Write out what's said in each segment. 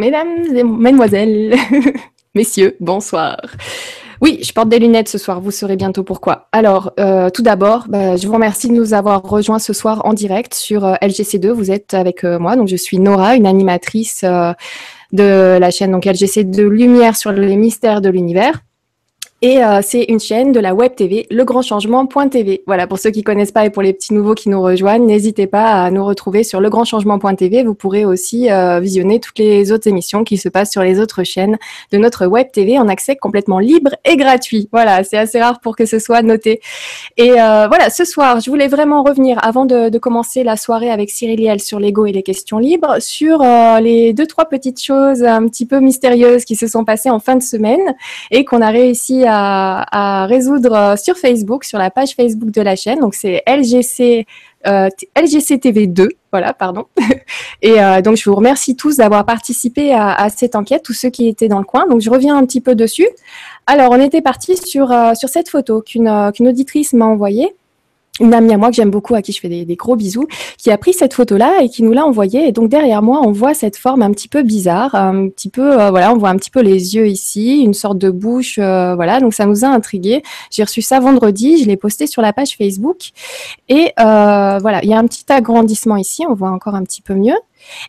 Mesdames et mesdemoiselles, messieurs, bonsoir. Oui, je porte des lunettes ce soir, vous saurez bientôt pourquoi. Alors, euh, tout d'abord, bah, je vous remercie de nous avoir rejoints ce soir en direct sur euh, LGC2. Vous êtes avec euh, moi, donc je suis Nora, une animatrice de la chaîne donc LGC2 Lumière sur les mystères de l'univers. Et euh, c'est une chaîne de la web TV, legrandchangement.tv. Voilà, pour ceux qui connaissent pas et pour les petits nouveaux qui nous rejoignent, n'hésitez pas à nous retrouver sur legrandchangement.tv. Vous pourrez aussi euh, visionner toutes les autres émissions qui se passent sur les autres chaînes de notre web TV en accès complètement libre et gratuit. Voilà, c'est assez rare pour que ce soit noté. Et euh, voilà, ce soir, je voulais vraiment revenir avant de, commencer la soirée avec Cyril Liel sur l'ego et les questions libres, sur les deux trois petites choses un petit peu mystérieuses qui se sont passées en fin de semaine et qu'on a réussi à à, résoudre euh, sur Facebook, sur la page Facebook de la chaîne. Donc c'est LGC euh, LGC TV 2, voilà, pardon. Et euh, donc je vous remercie tous d'avoir participé à, cette enquête, tous ceux qui étaient dans le coin. Donc je reviens un petit peu dessus. Alors on était parti sur sur cette photo qu'une auditrice m'a envoyée une amie à moi que j'aime beaucoup, à qui je fais des, gros bisous, qui a pris cette photo-là et qui nous l'a envoyée. Et donc derrière moi, on voit cette forme un petit peu bizarre, un petit peu, euh, voilà, on voit un petit peu les yeux ici, une sorte de bouche, euh, voilà. Donc ça nous a intrigués. J'ai reçu ça vendredi, je l'ai posté sur la page Facebook et euh, voilà, il y a un petit agrandissement ici, on voit encore un petit peu mieux.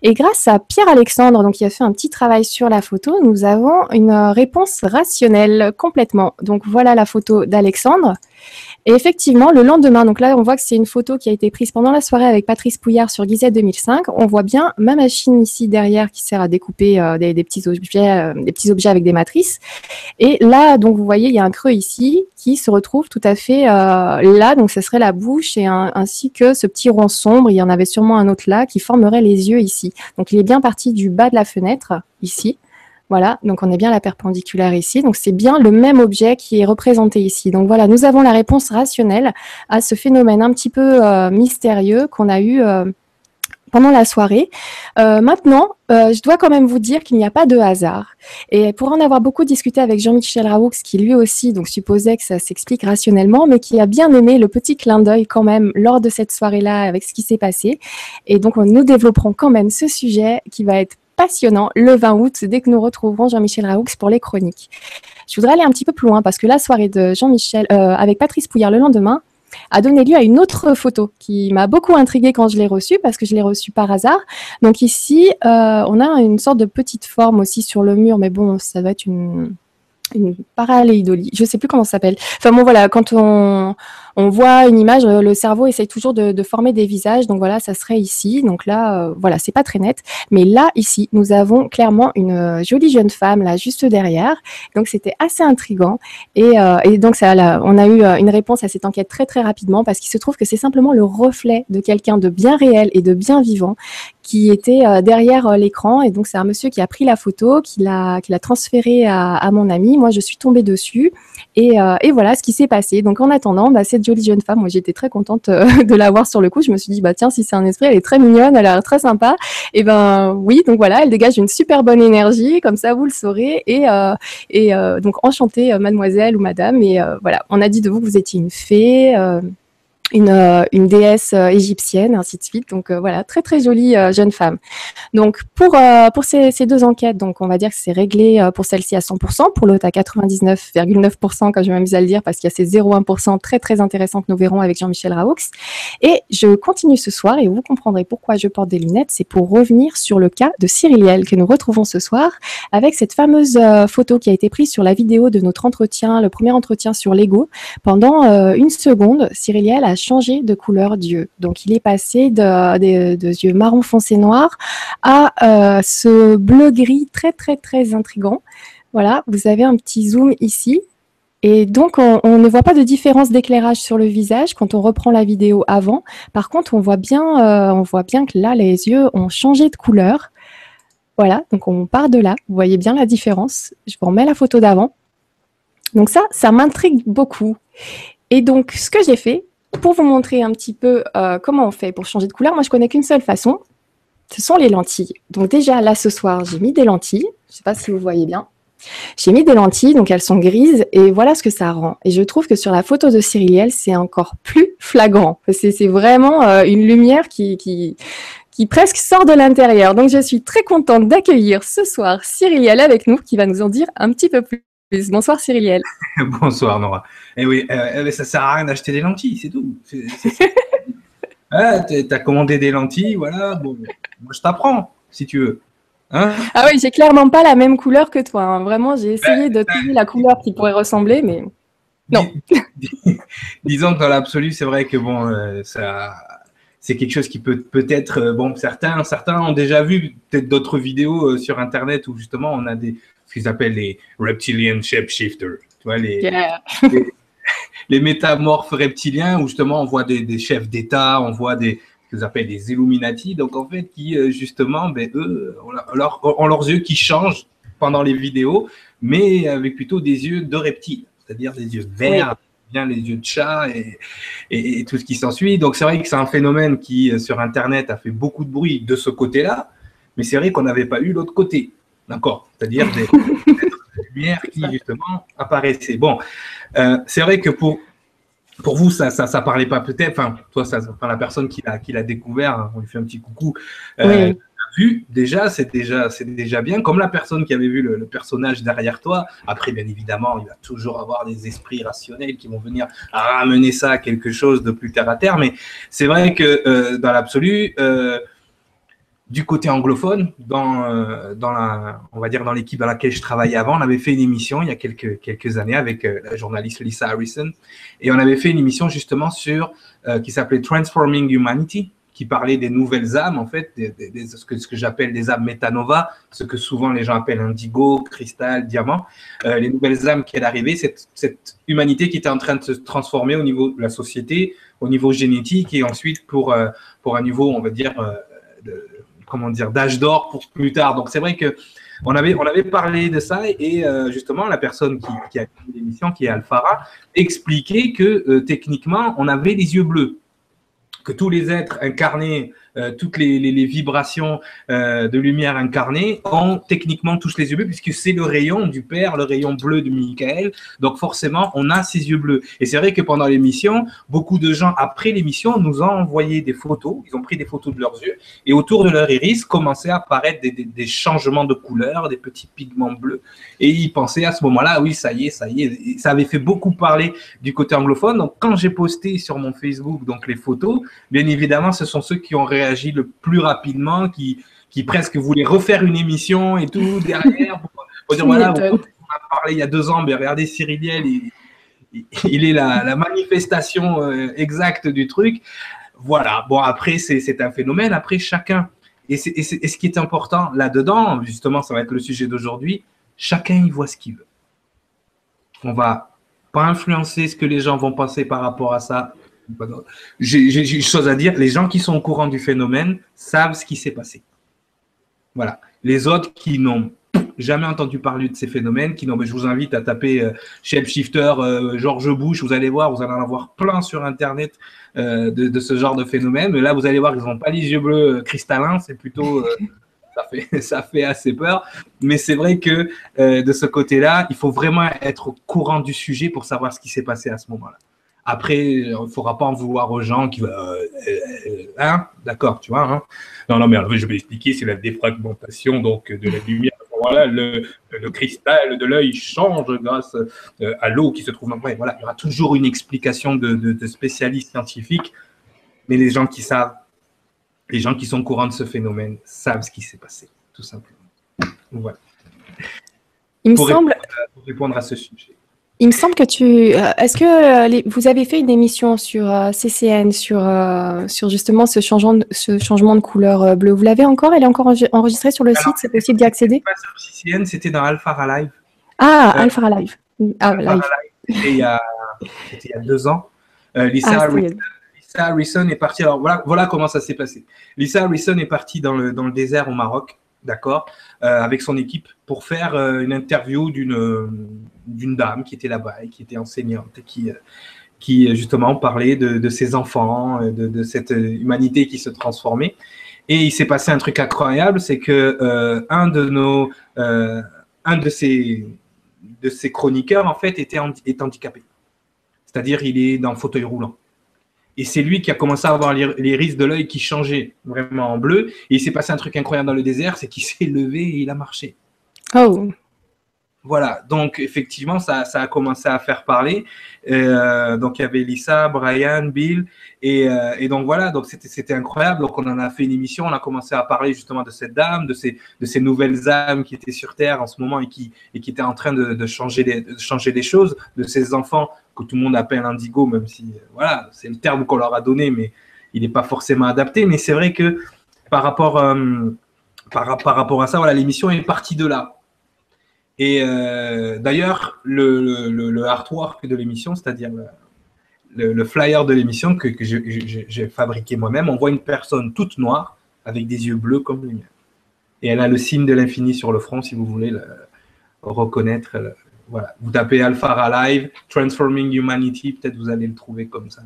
Et grâce à Pierre Alexandre, donc qui a fait un petit travail sur la photo, nous avons une réponse rationnelle complètement. Donc voilà la photo d'Alexandre. Et effectivement, le lendemain, donc là, on voit que c'est une photo qui a été prise pendant la soirée avec Patrice Pouillard sur Gizet 2005. On voit bien ma machine ici derrière qui sert à découper euh, des, petits objets, euh, des petits objets avec des matrices. Et là, donc vous voyez, il y a un creux ici qui se retrouve tout à fait euh, là. Donc ce serait la bouche et ainsi que ce petit rond sombre. Il y en avait sûrement un autre là qui formerait les yeux ici. Donc il est bien parti du bas de la fenêtre ici. Voilà, donc on est bien la perpendiculaire ici. Donc c'est bien le même objet qui est représenté ici. Donc voilà, nous avons la réponse rationnelle à ce phénomène un petit peu euh, mystérieux qu'on a eu euh, pendant la soirée. Euh, maintenant, je dois quand même vous dire qu'il n'y a pas de hasard. Et pour en avoir beaucoup discuté avec Jean-Michel Raoux, qui lui aussi donc supposait que ça s'explique rationnellement, mais qui a bien aimé le petit clin d'œil quand même lors de cette soirée-là avec ce qui s'est passé. Et donc nous développerons quand même ce sujet qui va être passionnant le 20 août, dès que nous retrouverons Jean-Michel Raoux pour les chroniques. Je voudrais aller un petit peu plus loin parce que la soirée de Jean-Michel euh, avec Patrice Pouillard le lendemain a donné lieu à une autre photo qui m'a beaucoup intriguée quand je l'ai reçue parce que je l'ai reçue par hasard. Donc ici, euh, on a une sorte de petite forme aussi sur le mur, mais bon, ça va être une, une paraléidolie, je sais plus comment ça s'appelle. Enfin bon voilà, quand on, on voit une image, euh, le cerveau essaye toujours de, former des visages. Donc voilà, ça serait ici. Donc là, euh, voilà, c'est pas très net. Mais là, ici, nous avons clairement une euh, jolie jeune femme là, juste derrière. Donc c'était assez intrigant. Et, donc ça, on a eu une réponse à cette enquête très très rapidement parce qu'il se trouve que c'est simplement le reflet de quelqu'un de bien réel et de bien vivant qui était derrière l'écran. Et donc, c'est un monsieur qui a pris la photo, qui l'a, qui l'a transférée à, mon ami. Moi, je suis tombée dessus. Et, et voilà ce qui s'est passé. Donc, en attendant, bah, c'est jolie jeune femme. Moi, j'étais très contente euh, de la voir sur le coup. Je me suis dit, bah tiens, si c'est un esprit, elle est très mignonne, elle a l'air très sympa. Et ben oui, donc voilà, elle dégage une super bonne énergie, comme ça vous le saurez. Et, euh, euh, donc enchantée, mademoiselle ou madame. Et voilà, on a dit de vous que vous étiez une fée une, euh, une déesse euh, égyptienne, ainsi de suite. Donc euh, voilà, très très jolie jeune femme. Donc pour pour ces, ces, deux enquêtes, donc on va dire que c'est réglé pour celle-ci à 100%, pour l'autre à 99,9% quand je m'amuse à le dire, parce qu'il y a ces 0,1% très très intéressants que nous verrons avec Jean-Michel Raoux. Et je continue ce soir et vous comprendrez pourquoi je porte des lunettes. C'est pour revenir sur le cas de Cyriliel que nous retrouvons ce soir avec cette fameuse photo qui a été prise sur la vidéo de notre entretien, le premier entretien sur l'ego. Pendant une seconde, Cyriliel a changé de couleur d'yeux. Donc il est passé de, yeux marron foncé noir à euh, ce bleu gris très très très intrigant. Voilà, vous avez un petit zoom ici. Et donc, on, ne voit pas de différence d'éclairage sur le visage quand on reprend la vidéo avant. Par contre, on voit bien, euh, on voit bien que là, les yeux ont changé de couleur. Voilà, donc on part de là. Vous voyez bien la différence. Je vous remets la photo d'avant. Donc ça, ça m'intrigue beaucoup. Et donc, ce que j'ai fait, pour vous montrer un petit peu euh, comment on fait pour changer de couleur, moi je connais qu'une seule façon, ce sont les lentilles. Donc déjà là ce soir, j'ai mis des lentilles, je ne sais pas si vous voyez bien. J'ai mis des lentilles, donc elles sont grises, et voilà ce que ça rend. Et je trouve que sur la photo de Cyriliel, c'est encore plus flagrant. C'est vraiment euh, une lumière qui, qui, qui presque sort de l'intérieur. Donc, je suis très contente d'accueillir ce soir Cyrielle avec nous, qui va nous en dire un petit peu plus. Bonsoir Cyrielle. Bonsoir Nora. Eh oui, euh, ça sert à rien d'acheter des lentilles, c'est tout. Tu as commandé des lentilles, voilà. Bon, moi je t'apprends, si tu veux. Hein ah oui, j'ai clairement pas la même couleur que toi. Hein. Vraiment, j'ai essayé de trouver la couleur qui pourrait ressembler, mais non. Disons que dans l'absolu, c'est vrai que bon, euh, ça, c'est quelque chose qui peut peut-être, euh, bon, certains, certains ont déjà vu peut-être d'autres vidéos euh, sur Internet où justement on a des, ce qu'ils appellent les reptilian shapeshifters, tu vois, les, les, métamorphes reptiliens où justement on voit des, chefs d'État, on voit des, ce qu'ils appellent des Illuminati, donc en fait qui euh, justement, ben, eux, ont, leurs yeux qui changent pendant les vidéos, mais avec plutôt des yeux de reptiles, c'est-à-dire des yeux verts bien les yeux de chat et, et, tout ce qui s'ensuit. Donc c'est vrai que c'est un phénomène qui, euh, sur Internet, a fait beaucoup de bruit de ce côté-là, mais c'est vrai qu'on n'avait pas eu l'autre côté. D'accord C'est-à-dire des, lumières qui, justement, apparaissaient. Bon, euh, c'est vrai que pour, pour vous, ça ça, ça parlait pas peut-être, enfin, toi, ça, enfin, la personne qui l'a, qui l'a découvert, hein, on lui fait un petit coucou. Euh, vu, déjà, c'est déjà, c'est déjà bien. Comme la personne qui avait vu le, personnage derrière toi. Après, bien évidemment, il va toujours avoir des esprits rationnels qui vont venir ramener ça à quelque chose de plus terre à terre. Mais c'est vrai que euh, dans l'absolu, euh, du côté anglophone, dans, euh, dans la, on va dire dans l'équipe dans laquelle je travaillais avant, on avait fait une émission il y a quelques, quelques années avec la journaliste Lisa Harrison, et on avait fait une émission justement sur qui s'appelait Transforming Humanity qui parlait des nouvelles âmes, en fait, ce que, ce que j'appelle des âmes métanova, ce que souvent les gens appellent indigo, cristal, diamant. Euh, les nouvelles âmes qui allaient arriver, cette, cette humanité qui était en train de se transformer au niveau de la société, au niveau génétique, et ensuite pour, euh, pour un niveau, on va dire, euh, de, comment dire, d'âge d'or pour plus tard. Donc c'est vrai que on avait, parlé de ça et justement la personne qui, a fait l'émission, qui est Alphara, expliquait que techniquement on avait les yeux bleus que tous les êtres incarnés euh, toutes les, vibrations euh, de lumière incarnées ont techniquement tous les yeux bleus, puisque c'est le rayon du Père, le rayon bleu de Michael. Donc forcément, on a ces yeux bleus. Et c'est vrai que pendant l'émission, beaucoup de gens, après l'émission, nous ont envoyé des photos. Ils ont pris des photos de leurs yeux. Et autour de leur iris, commençaient à apparaître des changements de couleur, des petits pigments bleus. Et ils pensaient à ce moment-là, oui, ça y est, ça y est. ça avait fait beaucoup parler du côté anglophone. Donc quand j'ai posté sur mon Facebook donc les photos, bien évidemment, ce sont ceux qui ont réagi le plus rapidement, qui, qui presque voulaient refaire une émission et tout derrière pour, dire voilà, on a parlé il y a deux ans, mais regardez Cyriliel, il, il est la, la manifestation euh, exacte du truc. Voilà, bon, après, c'est un phénomène. Après, chacun, et, et, et ce qui est important là-dedans, justement, ça va être le sujet d'aujourd'hui, chacun y voit ce qu'il veut. On va pas influencer ce que les gens vont penser par rapport à ça. J'ai une chose à dire. Les gens qui sont au courant du phénomène savent ce qui s'est passé. Voilà. Les autres qui n'ont jamais entendu parler de ces phénomènes, qui je vous invite à taper euh, Shapeshifter, euh, George Bush, vous allez voir, vous allez en avoir plein sur Internet euh, de, ce genre de phénomène. Mais là, vous allez voir qu'ils n'ont pas les yeux bleus cristallins, c'est plutôt, fait, ça fait assez peur. Mais c'est vrai que de ce côté-là, il faut vraiment être au courant du sujet pour savoir ce qui s'est passé à ce moment-là. Après, il ne faudra pas en vouloir aux gens qui. Euh, euh, hein D'accord, tu vois. Hein non, non, mais je vais expliquer c'est la défragmentation donc, de la lumière. Voilà, le, le cristal de l'œil change grâce euh, à l'eau qui se trouve dans Voilà, il y aura toujours une explication de, de, spécialistes scientifiques, mais les gens qui savent, les gens qui sont au courant de ce phénomène savent ce qui s'est passé, tout simplement. Voilà. Il me semble. pour répondre à ce sujet. Il me semble que tu. Euh, est-ce que euh, vous avez fait une émission sur euh, CCN, sur, sur justement ce changement, de, ce changement de couleur bleue? Vous l'avez encore? Elle est encore enregistrée sur le site? C'est possible d'y accéder Pas sur CCN, c'était dans Alpha Live. Ah, Alpha Live. Ah, Live. C'était il, y a, il y a deux ans. Lisa, ah, Harrison, est partie. Alors voilà, voilà comment ça s'est passé. Lisa Harrison est partie dans le, dans le désert au Maroc d'accord, euh, avec son équipe pour faire euh, une interview d'une d'une dame qui était là-bas et qui était enseignante qui qui justement parlait de, de ses enfants, de, de, cette humanité qui se transformait. Et il s'est passé un truc incroyable, c'est que euh, un de nos un de ces de ces chroniqueurs en fait était est handicapé, c'est-à-dire il est dans fauteuil roulant. Et c'est lui qui a commencé à avoir les, risques de l'œil qui changeaient vraiment en bleu. Et il s'est passé un truc incroyable dans le désert, c'est qu'il s'est levé et il a marché. Oh. Voilà, donc effectivement, ça, a commencé à faire parler. Euh, donc il y avait Lisa, Brian, Bill, euh, et, donc voilà, donc c'était incroyable. Donc on en a fait une émission, on a commencé à parler justement de cette dame, de ces, de ces nouvelles âmes qui étaient sur Terre en ce moment et qui, et qui étaient en train de, changer les, de changer choses, de ces enfants que tout le monde appelle indigo, même si voilà, c'est le terme qu'on leur a donné, mais il n'est pas forcément adapté. Mais c'est vrai que par rapport, euh, par rapport à ça, voilà, l'émission est partie de là. Et euh, d'ailleurs, le, artwork de l'émission, c'est-à-dire le, flyer de l'émission que, j'ai fabriqué moi-même, on voit une personne toute noire avec des yeux bleus comme les miens. Et elle a le signe de l'infini sur le front, si vous voulez le reconnaître. voilà. Vous tapez Alpha Live, Transforming Humanity, peut-être vous allez le trouver comme ça.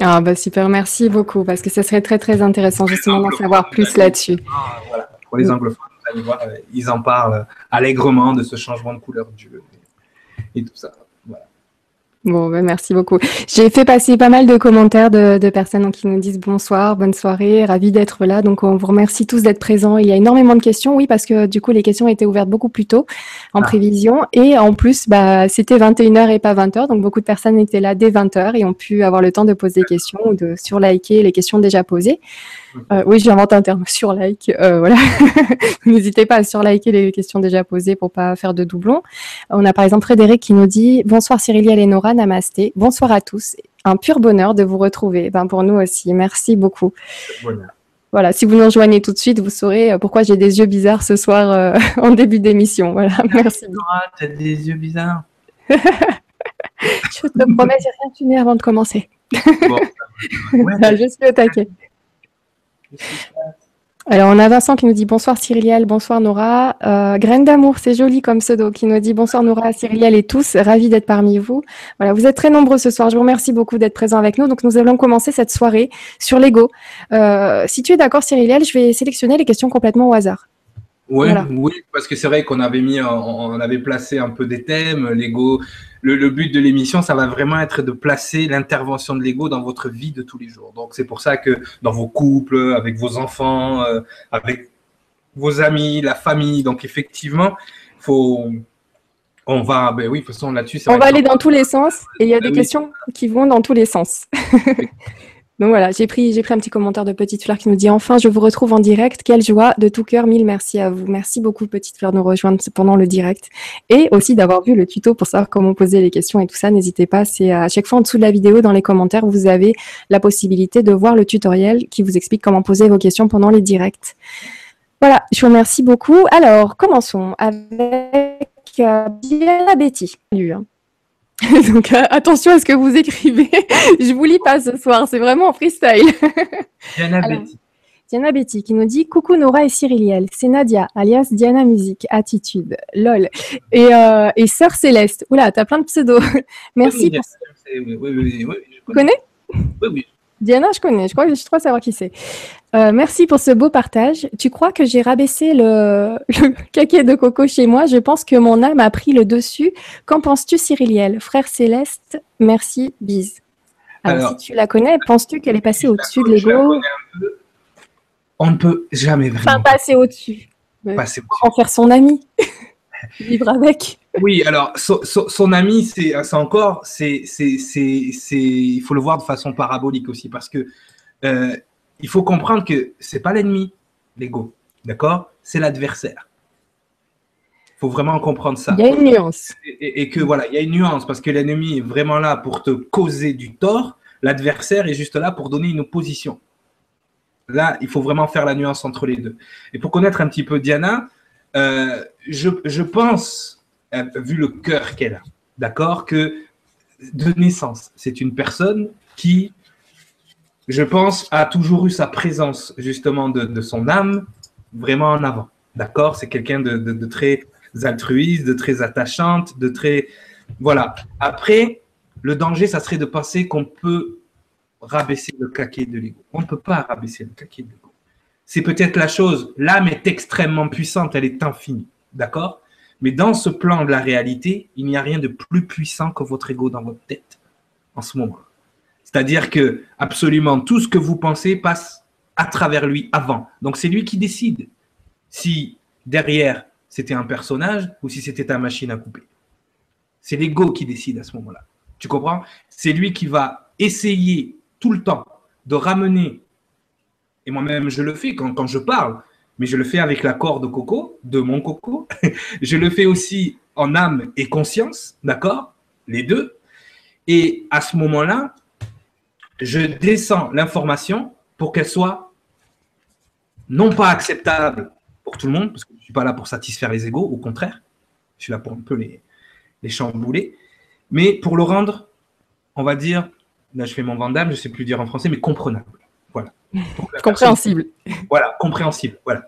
Ah bah super, merci beaucoup, parce que ce serait très très intéressant justement d'en savoir plus là-dessus. Ah, voilà. Pour les anglophones, ils en parlent allègrement de ce changement de couleur du et, et tout ça. Bon, ben merci beaucoup. J'ai fait passer pas mal de commentaires de, de, personnes qui nous disent bonsoir, bonne soirée, ravi d'être là. Donc, on vous remercie tous d'être présents. Il y a énormément de questions, oui, parce que du coup, les questions étaient ouvertes beaucoup plus tôt en ah. prévision. Et en plus, bah, c'était 21h et pas 20h. Donc, beaucoup de personnes étaient là dès 20h et ont pu avoir le temps de poser des questions ou de surliker les questions déjà posées. Euh, oui, j'invente un terme, sur like. Euh, voilà. N'hésitez pas à surliker les questions déjà posées pour pas faire de doublons. On a par exemple Frédéric qui nous dit Bonsoir Cyrilia et Nora, namasté. Bonsoir à tous. Un pur bonheur de vous retrouver. Ben, pour nous aussi. Merci beaucoup. Voilà, si vous nous rejoignez tout de suite, vous saurez euh, pourquoi j'ai des yeux bizarres ce soir en début d'émission. Voilà, merci. Nora, tu as des yeux bizarres. Je te promets, j'ai rien fini avant de commencer. Bon, je suis au taquet. Alors, on a Vincent qui nous dit bonsoir Cyrielle, bonsoir Nora. Euh, Graine d'amour, c'est joli comme pseudo, qui nous dit bonsoir Nora, Cyrielle et tous, ravi d'être parmi vous. Voilà, vous êtes très nombreux ce soir. Je vous remercie beaucoup d'être présents avec nous. Donc, nous allons commencer cette soirée sur l'ego. Euh, si tu es d'accord Cyrielle, je vais sélectionner les questions complètement au hasard. Ouais, Oui, parce que c'est vrai qu'on avait mis, on avait placé un peu des thèmes, l'ego. Le, but de l'émission, ça va vraiment être de placer l'intervention de l'ego dans votre vie de tous les jours. Donc c'est pour ça que dans vos couples, avec vos enfants, euh, avec vos amis, la famille, donc effectivement, faut, on va, ben oui, de toute façon là-dessus, on va aller dans tous les sens et il y a ben des questions qui vont dans tous les sens. Donc voilà, j'ai pris, un petit commentaire de Petite Fleur qui nous dit Enfin, je vous retrouve en direct. Quelle joie, de tout cœur, mille merci à vous. Merci beaucoup, Petite Fleur, de nous rejoindre pendant le direct. Et aussi d'avoir vu le tuto pour savoir comment poser les questions et tout ça. N'hésitez pas, c'est à chaque fois en dessous de la vidéo, dans les commentaires, vous avez la possibilité de voir le tutoriel qui vous explique comment poser vos questions pendant les directs. Voilà, je vous remercie beaucoup. Alors, commençons avec euh, Betty. Salut. Donc euh, attention à ce que vous écrivez. je vous lis pas ce soir, c'est vraiment freestyle. Diana Betty. Diana Betty qui nous dit Coucou Nora et Cyriliel, c'est Nadia, alias Diana Musique, Attitude, LOL. Et, euh, et Sœur Céleste. Oula, t'as plein de pseudos. Merci. Oui, oui, oui, oui, Tu connais? Oui, oui. Diana, je connais, je crois, je crois savoir qui c'est. Euh, merci pour ce beau partage. Tu crois que j'ai rabaissé le, le de coco chez moi? Je pense que mon âme a pris le dessus. Qu'en penses-tu, Cyriliel Frère Céleste, merci, bise. Alors, si tu la connais, penses-tu qu'elle est passée au-dessus de l'ego? On ne peut jamais vraiment. Au-dessus. Passer au-dessus. En faire son ami. Vivre avec. Oui, alors son, ami, c'est encore, c'est, il faut le voir de façon parabolique aussi, parce que euh, il faut comprendre que c'est pas l'ennemi, l'ego, d'accord? C'est l'adversaire. Il faut vraiment comprendre ça. Il y a une nuance. Et, que voilà, il y a une nuance parce que l'ennemi est vraiment là pour te causer du tort. L'adversaire est juste là pour donner une opposition. Là, il faut vraiment faire la nuance entre les deux. Et pour connaître un petit peu Diana, euh, je, pense, euh, vu le cœur qu'elle a, d'accord, que de naissance, c'est une personne qui je pense, a toujours eu sa présence justement de, son âme vraiment en avant. D'accord? C'est quelqu'un de, très altruiste, de très attachante, de très... Voilà. Après, le danger, ça serait de penser qu'on peut rabaisser le caquet de l'ego. On ne peut pas rabaisser le caquet de l'ego. C'est peut-être la chose, l'âme est extrêmement puissante, elle est infinie. D'accord? Mais dans ce plan de la réalité, il n'y a rien de plus puissant que votre ego dans votre tête en ce moment. C'est-à-dire que absolument tout ce que vous pensez passe à travers lui avant. Donc c'est lui qui décide si derrière c'était un personnage ou si c'était ta machine à couper. C'est l'ego qui décide à ce moment-là. Tu comprends? C'est lui qui va essayer tout le temps de ramener, et moi-même je le fais quand, je parle, mais je le fais avec l'accord de Coco, de mon Coco. je le fais aussi en âme et conscience, d'accord Les deux. Et à ce moment-là, je descends l'information pour qu'elle soit non pas acceptable pour tout le monde, parce que je ne suis pas là pour satisfaire les égaux, au contraire, je suis là pour un peu les, les chambouler, mais pour le rendre, on va dire, là je fais mon vandame, je ne sais plus dire en français, mais comprenable. Compréhensible. voilà, compréhensible. Voilà.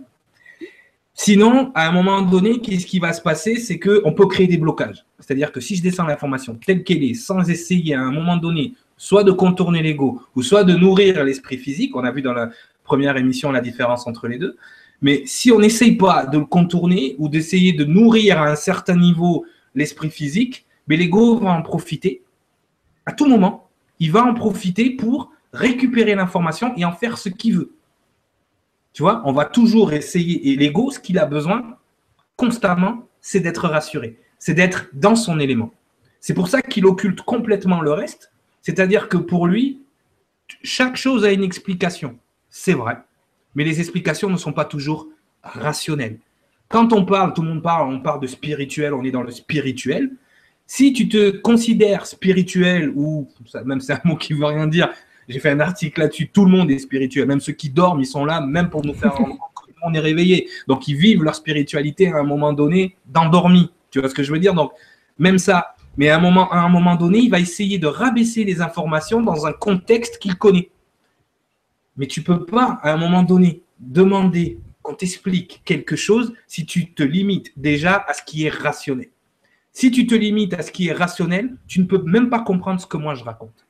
Sinon, à un moment donné, qu'est-ce qui va se passer? C'est qu'on peut créer des blocages. C'est-à-dire que si je descends l'information telle qu'elle est, sans essayer à un moment donné, soit de contourner l'ego, ou soit de nourrir l'esprit physique, on a vu dans la première émission la différence entre les deux, mais si on n'essaye pas de le contourner ou d'essayer de nourrir à un certain niveau l'esprit physique, mais l'ego va en profiter à tout moment. Il va en profiter pour récupérer l'information et en faire ce qu'il veut. Tu vois, on va toujours essayer. Et l'ego, ce qu'il a besoin constamment, c'est d'être rassuré, c'est d'être dans son élément. C'est pour ça qu'il occulte complètement le reste. C'est-à-dire que pour lui, chaque chose a une explication. C'est vrai. Mais les explications ne sont pas toujours rationnelles. Quand on parle, tout le monde parle, on parle de spirituel, on est dans le spirituel. Si tu te considères spirituel, ou même c'est un mot qui veut rien dire, j'ai fait un article là-dessus. Tout le monde est spirituel. Même ceux qui dorment, ils sont là, même pour nous faire on est réveillé. Donc, ils vivent leur spiritualité à un moment donné d'endormi. Tu vois ce que je veux dire? Donc, même ça. Mais à un, moment, à un moment donné, il va essayer de rabaisser les informations dans un contexte qu'il connaît. Mais tu peux pas, à un moment donné, demander qu'on t'explique quelque chose si tu te limites déjà à ce qui est rationnel. Si tu te limites à ce qui est rationnel, tu ne peux même pas comprendre ce que moi je raconte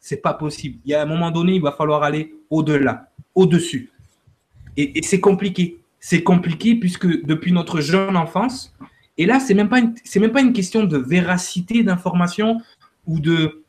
c'est pas possible. Il y a un moment donné, il va falloir aller au-delà, au-dessus. Et, c'est compliqué. C'est compliqué puisque depuis notre jeune enfance, et là, c'est même pas c'est même pas une question de véracité d'information ou de,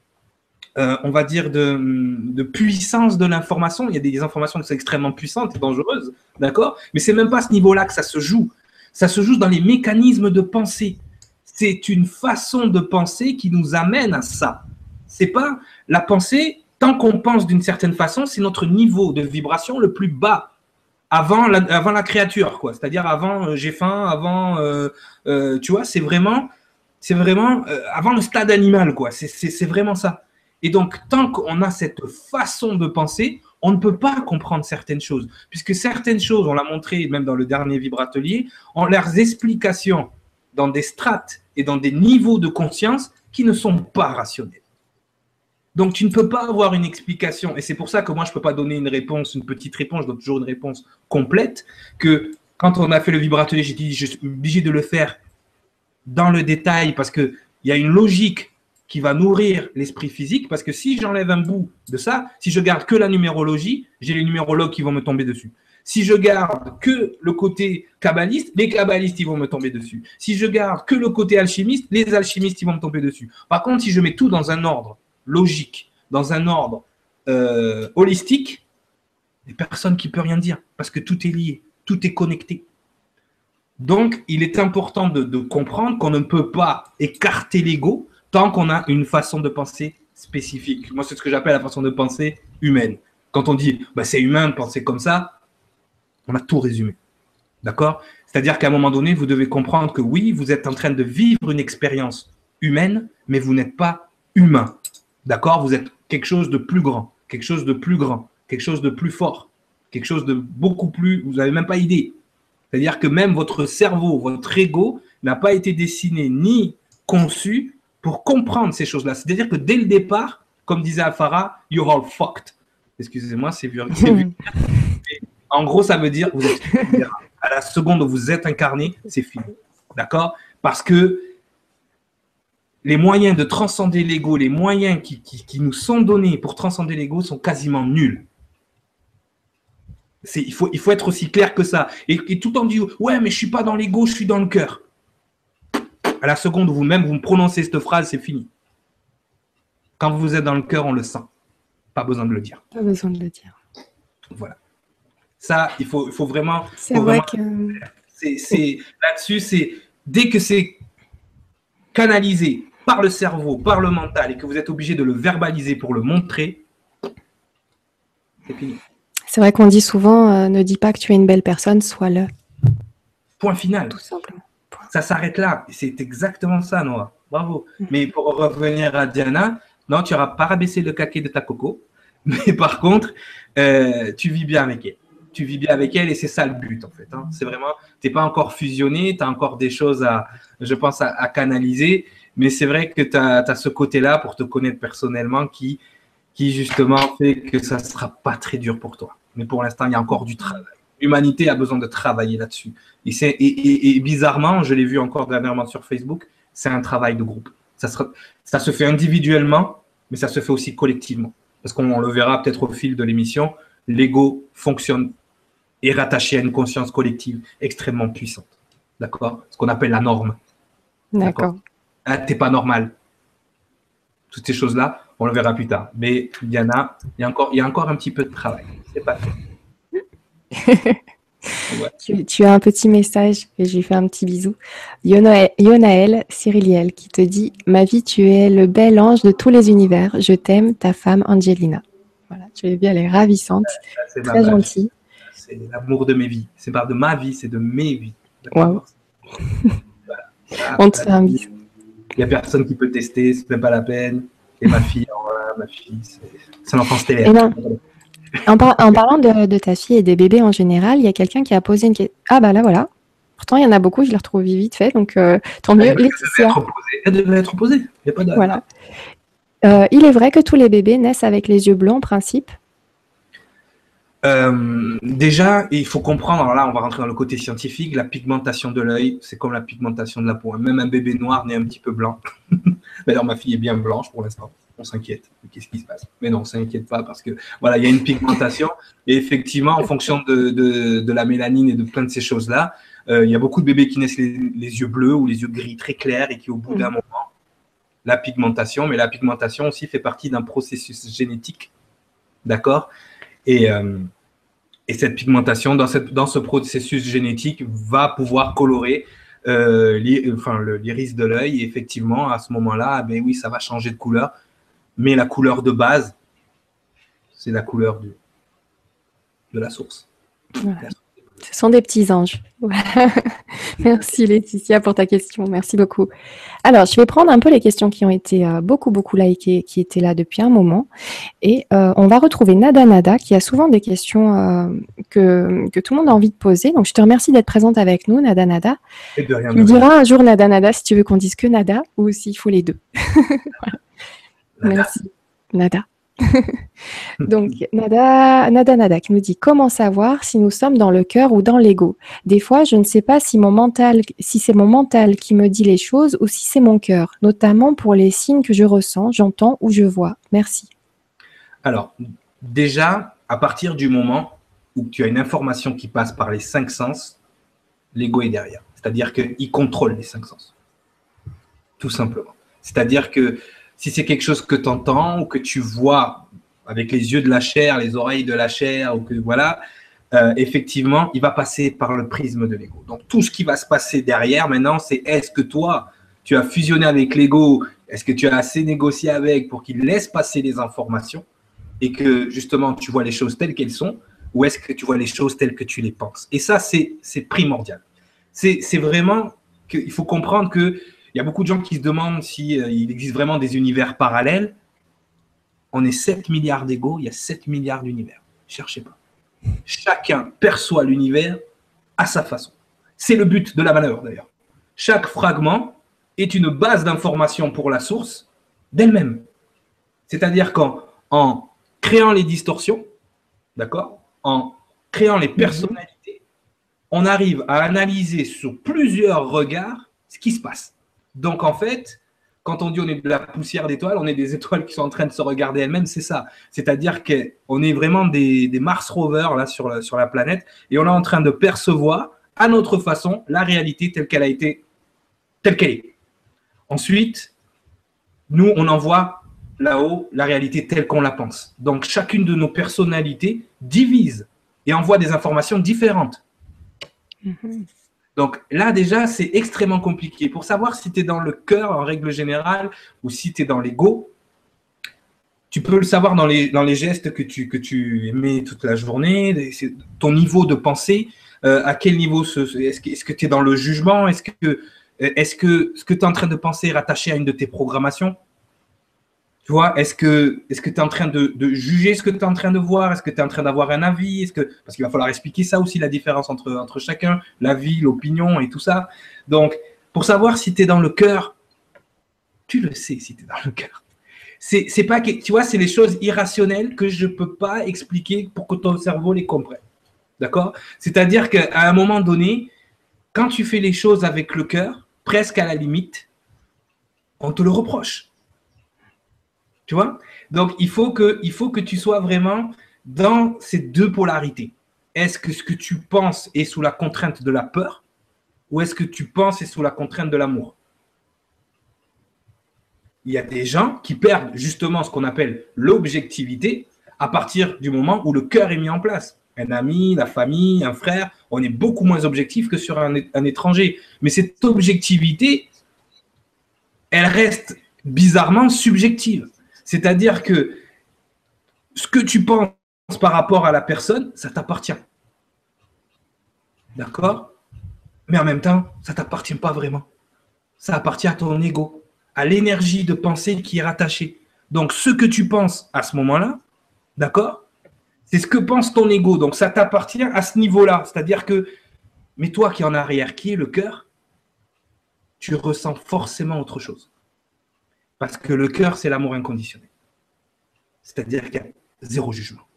euh, on va dire de, puissance de l'information. Il y a des informations qui sont extrêmement puissantes et dangereuses, d'accord? Mais c'est même pas à ce niveau-là que ça se joue. Ça se joue dans les mécanismes de pensée. C'est une façon de penser qui nous amène à ça. C'est pas la pensée, tant qu'on pense d'une certaine façon, c'est notre niveau de vibration le plus bas avant la, avant la créature, quoi. C'est-à-dire avant euh, j'ai faim, avant, euh, euh, tu vois, c'est vraiment, c'est vraiment avant le stade animal, quoi. C'est vraiment ça. Et donc, tant qu'on a cette façon de penser, on ne peut pas comprendre certaines choses, puisque certaines choses, on l'a montré même dans le dernier vibratelier, ont leurs explications dans des strates et dans des niveaux de conscience qui ne sont pas rationnels. Donc, tu ne peux pas avoir une explication. Et c'est pour ça que moi, je ne peux pas donner une réponse, une petite réponse. Je toujours une réponse complète. Que quand on a fait le vibrateur, j'ai dit, je suis obligé de le faire dans le détail parce qu'il y a une logique qui va nourrir l'esprit physique. Parce que si j'enlève un bout de ça, si je garde que la numérologie, j'ai les numérologues qui vont me tomber dessus. Si je garde que le côté kabbaliste, les kabbalistes ils vont me tomber dessus. Si je garde que le côté alchimiste, les alchimistes ils vont me tomber dessus. Par contre, si je mets tout dans un ordre logique, dans un ordre euh, holistique, il n'y a personne qui peut rien dire parce que tout est lié, tout est connecté. Donc, il est important de, comprendre qu'on ne peut pas écarter l'ego tant qu'on a une façon de penser spécifique. Moi, c'est ce que j'appelle la façon de penser humaine. Quand on dit bah, c'est humain de penser comme ça, on a tout résumé. D'accord? C'est-à-dire qu'à un moment donné, vous devez comprendre que oui, vous êtes en train de vivre une expérience humaine, mais vous n'êtes pas humain. D'accord? Vous êtes quelque chose de plus grand, quelque chose de plus grand, quelque chose de plus fort, quelque chose de beaucoup plus. Vous n'avez même pas idée. C'est-à-dire que même votre cerveau, votre ego n'a pas été dessiné ni conçu pour comprendre ces choses-là. C'est-à-dire que dès le départ, comme disait Afara, you're all fucked. Excusez-moi, c'est vu. en gros, ça veut dire vous êtes à la seconde où vous êtes incarné, c'est fini. D'accord? Parce que les moyens de transcender l'ego, les moyens qui, nous sont donnés pour transcender l'ego sont quasiment nuls. Il faut, il faut être aussi clair que ça. Et, tout en disant, ouais, mais je suis pas dans l'ego, je suis dans le cœur. À la seconde où vous-même vous prononcez cette phrase, c'est fini. Quand vous êtes dans le cœur, on le sent. Pas besoin de le dire. Pas besoin de le dire. Voilà. Ça, il faut, il faut vraiment. C'est vrai que. C'est, là-dessus, c'est dès que c'est canalisé par le cerveau, par le mental, et que vous êtes obligé de le verbaliser pour le montrer, c'est fini. C'est vrai qu'on dit souvent euh, ne dis pas que tu es une belle personne, sois-le. Point final. Tout simplement. Ça s'arrête là. C'est exactement ça, Noah. Bravo. Mm. Mais pour revenir à Diana, non, tu n'auras pas rabaissé le caquet de ta coco. Mais par contre, euh, tu vis bien avec elle. Tu vis bien avec elle et c'est ça le but, en fait. hein. C'est vraiment, tu n'es pas encore fusionné, tu as encore des choses à, je pense, à, à canaliser. Mais c'est vrai que tu as, ce côté-là pour te connaître personnellement qui, qui, justement, fait que ça ne sera pas très dur pour toi. Mais pour l'instant, il y a encore du travail. L'humanité a besoin de travailler là-dessus. Et, bizarrement, je l'ai vu encore dernièrement sur Facebook, c'est un travail de groupe. Ça, ça se fait individuellement, mais ça se fait aussi collectivement. Parce qu'on le verra peut-être au fil de l'émission, l'ego fonctionne et rattaché à une conscience collective extrêmement puissante. D'accord? Ce qu'on appelle la norme. D'accord. Ah, t'es pas normal. Toutes ces choses-là, on le verra plus tard. Mais il y a encore, il y a encore un petit peu de travail. C'est pas fait. Tu, tu as un petit message et je lui fais un petit bisou. Yonaël, Yonaël Cyriliel qui te dit Ma vie, tu es le bel ange de tous les univers. Je t'aime, ta femme Angelina. Voilà, tu l'as vu, elle est ravissante, très gentille. C'est l'amour de mes vies. C'est pas de ma vie, c'est de mes vies. Voilà. On te fait un bisou. Il n'y a personne qui peut tester, c'est même pas la peine. Et ma fille, voilà, ma fille, c'est l'enfant stellaire. En, par- en parlant de, de ta fille et des bébés en général, il y a quelqu'un qui a posé une question. Ah bah là voilà. Pourtant, il y en a beaucoup, je les retrouve vite fait, donc euh, tant mieux. Elle devait être posée. Elle devait être. Il n'y a pas de. voilà. Euh, il est vrai que tous les bébés naissent avec les yeux bleus en principe. Euh, déjà, il faut comprendre, alors là, on va rentrer dans le côté scientifique, la pigmentation de l'œil, c'est comme la pigmentation de la peau. Même un bébé noir naît un petit peu blanc. D'ailleurs, ma fille est bien blanche pour l'instant. On s'inquiète. Qu'est-ce qui se passe? Mais non, on s'inquiète pas parce que voilà, il y a une pigmentation. Et effectivement, en fonction de, de, de la mélanine et de plein de ces choses-là, euh, il y a beaucoup de bébés qui naissent les, les yeux bleus ou les yeux gris très clairs et qui, au bout d'un moment, la pigmentation, mais la pigmentation aussi fait partie d'un processus génétique. D'accord? Et, euh, et cette pigmentation, dans, cette, dans ce processus génétique, va pouvoir colorer euh, enfin, l'iris de l'œil. Et effectivement, à ce moment-là, ah ben oui, ça va changer de couleur. Mais la couleur de base, c'est la couleur du, de la source. Voilà. Ce sont des petits anges. Merci Laetitia pour ta question. Merci beaucoup. Alors, je vais prendre un peu les questions qui ont été euh, beaucoup, beaucoup likées, qui étaient là depuis un moment. Et euh, on va retrouver Nada Nada, qui a souvent des questions euh, que, que tout le monde a envie de poser. Donc, je te remercie d'être présente avec nous, Nada Nada. Et de rien Tu me diras un jour Nada Nada si tu veux qu'on dise que Nada ou s'il faut les deux. Nada. Merci. Nada. Donc, Nada, Nada Nada qui nous dit comment savoir si nous sommes dans le cœur ou dans l'ego? Des fois, je ne sais pas si mon mental, si c'est mon mental qui me dit les choses ou si c'est mon cœur, notamment pour les signes que je ressens, j'entends ou je vois. Merci. Alors, déjà, à partir du moment où tu as une information qui passe par les cinq sens, l'ego est derrière. C'est-à-dire qu'il contrôle les cinq sens. Tout simplement. C'est-à-dire que si c'est quelque chose que tu entends ou que tu vois avec les yeux de la chair, les oreilles de la chair, ou que voilà, euh, effectivement, il va passer par le prisme de l'ego. Donc tout ce qui va se passer derrière maintenant, c'est est-ce que toi, tu as fusionné avec l'ego, est-ce que tu as assez négocié avec pour qu'il laisse passer les informations et que justement tu vois les choses telles qu'elles sont, ou est-ce que tu vois les choses telles que tu les penses? Et ça, c'est primordial. C'est vraiment qu'il faut comprendre que il y a beaucoup de gens qui se demandent s'il il existe vraiment des univers parallèles. On est 7 milliards d'égos, il y a 7 milliards d'univers. Cherchez pas. Chacun perçoit l'univers à sa façon. C'est le but de la valeur d'ailleurs. Chaque fragment est une base d'information pour la source d'elle-même. C'est-à-dire qu'en en créant les distorsions, d'accord, en créant les personnalités, on arrive à analyser sur plusieurs regards ce qui se passe. Donc en fait, quand on dit on est de la poussière d'étoiles, on est des étoiles qui sont en train de se regarder elles-mêmes, c'est ça. C'est-à-dire qu'on est vraiment des, Mars rovers là sur la, planète et on est en train de percevoir à notre façon la réalité telle qu'elle a été, telle qu'elle est. Ensuite, nous, on envoie là-haut la réalité telle qu'on la pense. Donc chacune de nos personnalités divise et envoie des informations différentes. Mhm. Donc là déjà, c'est extrêmement compliqué. Pour savoir si tu es dans le cœur en règle générale ou si tu es dans l'ego, tu peux le savoir dans les, gestes que tu, que tu émets toute la journée, ton niveau de pensée, euh, à quel niveau est-ce que tu es dans le jugement, est-ce que, est -ce que ce que tu es en train de penser est rattaché à une de tes programmations? Tu vois, est-ce que tu es en train de, juger ce que tu es en train de voir? Est-ce que tu es en train d'avoir un avis? Parce qu'il va falloir expliquer ça aussi la différence entre entre chacun, l'avis, l'opinion et tout ça. Donc, pour savoir si tu es dans le cœur, tu le sais si tu es dans le cœur. C'est c'est pas que tu vois, c'est les choses irrationnelles que je peux pas expliquer pour que ton cerveau les comprenne. D'accord? C'est-à-dire qu'à un moment donné, quand tu fais les choses avec le cœur, presque à la limite, on te le reproche. Tu vois? Donc, il faut, que, tu sois vraiment dans ces deux polarités. Est-ce que ce que tu penses est sous la contrainte de la peur ou est-ce que tu penses est sous la contrainte de l'amour? Il y a des gens qui perdent justement ce qu'on appelle l'objectivité à partir du moment où le cœur est mis en place. Un ami, la famille, un frère, on est beaucoup moins objectif que sur un étranger. Mais cette objectivité, elle reste bizarrement subjective. C'est-à-dire que ce que tu penses par rapport à la personne, ça t'appartient. D'accord? Mais en même temps, ça t'appartient pas vraiment. Ça appartient à ton ego, à l'énergie de pensée qui est rattachée. Donc, ce que tu penses à ce moment-là, d'accord? C'est ce que pense ton ego. Donc, ça t'appartient à ce niveau-là. C'est-à-dire que, mais toi qui es en arrière, qui est le cœur, tu ressens forcément autre chose. Parce que le cœur, c'est l'amour inconditionnel. C'est-à-dire qu'il y a zéro jugement.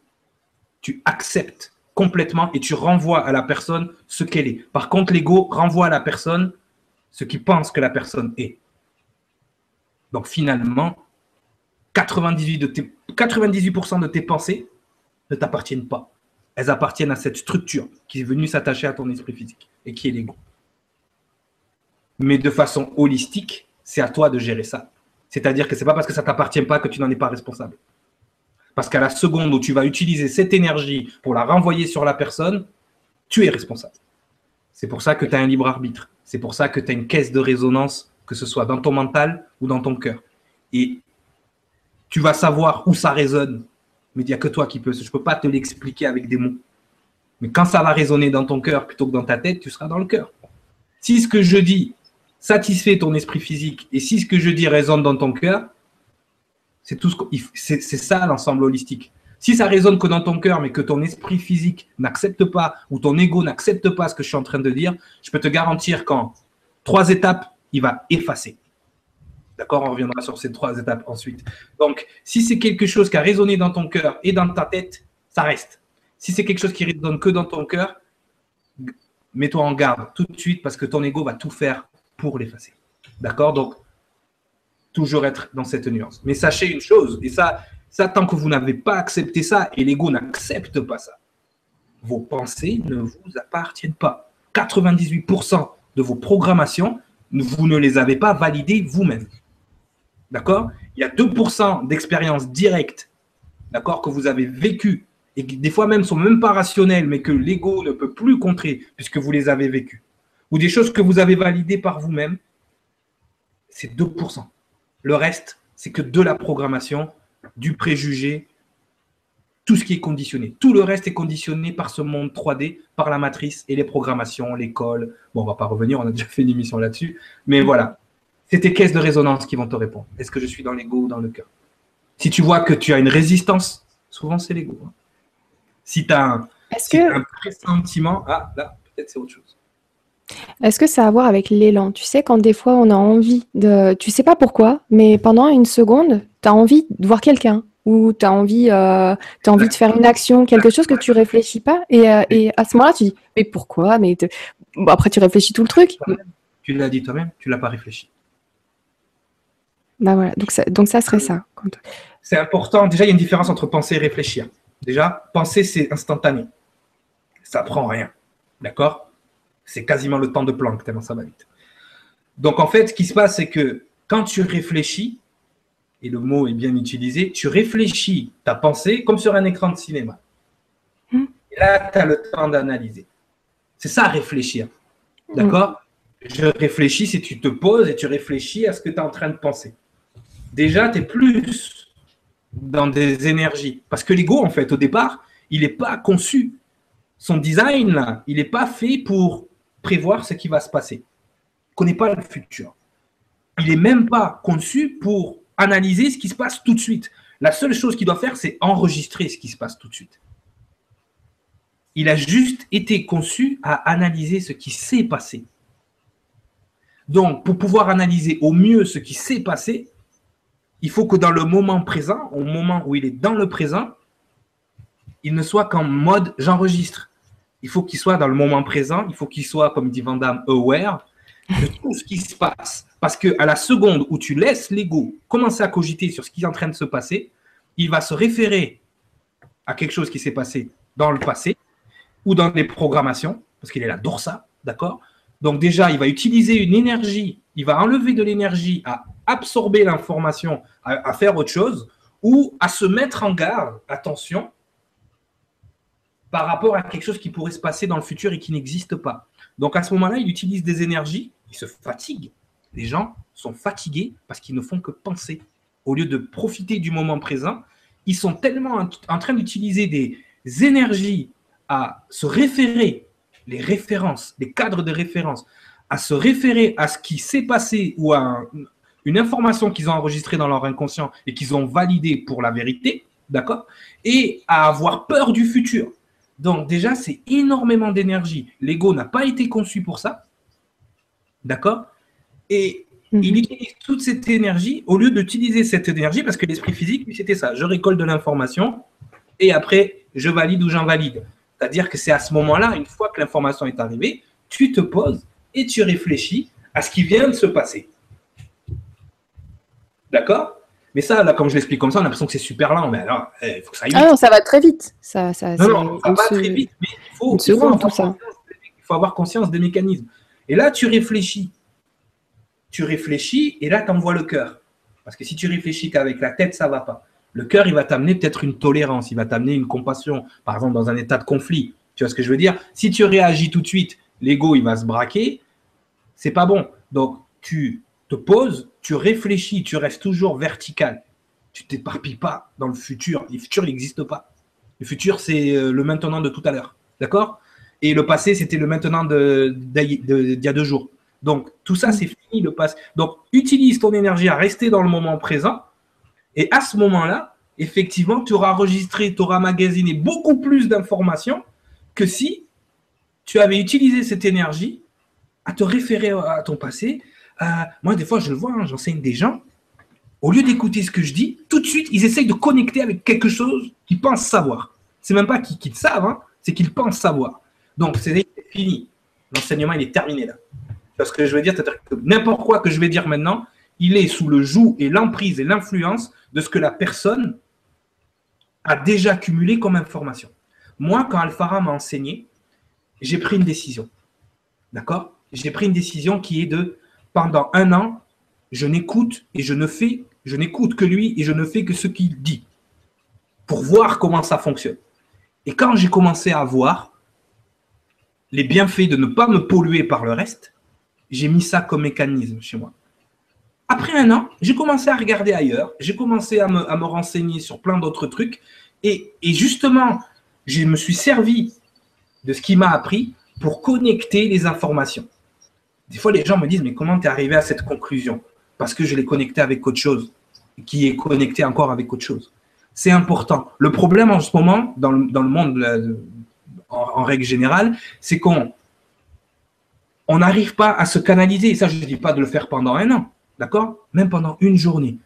Tu acceptes complètement et tu renvoies à la personne ce qu'elle est. Par contre, l'ego renvoie à la personne ce qu'il pense que la personne est. Donc finalement, 98%, de tes, 98 de tes pensées ne t'appartiennent pas. Elles appartiennent à cette structure qui est venue s'attacher à ton esprit physique et qui est l'ego. Mais de façon holistique, c'est à toi de gérer ça. C'est-à-dire que ce n'est pas parce que ça ne t'appartient pas que tu n'en es pas responsable. Parce qu'à la seconde où tu vas utiliser cette énergie pour la renvoyer sur la personne, tu es responsable. C'est pour ça que tu as un libre arbitre. C'est pour ça que tu as une caisse de résonance, que ce soit dans ton mental ou dans ton cœur. Et tu vas savoir où ça résonne. Mais il n'y a que toi qui peux. Je ne peux pas te l'expliquer avec des mots. Mais quand ça va résonner dans ton cœur plutôt que dans ta tête, tu seras dans le cœur. Si ce que je dis satisfait ton esprit physique et si ce que je dis résonne dans ton cœur, c'est tout ce c'est ça l'ensemble holistique. Si ça résonne que dans ton cœur, mais que ton esprit physique n'accepte pas ou ton ego n'accepte pas ce que je suis en train de dire, je peux te garantir qu'en trois étapes, il va effacer. D'accord On reviendra sur ces trois étapes ensuite. Donc, si c'est quelque chose qui a résonné dans ton cœur et dans ta tête, ça reste. Si c'est quelque chose qui résonne que dans ton cœur, mets-toi en garde tout de suite parce que ton ego va tout faire pour l'effacer. D'accord? Donc, toujours être dans cette nuance. Mais sachez une chose, et ça, ça tant que vous n'avez pas accepté ça, et l'ego n'accepte pas ça, vos pensées ne vous appartiennent pas. 98% de vos programmations, vous ne les avez pas validées vous-même. D'accord? Il y a 2% d'expériences directes, d'accord, que vous avez vécues, et qui des fois même sont même pas rationnelles, mais que l'ego ne peut plus contrer puisque vous les avez vécues ou des choses que vous avez validées par vous-même, c'est 2%. Le reste, c'est que de la programmation, du préjugé, tout ce qui est conditionné. Tout le reste est conditionné par ce monde 3D, par la matrice et les programmations, l'école. Bon, on va pas revenir, on a déjà fait une émission là-dessus. Mais voilà, c'est tes caisses de résonance qui vont te répondre. Est-ce que je suis dans l'ego ou dans le cœur? Si tu vois que tu as une résistance, souvent c'est l'ego. Hein. Si tu as un, un pressentiment, ah là, peut-être c'est autre chose. Est-ce que ça a à voir avec l'élan? Tu sais, quand des fois on a envie de tu sais pas pourquoi, mais pendant une seconde, tu as envie de voir quelqu'un ou tu as envie, euh, envie de faire une action, quelque chose que tu réfléchis pas et, euh, et à ce moment-là, tu dis: «Mais pourquoi?» mais bon, après tu réfléchis tout le truc. Tu l'as dit toi-même, tu l'as pas réfléchi. Bah, voilà, donc ça donc ça serait ça, C'est important. Déjà, il y a une différence entre penser et réfléchir. Déjà, penser, c'est instantané. Ça prend rien. D'accord? C'est quasiment le temps de Planck, tellement ça va vite. Donc en fait, ce qui se passe, c'est que quand tu réfléchis, et le mot est bien utilisé, tu réfléchis ta pensée comme sur un écran de cinéma. Hmm. Et là, tu as le temps d'analyser. C'est ça, réfléchir. D'accord? Je réfléchis si tu te poses et tu réfléchis à ce que tu es en train de penser. Déjà, tu es plus dans des énergies. Parce que l'ego, en fait, au départ, il n'est pas conçu. Son design, là, il n'est pas fait pour prévoir ce qui va se passer. Il ne connaît pas le futur. Il n'est même pas conçu pour analyser ce qui se passe tout de suite. La seule chose qu'il doit faire, c'est enregistrer ce qui se passe tout de suite. Il a juste été conçu à analyser ce qui s'est passé. Donc, pour pouvoir analyser au mieux ce qui s'est passé, il faut que dans le moment présent, au moment où il est dans le présent, il ne soit qu'en mode j'enregistre. Il faut qu'il soit dans le moment présent, il faut qu'il soit, comme dit Van aware de tout ce qui se passe. Parce que à la seconde où tu laisses l'ego commencer à cogiter sur ce qui est en train de se passer, il va se référer à quelque chose qui s'est passé dans le passé ou dans les programmations, parce qu'il est là ça, d'accord? Donc déjà, il va utiliser une énergie, il va enlever de l'énergie à absorber l'information, à faire autre chose, ou à se mettre en garde, attention, par rapport à quelque chose qui pourrait se passer dans le futur et qui n'existe pas. Donc à ce moment-là, il utilise des énergies, il se fatigue. Les gens sont fatigués parce qu'ils ne font que penser. Au lieu de profiter du moment présent, ils sont tellement en train d'utiliser des énergies à se référer, les références, les cadres de référence, à se référer à ce qui s'est passé ou à une information qu'ils ont enregistrée dans leur inconscient et qu'ils ont validée pour la vérité, d'accord? Et à avoir peur du futur. Donc déjà, c'est énormément d'énergie. L'ego n'a pas été conçu pour ça. D'accord? Et mhm. il utilise toute cette énergie au lieu d'utiliser cette énergie, parce que l'esprit physique, c'était ça. Je récolte de l'information et après, je valide ou j'invalide. C'est-à-dire que c'est à ce moment-là, une fois que l'information est arrivée, tu te poses et tu réfléchis à ce qui vient de se passer. D'accord? Mais ça, là, comme je l'explique comme ça, on a l'impression que c'est super lent. Mais alors, eh, il faut que ça aille vite. Ah non, ça va très vite. Ça, ça, non, non, ça va très vite. Mais il faut, il faut, avoir ça. il faut avoir conscience des mécanismes. Et là, tu réfléchis. Tu réfléchis et là, tu envoies le cœur. Parce que si tu réfléchis qu'avec la tête, ça ne va pas. Le cœur, il va t'amener peut-être une tolérance, il va t'amener une compassion. Par exemple, dans un état de conflit. Tu vois ce que je veux dire? Si tu réagis tout de suite, l'ego, il va se braquer. C'est pas bon. Donc, tu te poses, tu réfléchis, tu restes toujours vertical. Tu t'éparpilles pas dans le futur. Le futur, n'existe pas. Le futur, c'est euh, le maintenant de tout à l'heure. D'accord? Et le passé, c'était le maintenant d'il y a deux jours. Donc, tout ça, c'est fini, le passé. Donc, utilise ton énergie à rester dans le moment présent. Et à ce moment-là, effectivement, tu auras enregistré, tu auras magasiné beaucoup plus d'informations que si tu avais utilisé cette énergie à te référer à ton passé, euh, moi, des fois, je le vois, hein, j'enseigne des gens. Au lieu d'écouter ce que je dis, tout de suite, ils essayent de connecter avec quelque chose qu'ils pensent savoir. C'est même pas qu'ils savent, hein, c'est qu'ils pensent savoir. Donc, c'est fini. L'enseignement, il est terminé là. Ce que je veux dire, c'est-à-dire que n'importe quoi que je vais dire maintenant, il est sous le joug et l'emprise et l'influence de ce que la personne a déjà cumulé comme information. Moi, quand Alphara m'a enseigné, j'ai pris une décision. D'accord? J'ai pris une décision qui est de pendant un an, je n'écoute et je ne fais, je n'écoute que lui et je ne fais que ce qu'il dit pour voir comment ça fonctionne. Et quand j'ai commencé à voir les bienfaits de ne pas me polluer par le reste, j'ai mis ça comme mécanisme chez moi. Après un an, j'ai commencé à regarder ailleurs, j'ai commencé à me, renseigner sur plein d'autres trucs. Et, justement, je me suis servi de ce qui m'a appris pour connecter les informations. Des fois, les gens me disent, mais comment tu es arrivé à cette conclusion? Parce que je l'ai connecté avec autre chose, qui est connecté encore avec autre chose. C'est important. Le problème en ce moment, dans le, monde, en, règle générale, c'est qu'on on n'arrive pas à se canaliser. Et ça, je ne dis pas de le faire pendant un an, d'accord? Même pendant une journée.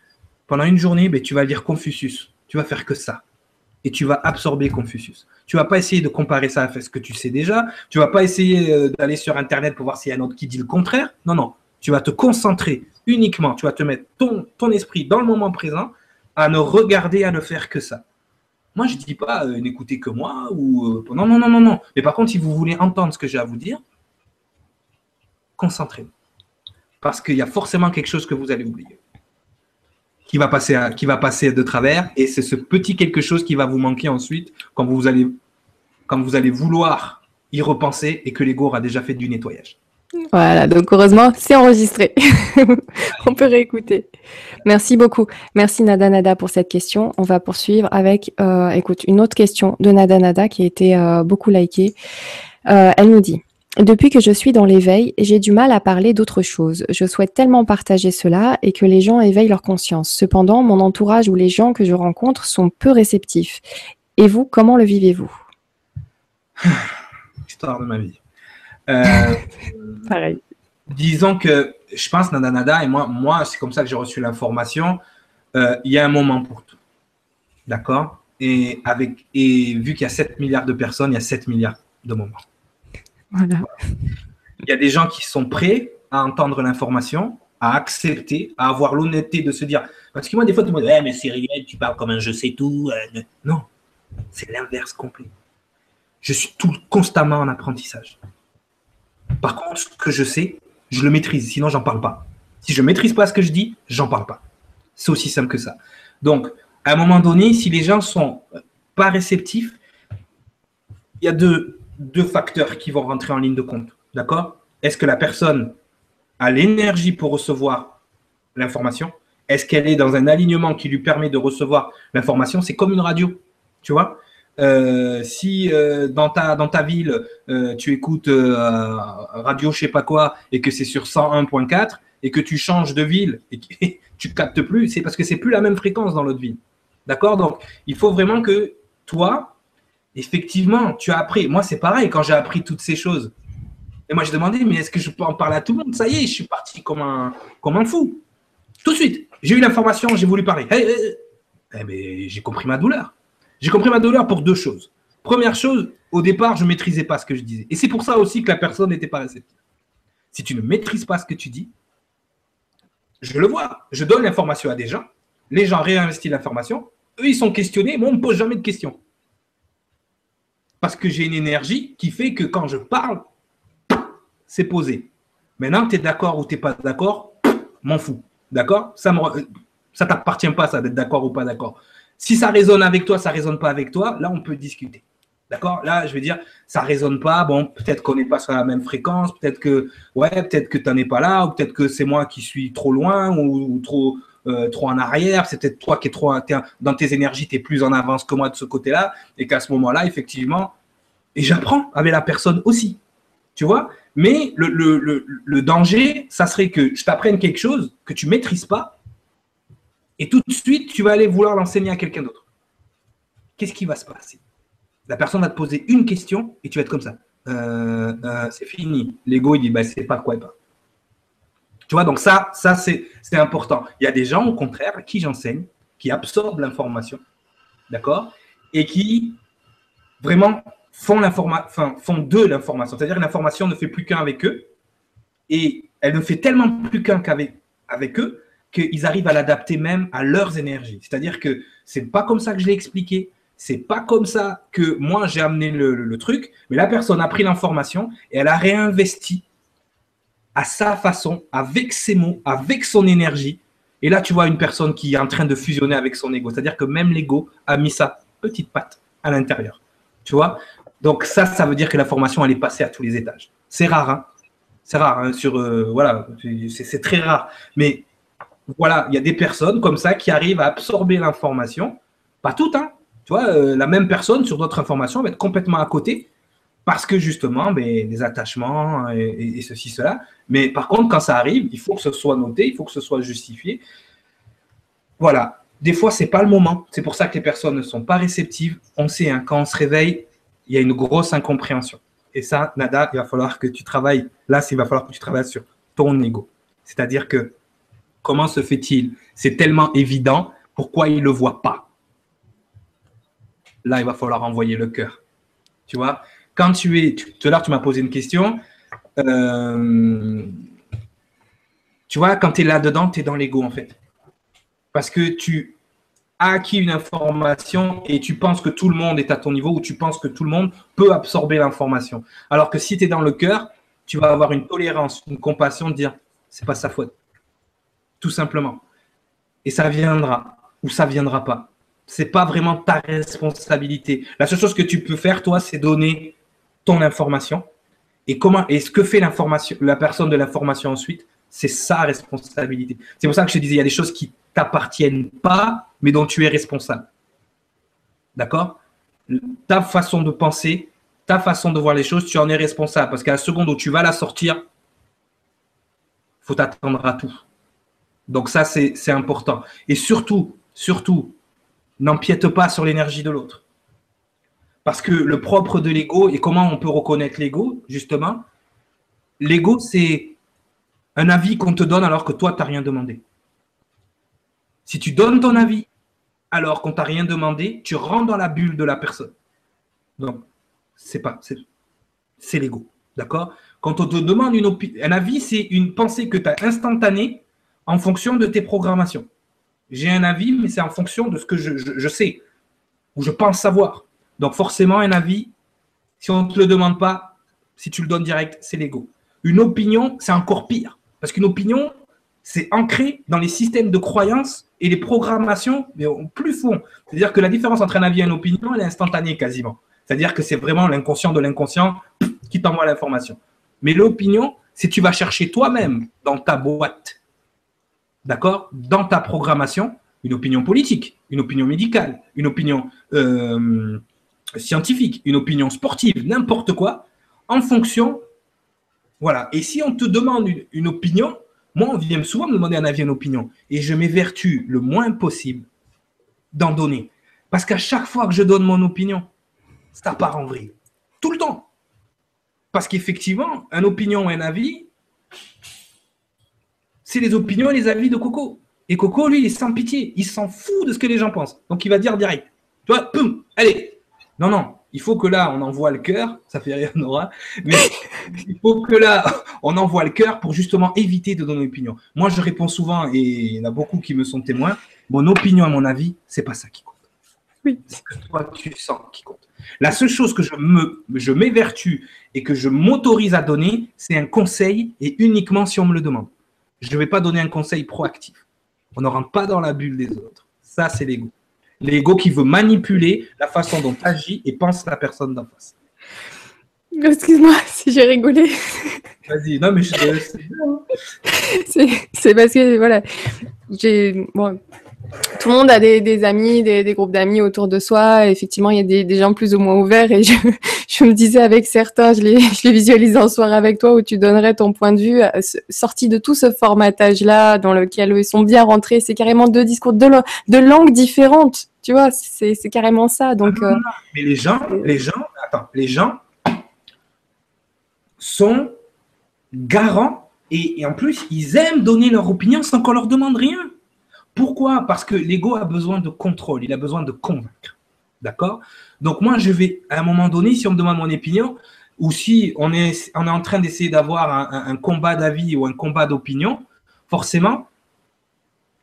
Pendant une journée, ben, tu vas lire Confucius. Tu vas faire que ça. Et tu vas absorber Confucius. Tu vas pas essayer de comparer ça à ce que tu sais déjà. Tu vas pas essayer euh, d'aller sur Internet pour voir s'il y a un autre qui dit le contraire. Non, non. Tu vas te concentrer uniquement. Tu vas te mettre ton, ton esprit dans le moment présent à ne regarder, à ne faire que ça. Moi, je ne dis pas euh, n'écoutez que moi ou euh, non, non, non, non, non. Mais par contre, si vous voulez entendre ce que j'ai à vous dire, concentrez-vous. Parce qu'il y a forcément quelque chose que vous allez oublier. Qui va passer, qui va passer de travers et c'est ce petit quelque chose qui va vous manquer ensuite quand vous allez, quand vous allez vouloir y repenser et que l'ego aura déjà fait du nettoyage. Voilà, donc heureusement, c'est enregistré. On peut réécouter. Merci beaucoup. Merci Nada Nada pour cette question. On va poursuivre avec, euh, écoute, une autre question de Nada Nada qui a été euh, beaucoup likée. Euh, elle nous dit depuis que je suis dans l'éveil, j'ai du mal à parler d'autre chose. Je souhaite tellement partager cela et que les gens éveillent leur conscience. Cependant, mon entourage ou les gens que je rencontre sont peu réceptifs. Et vous, comment le vivez-vous? Histoire de ma vie. Euh, Pareil. Disons que je pense, Nada Nada, et moi, moi c'est comme ça que j'ai reçu l'information. Euh, il y a un moment pour tout. D'accord? Et, avec, et vu qu'il y a 7 milliards de personnes, il y a 7 milliards de moments. Il y a des gens qui sont prêts à entendre l'information, à accepter, à avoir l'honnêteté de se dire. Parce que moi, des fois, tout le monde dit ouais, mais Cyril, tu parles comme un je sais tout. Euh, non, c'est l'inverse complet. Je suis tout constamment en apprentissage. Par contre, ce que je sais, je le maîtrise, sinon j'en parle pas. Si je maîtrise pas ce que je dis, j'en parle pas. C'est aussi simple que ça. Donc, à un moment donné, si les gens sont pas réceptifs, il y a deux, deux facteurs qui vont rentrer en ligne de compte. D'accord? Est-ce que la personne a l'énergie pour recevoir l'information? Est-ce qu'elle est dans un alignement qui lui permet de recevoir l'information? C'est comme une radio, tu vois? Euh, si euh, dans, ta, ville, euh, tu écoutes radio je sais pas quoi et que c'est sur 101.4 et que tu changes de ville et que tu captes plus, c'est parce que c'est plus la même fréquence dans l'autre ville. D'accord? Donc, il faut vraiment que toi, effectivement, tu as appris. Moi, c'est pareil quand j'ai appris toutes ces choses. Et moi, je demandais, mais est-ce que je peux en parler à tout le monde? Ça y est, je suis parti comme un, comme un fou. Tout de suite, j'ai eu l'information, j'ai voulu parler. Eh, eh, eh mais j'ai compris ma douleur. J'ai compris ma douleur pour deux choses. Première chose, au départ, je ne maîtrisais pas ce que je disais. Et c'est pour ça aussi que la personne n'était pas réceptive. Si tu ne maîtrises pas ce que tu dis, je le vois. Je donne l'information à des gens. Les gens réinvestissent l'information. Eux, ils sont questionnés. Moi, on ne me pose jamais de questions. Parce que j'ai une énergie qui fait que quand je parle, c'est posé. Maintenant, tu es d'accord ou tu n'es pas d'accord, m'en fous. D'accord? Ça ne ça t'appartient pas, ça, d'être d'accord ou pas d'accord. Si ça résonne avec toi, ça résonne pas avec toi, là, on peut discuter. D'accord? Là, je veux dire, ça résonne pas. Bon, peut-être qu'on n'est pas sur la même fréquence. Peut-être que, ouais, peut-être que tu n'en es pas là. Ou peut-être que c'est moi qui suis trop loin ou, trop, euh, trop en arrière. C'est peut-être toi qui es trop. dans tes énergies, tu es plus en avance que moi de ce côté-là. Et qu'à ce moment-là, effectivement, et j'apprends avec la personne aussi. Tu vois? Mais le, danger, ça serait que je t'apprenne quelque chose que tu ne maîtrises pas et tout de suite, tu vas aller vouloir l'enseigner à quelqu'un d'autre. Qu'est-ce qui va se passer? La personne va te poser une question et tu vas être comme ça. Euh, euh, c'est fini. L'ego, il dit, bah, c'est pas quoi et pas. Tu vois, donc ça, ça c'est important. Il y a des gens, au contraire, qui j'enseigne, qui absorbent l'information, d'accord Et qui vraiment font, enfin, de l'information. C'est-à-dire que l'information ne fait plus qu'un avec eux et elle ne fait tellement plus qu'un qu'avec avec eux qu'ils arrivent à l'adapter même à leurs énergies. C'est-à-dire que c'est pas comme ça que je l'ai expliqué, c'est pas comme ça que moi j'ai amené le, truc, mais la personne a pris l'information et elle a réinvesti à sa façon, avec ses mots, avec son énergie. Et là, tu vois une personne qui est en train de fusionner avec son ego. C'est-à-dire que même l'ego a mis sa petite patte à l'intérieur. Tu vois? Donc ça, ça veut dire que la formation, elle est passée à tous les étages. C'est rare, hein c'est rare. Hein, sur, euh, voilà, c'est très rare. Mais voilà, il y a des personnes comme ça qui arrivent à absorber l'information. Pas toutes, hein. Tu vois, euh, la même personne sur d'autres informations va être complètement à côté parce que justement, ben, des attachements et, ceci, cela. Mais par contre, quand ça arrive, il faut que ce soit noté, il faut que ce soit justifié. Voilà. Des fois, c'est pas le moment. C'est pour ça que les personnes ne sont pas réceptives. On sait, hein, quand on se réveille, il y a une grosse incompréhension. Et ça, Nada, il va falloir que tu travailles. Là, il va falloir que tu travailles sur ton ego. C'est-à-dire que Comment se fait-il? C'est tellement évident, pourquoi il ne le voit pas? Là, il va falloir envoyer le cœur. Tu vois? Quand tu es. Tout à l'heure, tu m'as posé une question. Euh, tu vois, quand tu es là-dedans, tu es dans l'ego, en fait. Parce que tu as acquis une information et tu penses que tout le monde est à ton niveau ou tu penses que tout le monde peut absorber l'information. Alors que si tu es dans le cœur, tu vas avoir une tolérance, une compassion de dire c'est pas sa faute tout simplement. et ça viendra ou ça viendra pas. C'est pas vraiment ta responsabilité. La seule chose que tu peux faire, toi, c'est donner ton information. Et comment et ce que fait l'information, la personne de l'information ensuite, c'est sa responsabilité. C'est pour ça que je te disais, il y a des choses qui t'appartiennent pas, mais dont tu es responsable. D'accord? Ta façon de penser, ta façon de voir les choses, tu en es responsable. Parce qu'à la seconde où tu vas la sortir, faut t'attendre à tout. Donc ça, c'est important. Et surtout, surtout, n'empiète pas sur l'énergie de l'autre. Parce que le propre de l'ego, et comment on peut reconnaître l'ego, justement, l'ego, c'est un avis qu'on te donne alors que toi, tu n'as rien demandé. Si tu donnes ton avis alors qu'on t'a rien demandé, tu rentres dans la bulle de la personne. Donc, c'est pas, c'est l'ego. D'accord? Quand on te demande une un avis, c'est une pensée que tu as instantanée en fonction de tes programmations. J'ai un avis, mais c'est en fonction de ce que je, sais ou je pense savoir. Donc, forcément, un avis, si on ne te le demande pas, si tu le donnes direct, c'est l'ego. Une opinion, c'est encore pire. Parce qu'une opinion, c'est ancré dans les systèmes de croyances et les programmations, mais plus fond. C'est-à-dire que la différence entre un avis et une opinion, elle est instantanée quasiment. C'est-à-dire que c'est vraiment l'inconscient de l'inconscient qui t'envoie l'information. Mais l'opinion, c'est tu vas chercher toi-même dans ta boîte, d'accord? Dans ta programmation, une opinion politique, une opinion médicale, une opinion euh, scientifique, une opinion sportive, n'importe quoi, en fonction. Voilà. Et si on te demande une opinion, moi, on vient souvent me demander un avis, une opinion. Et je m'évertue le moins possible d'en donner. Parce qu'à chaque fois que je donne mon opinion, ça part en vrille. Tout le temps. Parce qu'effectivement, un opinion un avis, c'est les opinions et les avis de Coco. Et Coco, lui, il est sans pitié. Il s'en fout de ce que les gens pensent. Donc, il va dire direct. Tu vois, poum, allez. Non, non, il faut que là, on envoie le cœur, ça fait rien Nora, mais il faut que là, on envoie le cœur pour justement éviter de donner une opinion. Moi, je réponds souvent, et il y en a beaucoup qui me sont témoins, mon opinion, à mon avis, c'est pas ça qui compte. Oui. C'est que toi, tu sens qui compte. La seule chose que je me, je m'évertue et que je m'autorise à donner, c'est un conseil et uniquement si on me le demande. Je ne vais pas donner un conseil proactif. On ne rentre pas dans la bulle des autres. Ça, c'est l'ego. L'ego qui veut manipuler la façon dont agit et pense la personne d'en face. Excuse-moi si j'ai rigolé. Vas-y, non mais je C'est parce que voilà, j'ai bon, tout le monde a des, amis, des, groupes d'amis autour de soi. Effectivement, il y a des, gens plus ou moins ouverts. Et je, je me disais avec certains, je les, je les visualise en soir avec toi, où tu donnerais ton point de vue, euh, sorti de tout ce formatage-là, dans lequel ils sont bien rentrés. C'est carrément deux discours, de deux langues différentes. Tu vois, c'est carrément ça. Donc, ah euh, Mais les gens, les gens, attends, les gens sont garants et, et en plus, ils aiment donner leur opinion sans qu'on leur demande rien. Pourquoi? Parce que l'ego a besoin de contrôle, il a besoin de convaincre. D'accord? Donc moi, je vais, à un moment donné, si on me demande mon opinion, ou si on est, en train d'essayer d'avoir un, combat d'avis ou un combat d'opinion, forcément,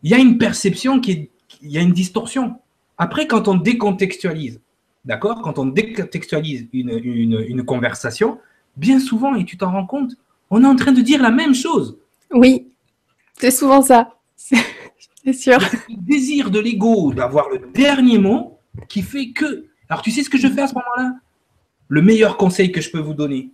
il y a une perception qui est, il y a une distorsion. Après, quand on décontextualise, d'accord? Quand on décontextualise une, une conversation, bien souvent, et tu t'en rends compte, on est en train de dire la même chose. Oui, c'est souvent ça. C'est. Le désir de l'ego d'avoir le dernier mot qui fait que. Alors, tu sais ce que je fais à ce moment-là? Le meilleur conseil que je peux vous donner,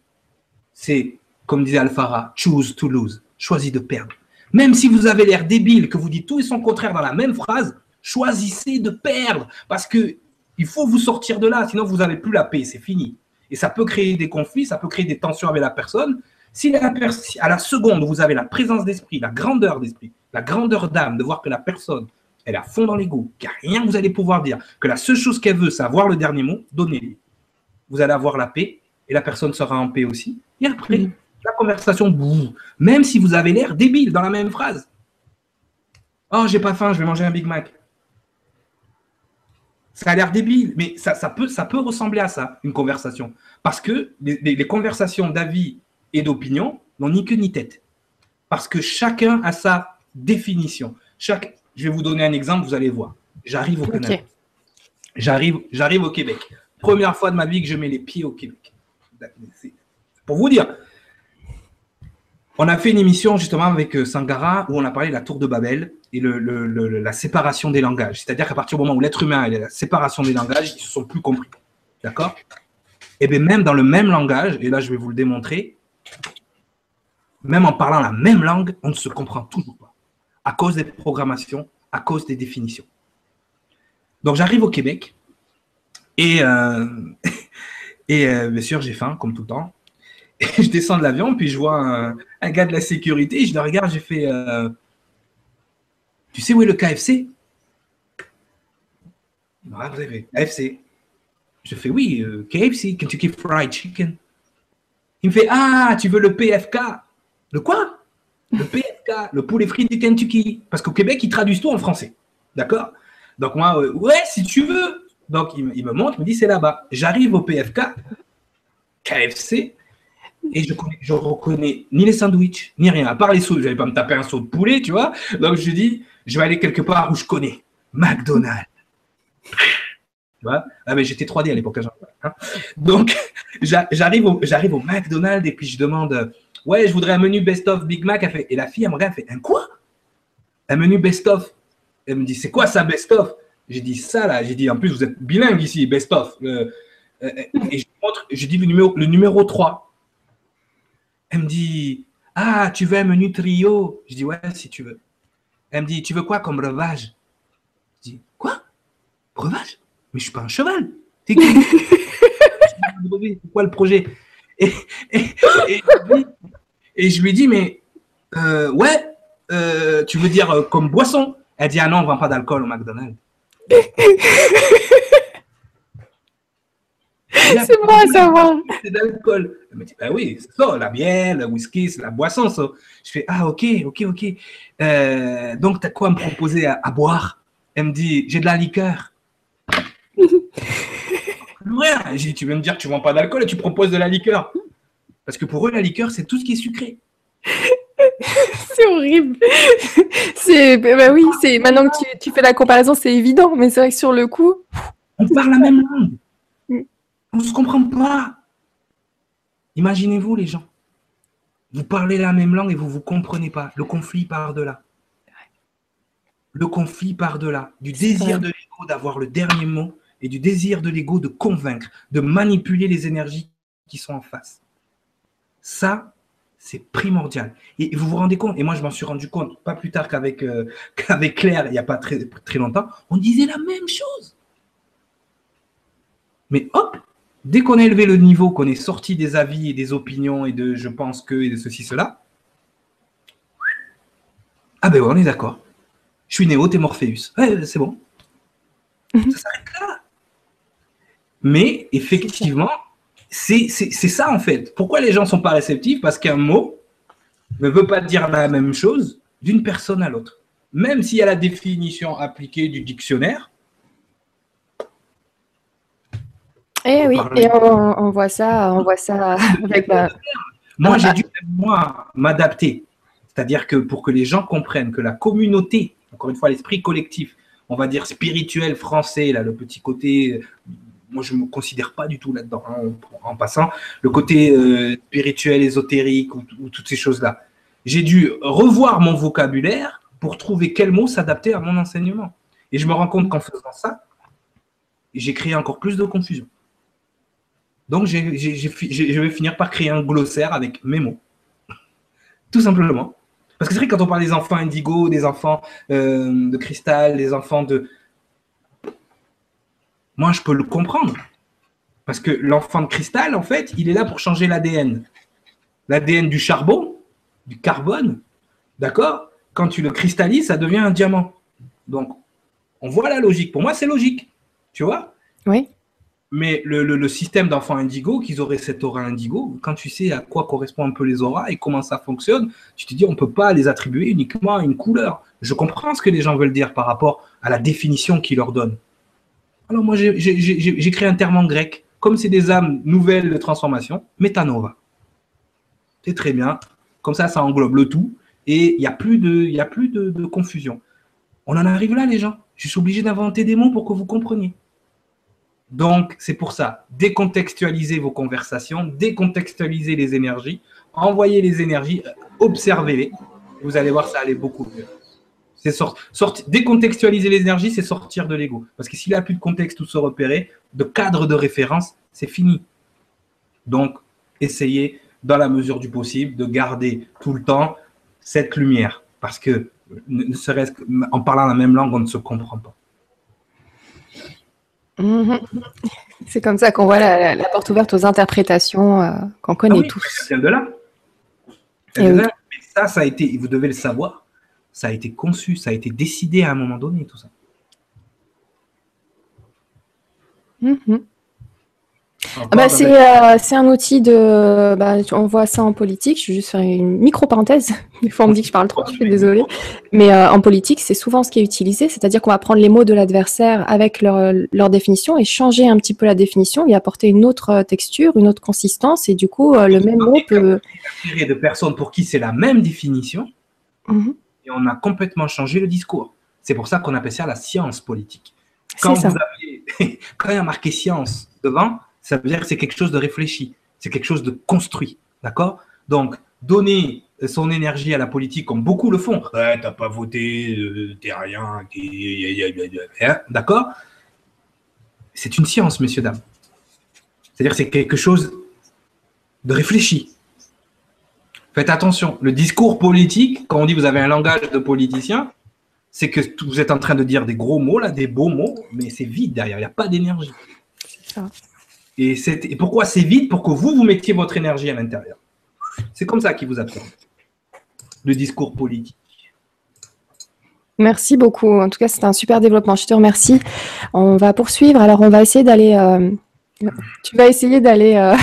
c'est, comme disait Alphara, choose to lose. Choisis de perdre. Même si vous avez l'air débile, que vous dites tout et son contraire dans la même phrase, choisissez de perdre. Parce que il faut vous sortir de là, sinon vous n'avez plus la paix, c'est fini. Et ça peut créer des conflits, ça peut créer des tensions avec la personne. Si à la seconde, vous avez la présence d'esprit, la grandeur d'esprit, la grandeur d'âme de voir que la personne, elle est à fond dans l'ego, qu'il n'y a rien que vous allez pouvoir dire, que la seule chose qu'elle veut, c'est avoir le dernier mot, donnez-lui. Vous allez avoir la paix et la personne sera en paix aussi. Et après, la conversation, boum, même si vous avez l'air débile dans la même phrase. Oh, j'ai pas faim, je vais manger un Big Mac. Ça a l'air débile, mais ça, ça, peut, ça peut ressembler à ça, une conversation. Parce que les conversations d'avis et d'opinion n'ont ni queue ni tête. Parce que chacun a sa définition. Chaque, je vais vous donner un exemple, vous allez voir. J'arrive au Canada. J'arrive, j'arrive au Québec. Première fois de ma vie que je mets les pieds au Québec. Pour vous dire, on a fait une émission justement avec euh, Sangara où on a parlé de la tour de Babel et la séparation des langages. C'est-à-dire qu'à partir du moment où l'être humain et la séparation des langages, ils se sont plus compris. D'accord? Et bien même dans le même langage, et là je vais vous le démontrer, même en parlant la même langue, on ne se comprend toujours pas. À cause des programmations, à cause des définitions. Donc j'arrive au Québec et, euh, et euh, bien sûr j'ai faim comme tout le temps. Et je descends de l'avion, puis je vois un, gars de la sécurité, je le regarde, j'ai fait euh, Tu sais où est le KFC ah, vous avez KFC. Je fais Oui, KFC, Kentucky Fried Chicken. Il me fait Ah, tu veux le PFK Le quoi? Le PFK, le poulet frit du Kentucky. Parce qu'au Québec, ils traduisent tout en français. D'accord? Donc, moi, ouais, si tu veux. Donc, il, me montre, il me dit C'est là-bas. J'arrive au PFK, KFC, et je, connais, je reconnais ni les sandwichs, ni rien. À part les sauts, je n'allais pas me taper un saut de poulet, tu vois. Donc, je dis Je vais aller quelque part où je connais. McDonald's. Tu vois? Ah, mais j'étais 3D à l'époque. Hein. hein. Donc, j'arrive au McDonald's et puis je demande Ouais, je voudrais un menu best-of Big Mac. fait, et la fille, elle me regarde, elle fait Un quoi? Un menu best-of Elle me dit C'est quoi ça, best-of J'ai dit Ça là. J'ai dit En plus, vous êtes bilingue ici, best-of. Euh, euh, et je montre, je dis le numéro, le numéro 3. Elle me dit Ah, tu veux un menu trio? Je dis Ouais, si tu veux. Elle me dit Tu veux quoi comme breuvage? Je dis Quoi? Breuvage? Mais je suis pas un cheval. C'est quoi le projet? Et, je lui dis, mais euh, ouais, euh, tu veux dire euh, comme boisson? Elle dit, ah non, on ne vend pas d'alcool au McDonald's. c'est bon à savoir. C'est d'alcool. Elle me dit, bah oui, c'est ça, la bière, le whisky, c'est la boisson, ça. Je fais, ah ok, ok, ok. donc, tu as quoi à me proposer à, à boire? Elle me dit, j'ai de la liqueur. Dit, tu veux me dire que tu ne vends pas d'alcool et tu proposes de la liqueur. Parce que pour eux, la liqueur, c'est tout ce qui est sucré. c'est horrible. C'est, bah oui, c'est maintenant que tu, fais la comparaison, c'est évident, mais c'est vrai que sur le coup, on parle la même langue. Mm. On ne se comprend pas. Imaginez-vous les gens. Vous parlez la même langue et vous ne vous comprenez pas. Le conflit part de là. Le conflit part de là. Du désir de l'ego d'avoir le dernier mot et du désir de l'ego de convaincre, de manipuler les énergies qui sont en face. Ça, c'est primordial. Et vous vous rendez compte, et moi je m'en suis rendu compte pas plus tard qu'avec euh, Claire, il n'y a pas très, très longtemps, on disait la même chose. Mais hop, dès qu'on a élevé le niveau, qu'on est sorti des avis et des opinions et de je pense que et de ceci, cela, ah ben ouais, on est d'accord. Je suis Néo, t'es Morpheus. Ouais, c'est bon. Ça s'arrête là. Mais effectivement, c'est ça en fait. Pourquoi les gens ne sont pas réceptifs? Parce qu'un mot ne veut pas dire la même chose d'une personne à l'autre. Même s'il y a la définition appliquée du dictionnaire. Eh oui, et on, voit ça, on voit ça avec Moi, j'ai dû moi m'adapter. C'est-à-dire que pour que les gens comprennent que la communauté, encore une fois, l'esprit collectif, on va dire spirituel français, là, le petit côté moi je ne me considère pas du tout là-dedans, hein, en, passant, le côté euh, spirituel, ésotérique ou, toutes ces choses-là. J'ai dû revoir mon vocabulaire pour trouver quel mot s'adapter à mon enseignement. Et je me rends compte qu'en faisant ça, j'ai créé encore plus de confusion. Donc je vais finir par créer un glossaire avec mes mots. Tout simplement. Parce que c'est vrai, quand on parle des enfants indigo, des enfants euh, de cristal, des enfants de, moi, je peux le comprendre. Parce que l'enfant de cristal, en fait, il est là pour changer l'ADN. L'ADN du charbon, du carbone, d'accord? Quand tu le cristallises, ça devient un diamant. Donc, on voit la logique. Pour moi, c'est logique. Tu vois? Oui. Mais le, système d'enfants indigo, qu'ils auraient cette aura indigo, quand tu sais à quoi correspondent un peu les auras et comment ça fonctionne, tu te dis on ne peut pas les attribuer uniquement à une couleur. Je comprends ce que les gens veulent dire par rapport à la définition qu'ils leur donnent. Alors moi, j'ai créé un terme en grec. Comme c'est des âmes nouvelles de transformation, métanova. C'est très bien. Comme ça, ça englobe le tout. Et il n'y a plus, de, a plus de, confusion. On en arrive là, les gens. Je suis obligé d'inventer des mots pour que vous compreniez. Donc, c'est pour ça, décontextualisez vos conversations, décontextualisez les énergies, envoyez les énergies, observez-les. Vous allez voir, ça allait beaucoup mieux. C'est décontextualiser les énergies, c'est sortir de l'ego. Parce que s'il n'y a plus de contexte où se repérer, de cadre de référence, c'est fini. Donc, essayez, dans la mesure du possible, de garder tout le temps cette lumière. Parce que, ne serait-ce qu'en parlant la même langue, on ne se comprend pas. Mhm. C'est comme ça qu'on voit la, porte ouverte aux interprétations euh, qu'on connaît ah tous. Ça de là. Eh Mais ça, ça a été, vous devez le savoir, ça a été conçu, ça a été décidé à un moment donné, tout ça. Mhm. Ah bah, euh, c'est un outil de. Bah, on voit ça en politique. Je vais juste faire une micro-parenthèse. Des fois, on me dit que je parle trop, je suis désolée. Mais euh, en politique, c'est souvent ce qui est utilisé. C'est-à-dire qu'on va prendre les mots de l'adversaire avec leur, leur, définition et changer un petit peu la définition et apporter une autre texture, une autre consistance. Et du coup, euh, le même mot peut. de personnes pour qui c'est la même définition. Mhm. Et on a complètement changé le discours. C'est pour ça qu'on appelle ça la science politique. Quand, vous avez, quand il y a marqué science devant, ça veut dire que c'est quelque chose de réfléchi, c'est quelque chose de construit. D'accord? Donc, donner son énergie à la politique, comme beaucoup le font, ouais, t'as pas voté, euh, t'es rien, hein, d'accord? C'est une science, messieurs, dames. C'est-à-dire que c'est quelque chose de réfléchi. Faites attention, le discours politique, quand on dit vous avez un langage de politicien, c'est que vous êtes en train de dire des gros mots, là, des beaux mots, mais c'est vide derrière, il n'y a pas d'énergie. C'est ça. Et, pourquoi c'est vite Pour que vous, vous mettiez votre énergie à l'intérieur. C'est comme ça qu'il vous absorbe. Le discours politique. Merci beaucoup. En tout cas, c'est un super développement. Je te remercie. On va poursuivre. Alors, on va essayer d'aller. Euh, tu vas essayer d'aller euh,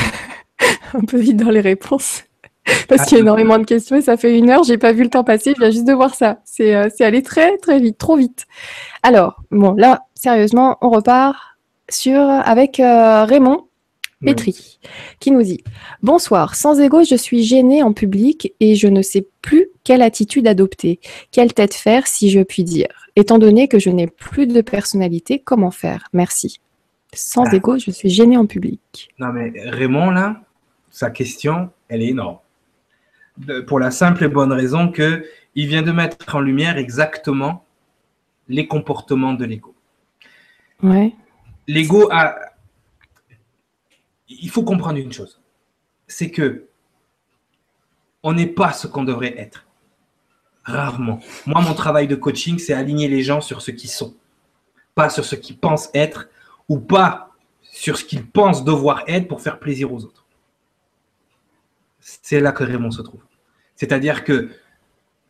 un peu vite dans les réponses. Parce qu'il y a énormément de questions et ça fait une heure, j'ai pas vu le temps passer, je viens juste de voir ça. C'est euh, allé très très vite, trop vite. Alors, bon, là, sérieusement, on repart sur avec Raymond Petri, qui nous dit Bonsoir, sans ego, je suis gênée en public et je ne sais plus quelle attitude adopter, quelle tête faire si je puis dire. Étant donné que je n'ai plus de personnalité, comment faire? Merci. Sans ah. ego, je suis gênée en public. Non, mais Raymond, là, sa question, elle est énorme. Pour la simple et bonne raison que il vient de mettre en lumière exactement les comportements de l'ego. Ouais. L'ego a, il faut comprendre une chose, c'est que on n'est pas ce qu'on devrait être. Rarement. Moi, mon travail de coaching, c'est aligner les gens sur ce qu'ils sont, pas sur ce qu'ils pensent être ou pas sur ce qu'ils pensent devoir être pour faire plaisir aux autres. C'est là que Raymond se trouve. C'est-à-dire que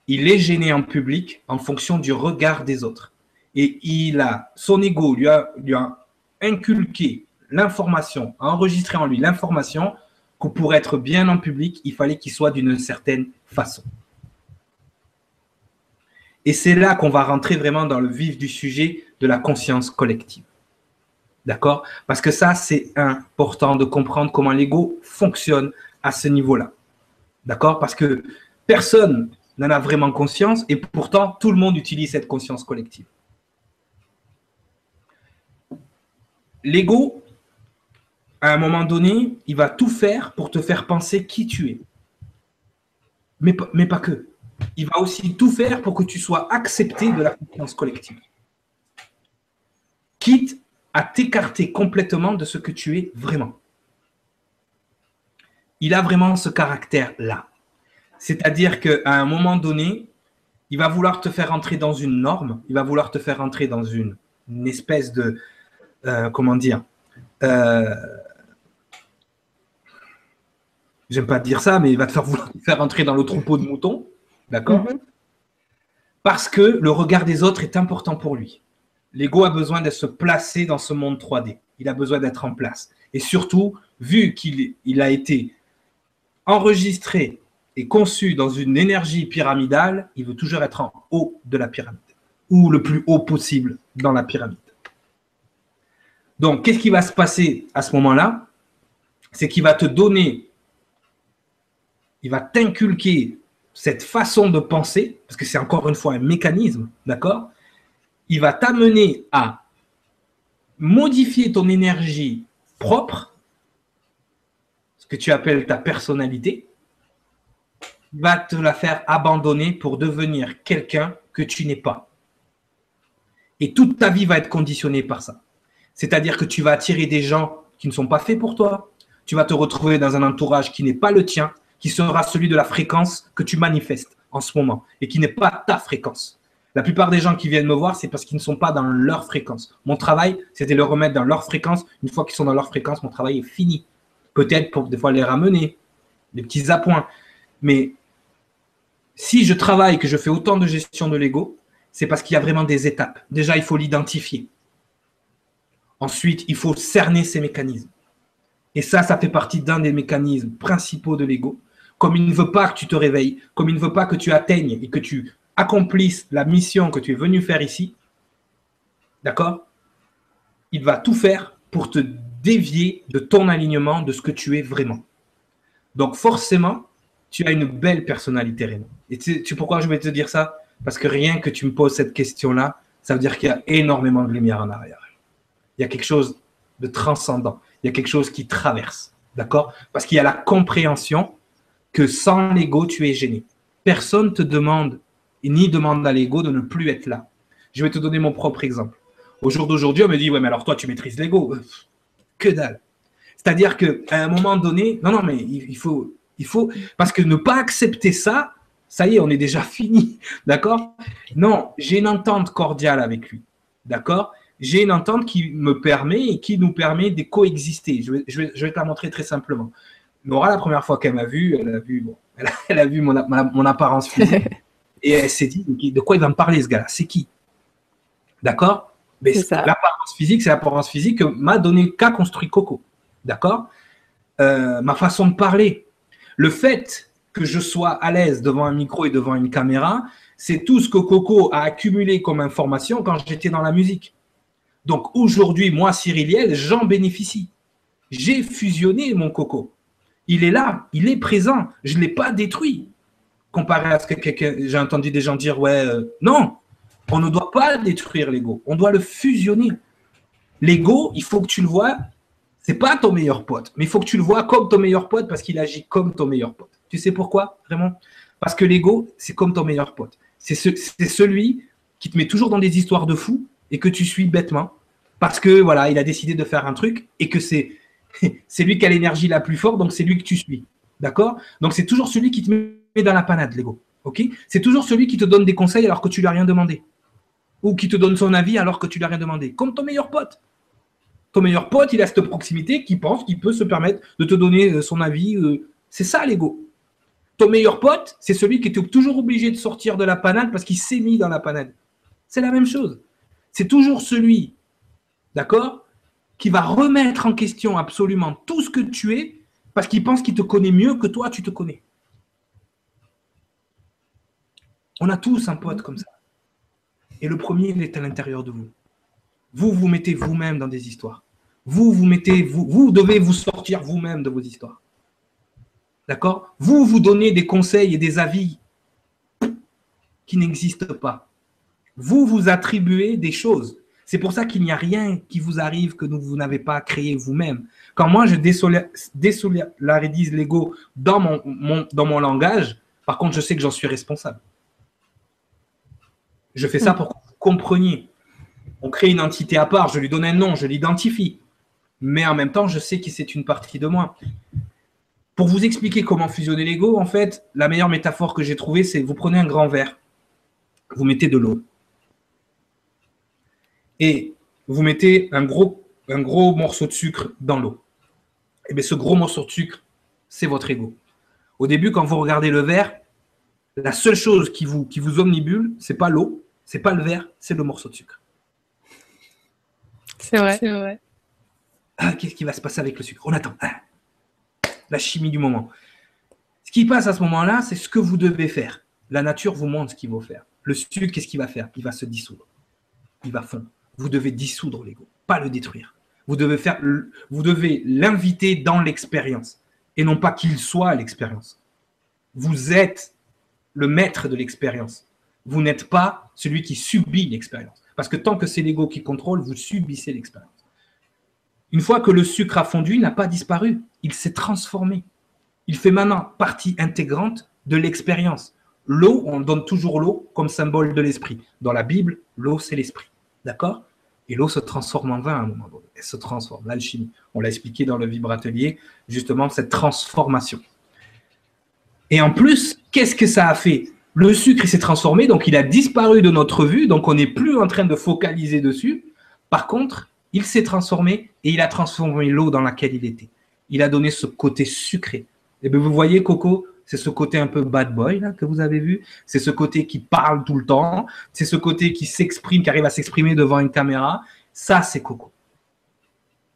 il est gêné en public en fonction du regard des autres. Et il a, son ego lui a, lui a inculqué l'information, à enregistrer en lui l'information que pour être bien en public, il fallait qu'il soit d'une certaine façon. Et c'est là qu'on va rentrer vraiment dans le vif du sujet de la conscience collective. D'accord? Parce que ça, c'est important de comprendre comment l'ego fonctionne à ce niveau-là. D'accord? Parce que personne n'en a vraiment conscience et pourtant tout le monde utilise cette conscience collective. L'ego, à un moment donné, il va tout faire pour te faire penser qui tu es. Mais, mais pas que. Il va aussi tout faire pour que tu sois accepté de la confiance collective. Quitte à t'écarter complètement de ce que tu es vraiment. Il a vraiment ce caractère-là. C'est-à-dire qu'à un moment donné, il va vouloir te faire entrer dans une norme, il va vouloir te faire entrer dans une, espèce de, euh, comment dire, euh, j'aime pas dire ça, mais il va te faire, faire entrer dans le troupeau de moutons, d'accord? Mhm. Parce que le regard des autres est important pour lui. L'ego a besoin de se placer dans ce monde 3D. Il a besoin d'être en place. Et surtout, vu qu'il il a été enregistré et conçu dans une énergie pyramidale, il veut toujours être en haut de la pyramide, ou le plus haut possible dans la pyramide. Donc, qu'est-ce qui va se passer à ce moment-là? C'est qu'il va te donner il va t'inculquer cette façon de penser, parce que c'est encore une fois un mécanisme, d'accord? Il va t'amener à modifier ton énergie propre, que tu appelles ta personnalité, va te la faire abandonner pour devenir quelqu'un que tu n'es pas. Et toute ta vie va être conditionnée par ça. C'est-à-dire que tu vas attirer des gens qui ne sont pas faits pour toi. Tu vas te retrouver dans un entourage qui n'est pas le tien, qui sera celui de la fréquence que tu manifestes en ce moment et qui n'est pas ta fréquence. La plupart des gens qui viennent me voir, c'est parce qu'ils ne sont pas dans leur fréquence. Mon travail, c'était de les remettre dans leur fréquence. Une fois qu'ils sont dans leur fréquence, mon travail est fini. Peut-être pour des fois les ramener, des petits appoints. Mais si je travaille, que je fais autant de gestion de l'ego, c'est parce qu'il y a vraiment des étapes. Déjà, il faut l'identifier. Ensuite, il faut cerner ces mécanismes. Et ça, ça fait partie d'un des mécanismes principaux de l'ego. Comme il ne veut pas que tu te réveilles, comme il ne veut pas que tu atteignes et que tu accomplisses la mission que tu es venu faire ici, d'accord? Il va tout faire pour te dévier de ton alignement, de ce que tu es vraiment. Donc forcément, tu as une belle personnalité, Raymond. Et tu sais pourquoi je vais te dire ça? Parce que rien que tu me poses cette question-là, ça veut dire qu'il y a énormément de lumière en arrière. Il y a quelque chose de transcendant. Il y a quelque chose qui traverse. D'accord? Parce qu'il y a la compréhension que sans l'ego, tu es gêné. Personne te demande ni demande à l'ego de ne plus être là. Je vais te donner mon propre exemple. Au jour d'aujourd'hui, on me dit, ouais, mais alors toi, tu maîtrises l'ego. Que dalle. C'est-à-dire qu'à un moment donné, non, non, mais il faut, il faut, parce que ne pas accepter ça, ça y est, on est déjà fini. D'accord? Non, j'ai une entente cordiale avec lui. D'accord? J'ai une entente qui me permet et qui nous permet de coexister. Je vais, je vais, je vais te la montrer très simplement. Nora, la première fois qu'elle m'a vu, elle a vu, bon, elle a, vu mon, mon apparence physique. Et elle s'est dit, de quoi il va me parler ce gars-là? C'est qui? D'accord? Mais l'apparence physique, c'est l'apparence physique que m'a donné, qu'a construit Coco. D'accord? Euh, Ma façon de parler. Le fait que je sois à l'aise devant un micro et devant une caméra, c'est tout ce que Coco a accumulé comme information quand j'étais dans la musique. Donc aujourd'hui, moi, Cyriliel, j'en bénéficie. J'ai fusionné mon Coco. Il est là, il est présent. Je ne l'ai pas détruit comparé à ce que j'ai entendu des gens dire, ouais, euh, non, on ne doit pas détruire l'ego, on doit le fusionner. L'ego, il faut que tu le vois, c'est pas ton meilleur pote, mais il faut que tu le vois comme ton meilleur pote parce qu'il agit comme ton meilleur pote. Tu sais pourquoi, vraiment Parce que l'ego, c'est comme ton meilleur pote. C'est celui qui te met toujours dans des histoires de fous et que tu suis bêtement parce que voilà, il a décidé de faire un truc et que c'est c'est lui qui a l'énergie la plus forte, donc c'est lui que tu suis. D'accord? Donc c'est toujours celui qui te met dans la panade, l'ego. Ok? C'est toujours celui qui te donne des conseils alors que tu lui as rien demandé. Ou qui te donne son avis alors que tu lui as rien demandé. Comme ton meilleur pote. Ton meilleur pote, il a cette proximité qui pense qu'il peut se permettre de te donner euh, son avis. Euh. C'est ça l'ego. Ton meilleur pote, c'est celui qui est toujours obligé de sortir de la panade parce qu'il s'est mis dans la panade. C'est la même chose. C'est toujours celui, d'accord, qui va remettre en question absolument tout ce que tu es parce qu'il pense qu'il te connaît mieux que toi, tu te connais. On a tous un pote comme ça. Et le premier, il est à l'intérieur de vous. Vous, vous mettez vous-même dans des histoires. Vous, vous mettez, vous, vous devez vous sortir vous-même de vos histoires. D'accord? Vous, vous donnez des conseils et des avis qui n'existent pas. Vous, vous attribuez des choses. C'est pour ça qu'il n'y a rien qui vous arrive que vous n'avez pas créé vous-même. Quand moi, je désolidarise l'ego dans dans mon langage, par contre, je sais que j'en suis responsable. Je fais ça pour que vous compreniez. On crée une entité à part, je lui donne un nom, je l'identifie. Mais en même temps, je sais que c'est une partie de moi. Pour vous expliquer comment fusionner l'ego, en fait, la meilleure métaphore que j'ai trouvée, c'est vous prenez un grand verre, vous mettez de l'eau. Et vous mettez un gros, un gros morceau de sucre dans l'eau. Et eh bien ce gros morceau de sucre, c'est votre ego. Au début, quand vous regardez le verre, la seule chose qui vous, qui vous omnibule, c'est pas l'eau, c'est pas le verre, c'est le morceau de sucre. C'est vrai. C'est vrai. Ah, qu'est-ce qui va se passer avec le sucre? On attend. Ah. la chimie du moment. Ce qui passe à ce moment-là, c'est ce que vous devez faire. La nature vous montre ce qu'il faut faire. Le sucre, qu'est-ce qu'il va faire? Il va se dissoudre. Il va fondre. Vous devez dissoudre l'ego, pas le détruire. Vous devez faire, vous devez l'inviter dans l'expérience et non pas qu'il soit l'expérience. Vous êtes le maître de l'expérience. Vous n'êtes pas celui qui subit l'expérience. Parce que tant que c'est l'ego qui contrôle, vous subissez l'expérience. Une fois que le sucre a fondu, il n'a pas disparu. Il s'est transformé. Il fait maintenant partie intégrante de l'expérience. L'eau, on donne toujours l'eau comme symbole de l'esprit. Dans la Bible, l'eau, c'est l'esprit. D'accord? Et l'eau se transforme en vin à un moment donné. Elle se transforme, l'alchimie. On l'a expliqué dans le vibratelier, justement, cette transformation. Et en plus, qu'est-ce que ça a fait? Le sucre s'est transformé, donc il a disparu de notre vue, donc on n'est plus en train de focaliser dessus. Par contre, il s'est transformé et il a transformé l'eau dans laquelle il était. Il a donné ce côté sucré. Et bien vous voyez, Coco, c'est ce côté un peu bad boy là, que vous avez vu. C'est ce côté qui parle tout le temps. C'est ce côté qui s'exprime, qui arrive à s'exprimer devant une caméra. Ça, c'est Coco.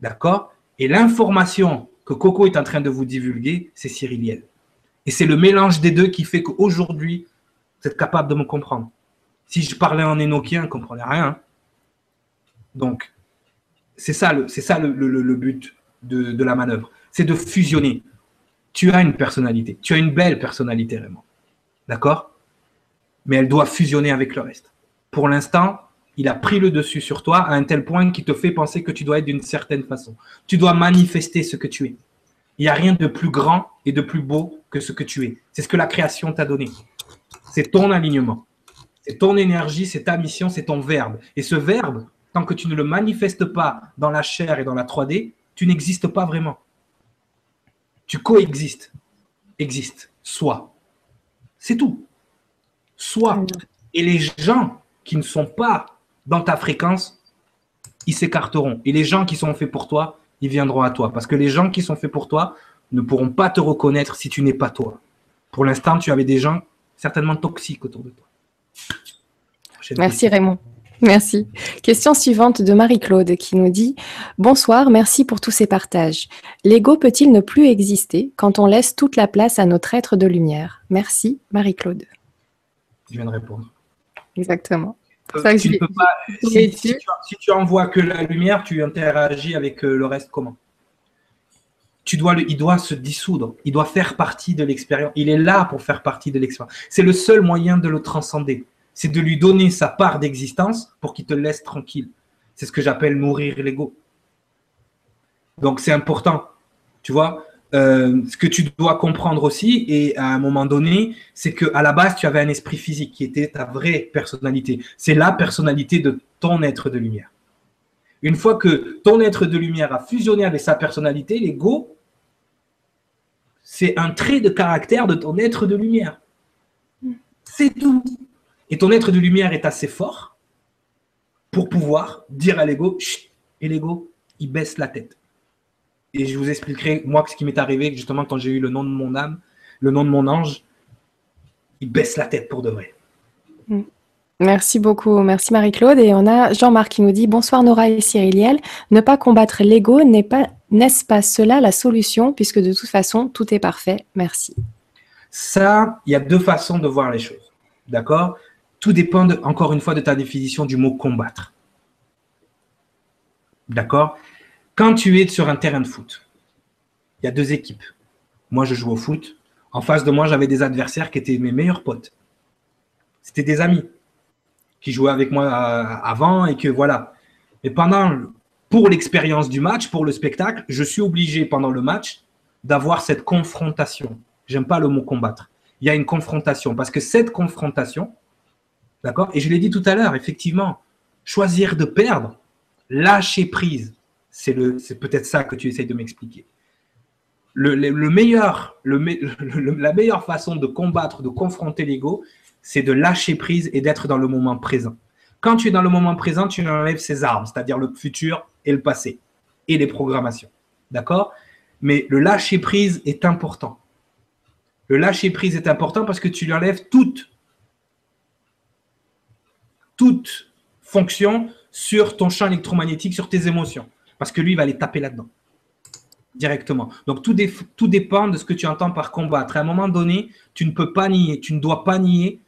D'accord? Et l'information que Coco est en train de vous divulguer, c'est Cyriliel. Et c'est le mélange des deux qui fait qu'aujourd'hui, vous êtes capable de me comprendre. Si je parlais en énoquien, ne comprenait rien. Donc, c'est ça le, c'est ça le, but de, de la manœuvre. C'est de fusionner tu as une personnalité. Tu as une belle personnalité, vraiment. D'accord? Mais elle doit fusionner avec le reste. Pour l'instant, il a pris le dessus sur toi à un tel point qu'il te fait penser que tu dois être d'une certaine façon. Tu dois manifester ce que tu es. Il n'y a rien de plus grand et de plus beau que ce que tu es. C'est ce que la création t'a donné. C'est ton alignement. C'est ton énergie, c'est ta mission, c'est ton verbe. Et ce verbe, tant que tu ne le manifestes pas dans la chair et dans la 3D, tu n'existes pas vraiment. Tu coexistes. Existe. Sois. C'est tout. Sois. Et les gens qui ne sont pas dans ta fréquence, ils s'écarteront. Et les gens qui sont faits pour toi, ils viendront à toi. Parce que les gens qui sont faits pour toi ne pourront pas te reconnaître si tu n'es pas toi. Pour l'instant, tu avais des gens certainement toxiques autour de toi. Merci Raymond. Merci. Question suivante de Marie-Claude qui nous dit Bonsoir, merci pour tous ces partages. L'ego peut-il ne plus exister quand on laisse toute la place à notre être de lumière? Merci, Marie-Claude. Je viens de répondre. Exactement. si, tu, envoies que la lumière, tu interagis avec euh, le reste comment? Il doit se dissoudre, il doit faire partie de l'expérience. Il est là pour faire partie de l'expérience. C'est le seul moyen de le transcender c'est de lui donner sa part d'existence pour qu'il te laisse tranquille. C'est ce que j'appelle nourrir l'ego. Donc c'est important, tu vois. Euh, ce que tu dois comprendre aussi, et à un moment donné, c'est que à la base, tu avais un esprit physique qui était ta vraie personnalité. C'est la personnalité de ton être de lumière. Une fois que ton être de lumière a fusionné avec sa personnalité, l'ego, c'est un trait de caractère de ton être de lumière. C'est tout. Et ton être de lumière est assez fort pour pouvoir dire à l'ego, et l'ego, il baisse la tête. Et je vous expliquerai, moi, ce qui m'est arrivé, justement, quand j'ai eu le nom de mon âme, le nom de mon ange, il baisse la tête pour de vrai. Mm. Merci beaucoup, merci Marie-Claude. Et on a Jean-Marc qui nous dit Bonsoir Nora et Cyriliel. Ne pas combattre l'ego n'est pas, n'est-ce pas cela la solution, puisque de toute façon, tout est parfait. Merci. Ça, il y a deux façons de voir les choses. D'accord? Tout dépend, encore une fois, de ta définition du mot combattre. D'accord? Quand tu es sur un terrain de foot, il y a deux équipes. Moi, je joue au foot. En face de moi, j'avais des adversaires qui étaient mes meilleurs potes. C'était des amis qui jouaient avec moi euh, avant et que voilà. Et pendant, pour l'expérience du match, pour le spectacle, je suis obligé pendant le match d'avoir cette confrontation. J'aime pas le mot combattre. Il y a une confrontation parce que cette confrontation, D'accord Et je l'ai dit tout à l'heure, effectivement, choisir de perdre, lâcher prise, c'est peut-être ça que tu essayes de m'expliquer. Le, meilleur, la meilleure façon de combattre, de confronter l'ego, c'est de lâcher prise et d'être dans le moment présent. Quand tu es dans le moment présent, tu enlèves ses armes, c'est-à-dire le futur et le passé, et les programmations. D'accord? Mais le lâcher prise est important. Le lâcher prise est important parce que tu lui enlèves toute toute fonction sur ton champ électromagnétique, sur tes émotions. Parce que lui, il va les taper là-dedans. Directement. Donc, tout, tout dépend de ce que tu entends par combattre. À un moment donné, tu ne peux pas nier, tu ne dois pas nier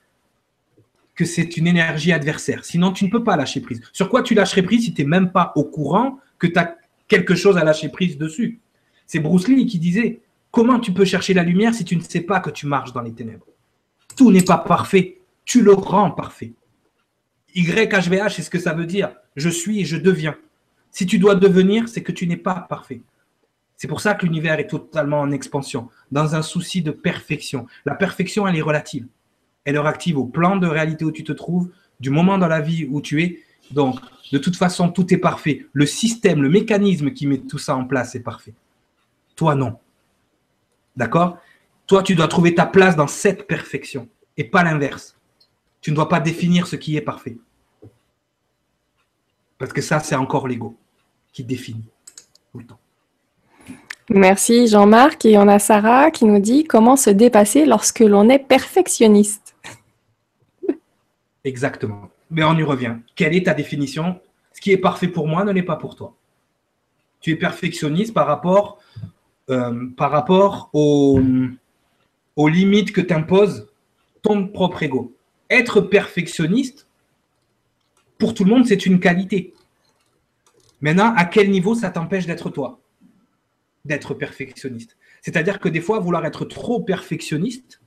que c'est une énergie adversaire. Sinon, tu ne peux pas lâcher prise. Sur quoi tu lâcherais prise si tu n'es même pas au courant que tu as quelque chose à lâcher prise dessus? C'est Bruce Lee qui disait Comment tu peux chercher la lumière si tu ne sais pas que tu marches dans les ténèbres? Tout n'est pas parfait. Tu le rends parfait. YHVH, c'est ce que ça veut dire. Je suis et je deviens. Si tu dois devenir, c'est que tu n'es pas parfait. C'est pour ça que l'univers est totalement en expansion, dans un souci de perfection. La perfection, elle est relative. Elle est relative au plan de réalité où tu te trouves, du moment dans la vie où tu es. Donc, de toute façon, tout est parfait. Le système, le mécanisme qui met tout ça en place est parfait. Toi, non. D'accord? Toi, tu dois trouver ta place dans cette perfection et pas l'inverse. Tu ne dois pas définir ce qui est parfait. Parce que ça, c'est encore l'ego qui définit tout le temps. Merci Jean-Marc. Et on a Sarah qui nous dit comment se dépasser lorsque l'on est perfectionniste. Exactement. Mais on y revient. Quelle est ta définition? Ce qui est parfait pour moi ne l'est pas pour toi. Tu es perfectionniste par rapport, euh, par rapport aux, aux limites que t'impose ton propre ego. Être perfectionniste, pour tout le monde, c'est une qualité. Maintenant, à quel niveau ça t'empêche d'être toi? D'être perfectionniste. C'est-à-dire que des fois, vouloir être trop perfectionniste,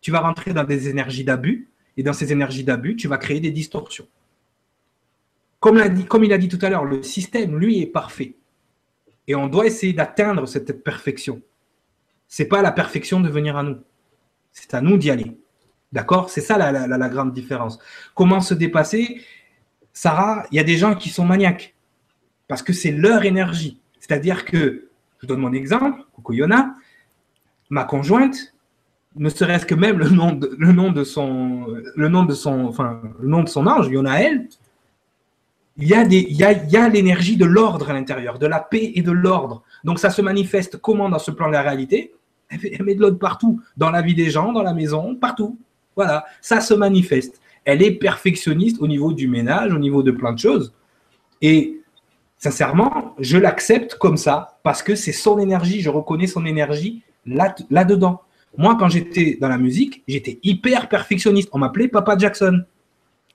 tu vas rentrer dans des énergies d'abus, et dans ces énergies d'abus, tu vas créer des distorsions. Comme, il a dit tout à l'heure, le système, lui, est parfait. Et on doit essayer d'atteindre cette perfection. Ce n'est pas la perfection de venir à nous. C'est à nous d'y aller. D'accord? C'est ça la, grande différence. Comment se dépasser? Sarah, il y a des gens qui sont maniaques parce que c'est leur énergie. C'est-à-dire que, je donne mon exemple, coucou Yona, ma conjointe, ne serait-ce que même le nom de, son, ange, il y a des, il y a, il y a l'énergie de l'ordre à l'intérieur, de la paix et de l'ordre. Donc ça se manifeste comment dans ce plan de la réalité? Elle met de l'ordre partout, dans la vie des gens, dans la maison, partout. Voilà, ça se manifeste. Elle est perfectionniste au niveau du ménage, au niveau de plein de choses. Et sincèrement, je l'accepte comme ça parce que c'est son énergie, je reconnais son énergie là-dedans. Moi, quand j'étais dans la musique, j'étais hyper perfectionniste. On m'appelait Papa Jackson.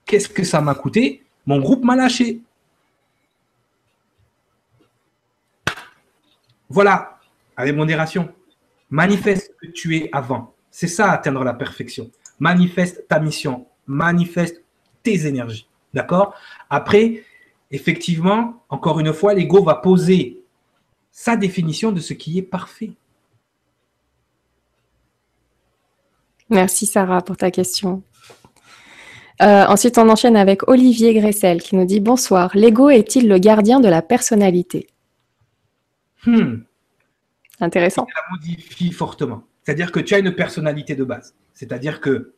Qu'est-ce que ça m'a coûté? Mon groupe m'a lâché. Voilà, avec modération. Manifeste ce que tu es avant. C'est ça, atteindre la perfection manifeste ta mission, manifeste tes énergies. D'accord? Après, effectivement, encore une fois, l'ego va poser sa définition de ce qui est parfait. Merci Sarah pour ta question. Euh, ensuite, on enchaîne avec Olivier Gressel qui nous dit Bonsoir, l'ego est-il le gardien de la personnalité? Hmm. Intéressant. Ça modifie fortement. C'est-à-dire que tu as une personnalité de base. C'est-à-dire que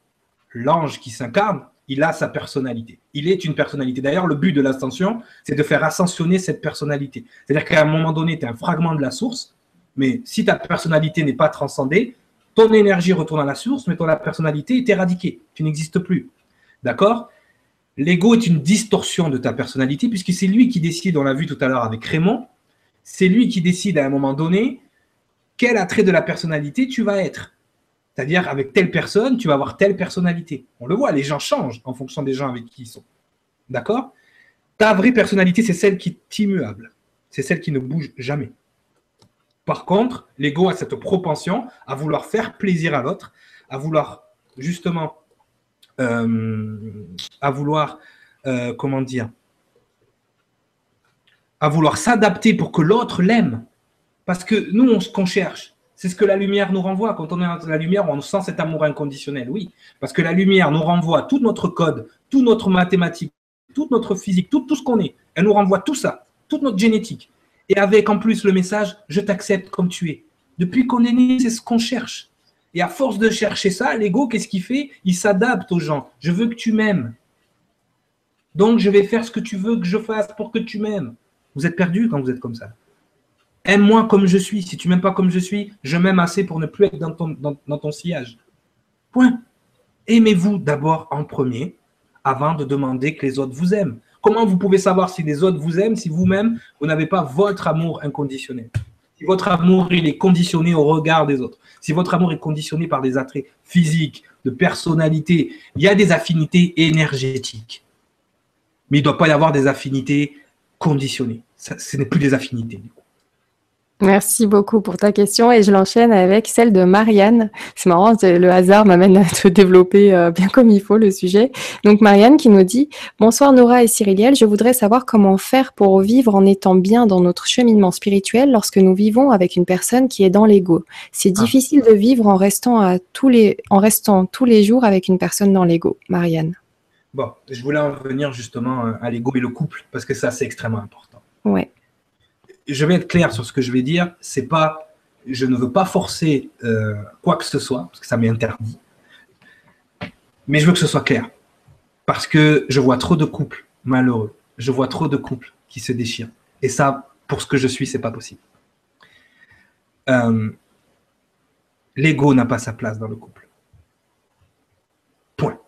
l'ange qui s'incarne, il a sa personnalité. Il est une personnalité. D'ailleurs, le but de l'ascension, c'est de faire ascensionner cette personnalité. C'est-à-dire qu'à un moment donné, tu es un fragment de la source, mais si ta personnalité n'est pas transcendée, ton énergie retourne à la source, mais ton personnalité est éradiquée. Tu n'existes plus. D'accord? L'ego est une distorsion de ta personnalité, puisque c'est lui qui décide, on l'a vu tout à l'heure avec Raymond, c'est lui qui décide à un moment donné quel attrait de la personnalité tu vas être. C'est-à-dire, avec telle personne, tu vas avoir telle personnalité. On le voit, les gens changent en fonction des gens avec qui ils sont. D'accord? Ta vraie personnalité, c'est celle qui est immuable. C'est celle qui ne bouge jamais. Par contre, l'ego a cette propension à vouloir faire plaisir à l'autre, à vouloir justement, euh, à vouloir, euh, comment dire, à vouloir s'adapter pour que l'autre l'aime. Parce que nous, on, ce qu'on cherche, c'est ce que la lumière nous renvoie. Quand on est dans la lumière, on sent cet amour inconditionnel, oui. Parce que la lumière nous renvoie tout notre code, toute notre mathématique, toute notre physique, tout, tout ce qu'on est. Elle nous renvoie tout ça, toute notre génétique. Et avec en plus le message, je t'accepte comme tu es. Depuis qu'on est né, c'est ce qu'on cherche. Et à force de chercher ça, l'ego, qu'est-ce qu'il fait? Il s'adapte aux gens. Je veux que tu m'aimes. Donc, je vais faire ce que tu veux que je fasse pour que tu m'aimes. Vous êtes perdu quand vous êtes comme ça. Aime-moi comme je suis. Si tu m'aimes pas comme je suis, je m'aime assez pour ne plus être dans, ton sillage. Point. Aimez-vous d'abord en premier avant de demander que les autres vous aiment. Comment vous pouvez savoir si les autres vous aiment si vous-même, vous, n'avez pas votre amour inconditionnel? Si votre amour, il est conditionné au regard des autres, si votre amour est conditionné par des attraits physiques, de personnalité, il y a des affinités énergétiques. Mais il ne doit pas y avoir des affinités conditionnées. ce n'est plus des affinités. Merci beaucoup pour ta question et je l'enchaîne avec celle de Marianne. C'est marrant, le hasard m'amène à te développer euh, bien comme il faut le sujet. Donc Marianne qui nous dit Bonsoir Nora et Cyriliel, je voudrais savoir comment faire pour vivre en étant bien dans notre cheminement spirituel lorsque nous vivons avec une personne qui est dans l'ego. C'est ah. difficile de vivre en restant, à tous les, en restant tous les jours avec une personne dans l'ego. Marianne. Bon, je voulais en revenir justement euh, à l'ego et le couple parce que ça c'est extrêmement important. Ouais je vais être clair sur ce que je vais dire. C'est pas, je ne veux pas forcer euh, quoi que ce soit parce que ça m'est interdit. Mais je veux que ce soit clair parce que je vois trop de couples malheureux. Je vois trop de couples qui se déchirent. Et ça, pour ce que je suis, c'est pas possible. Euh, l'ego n'a pas sa place dans le couple. Point.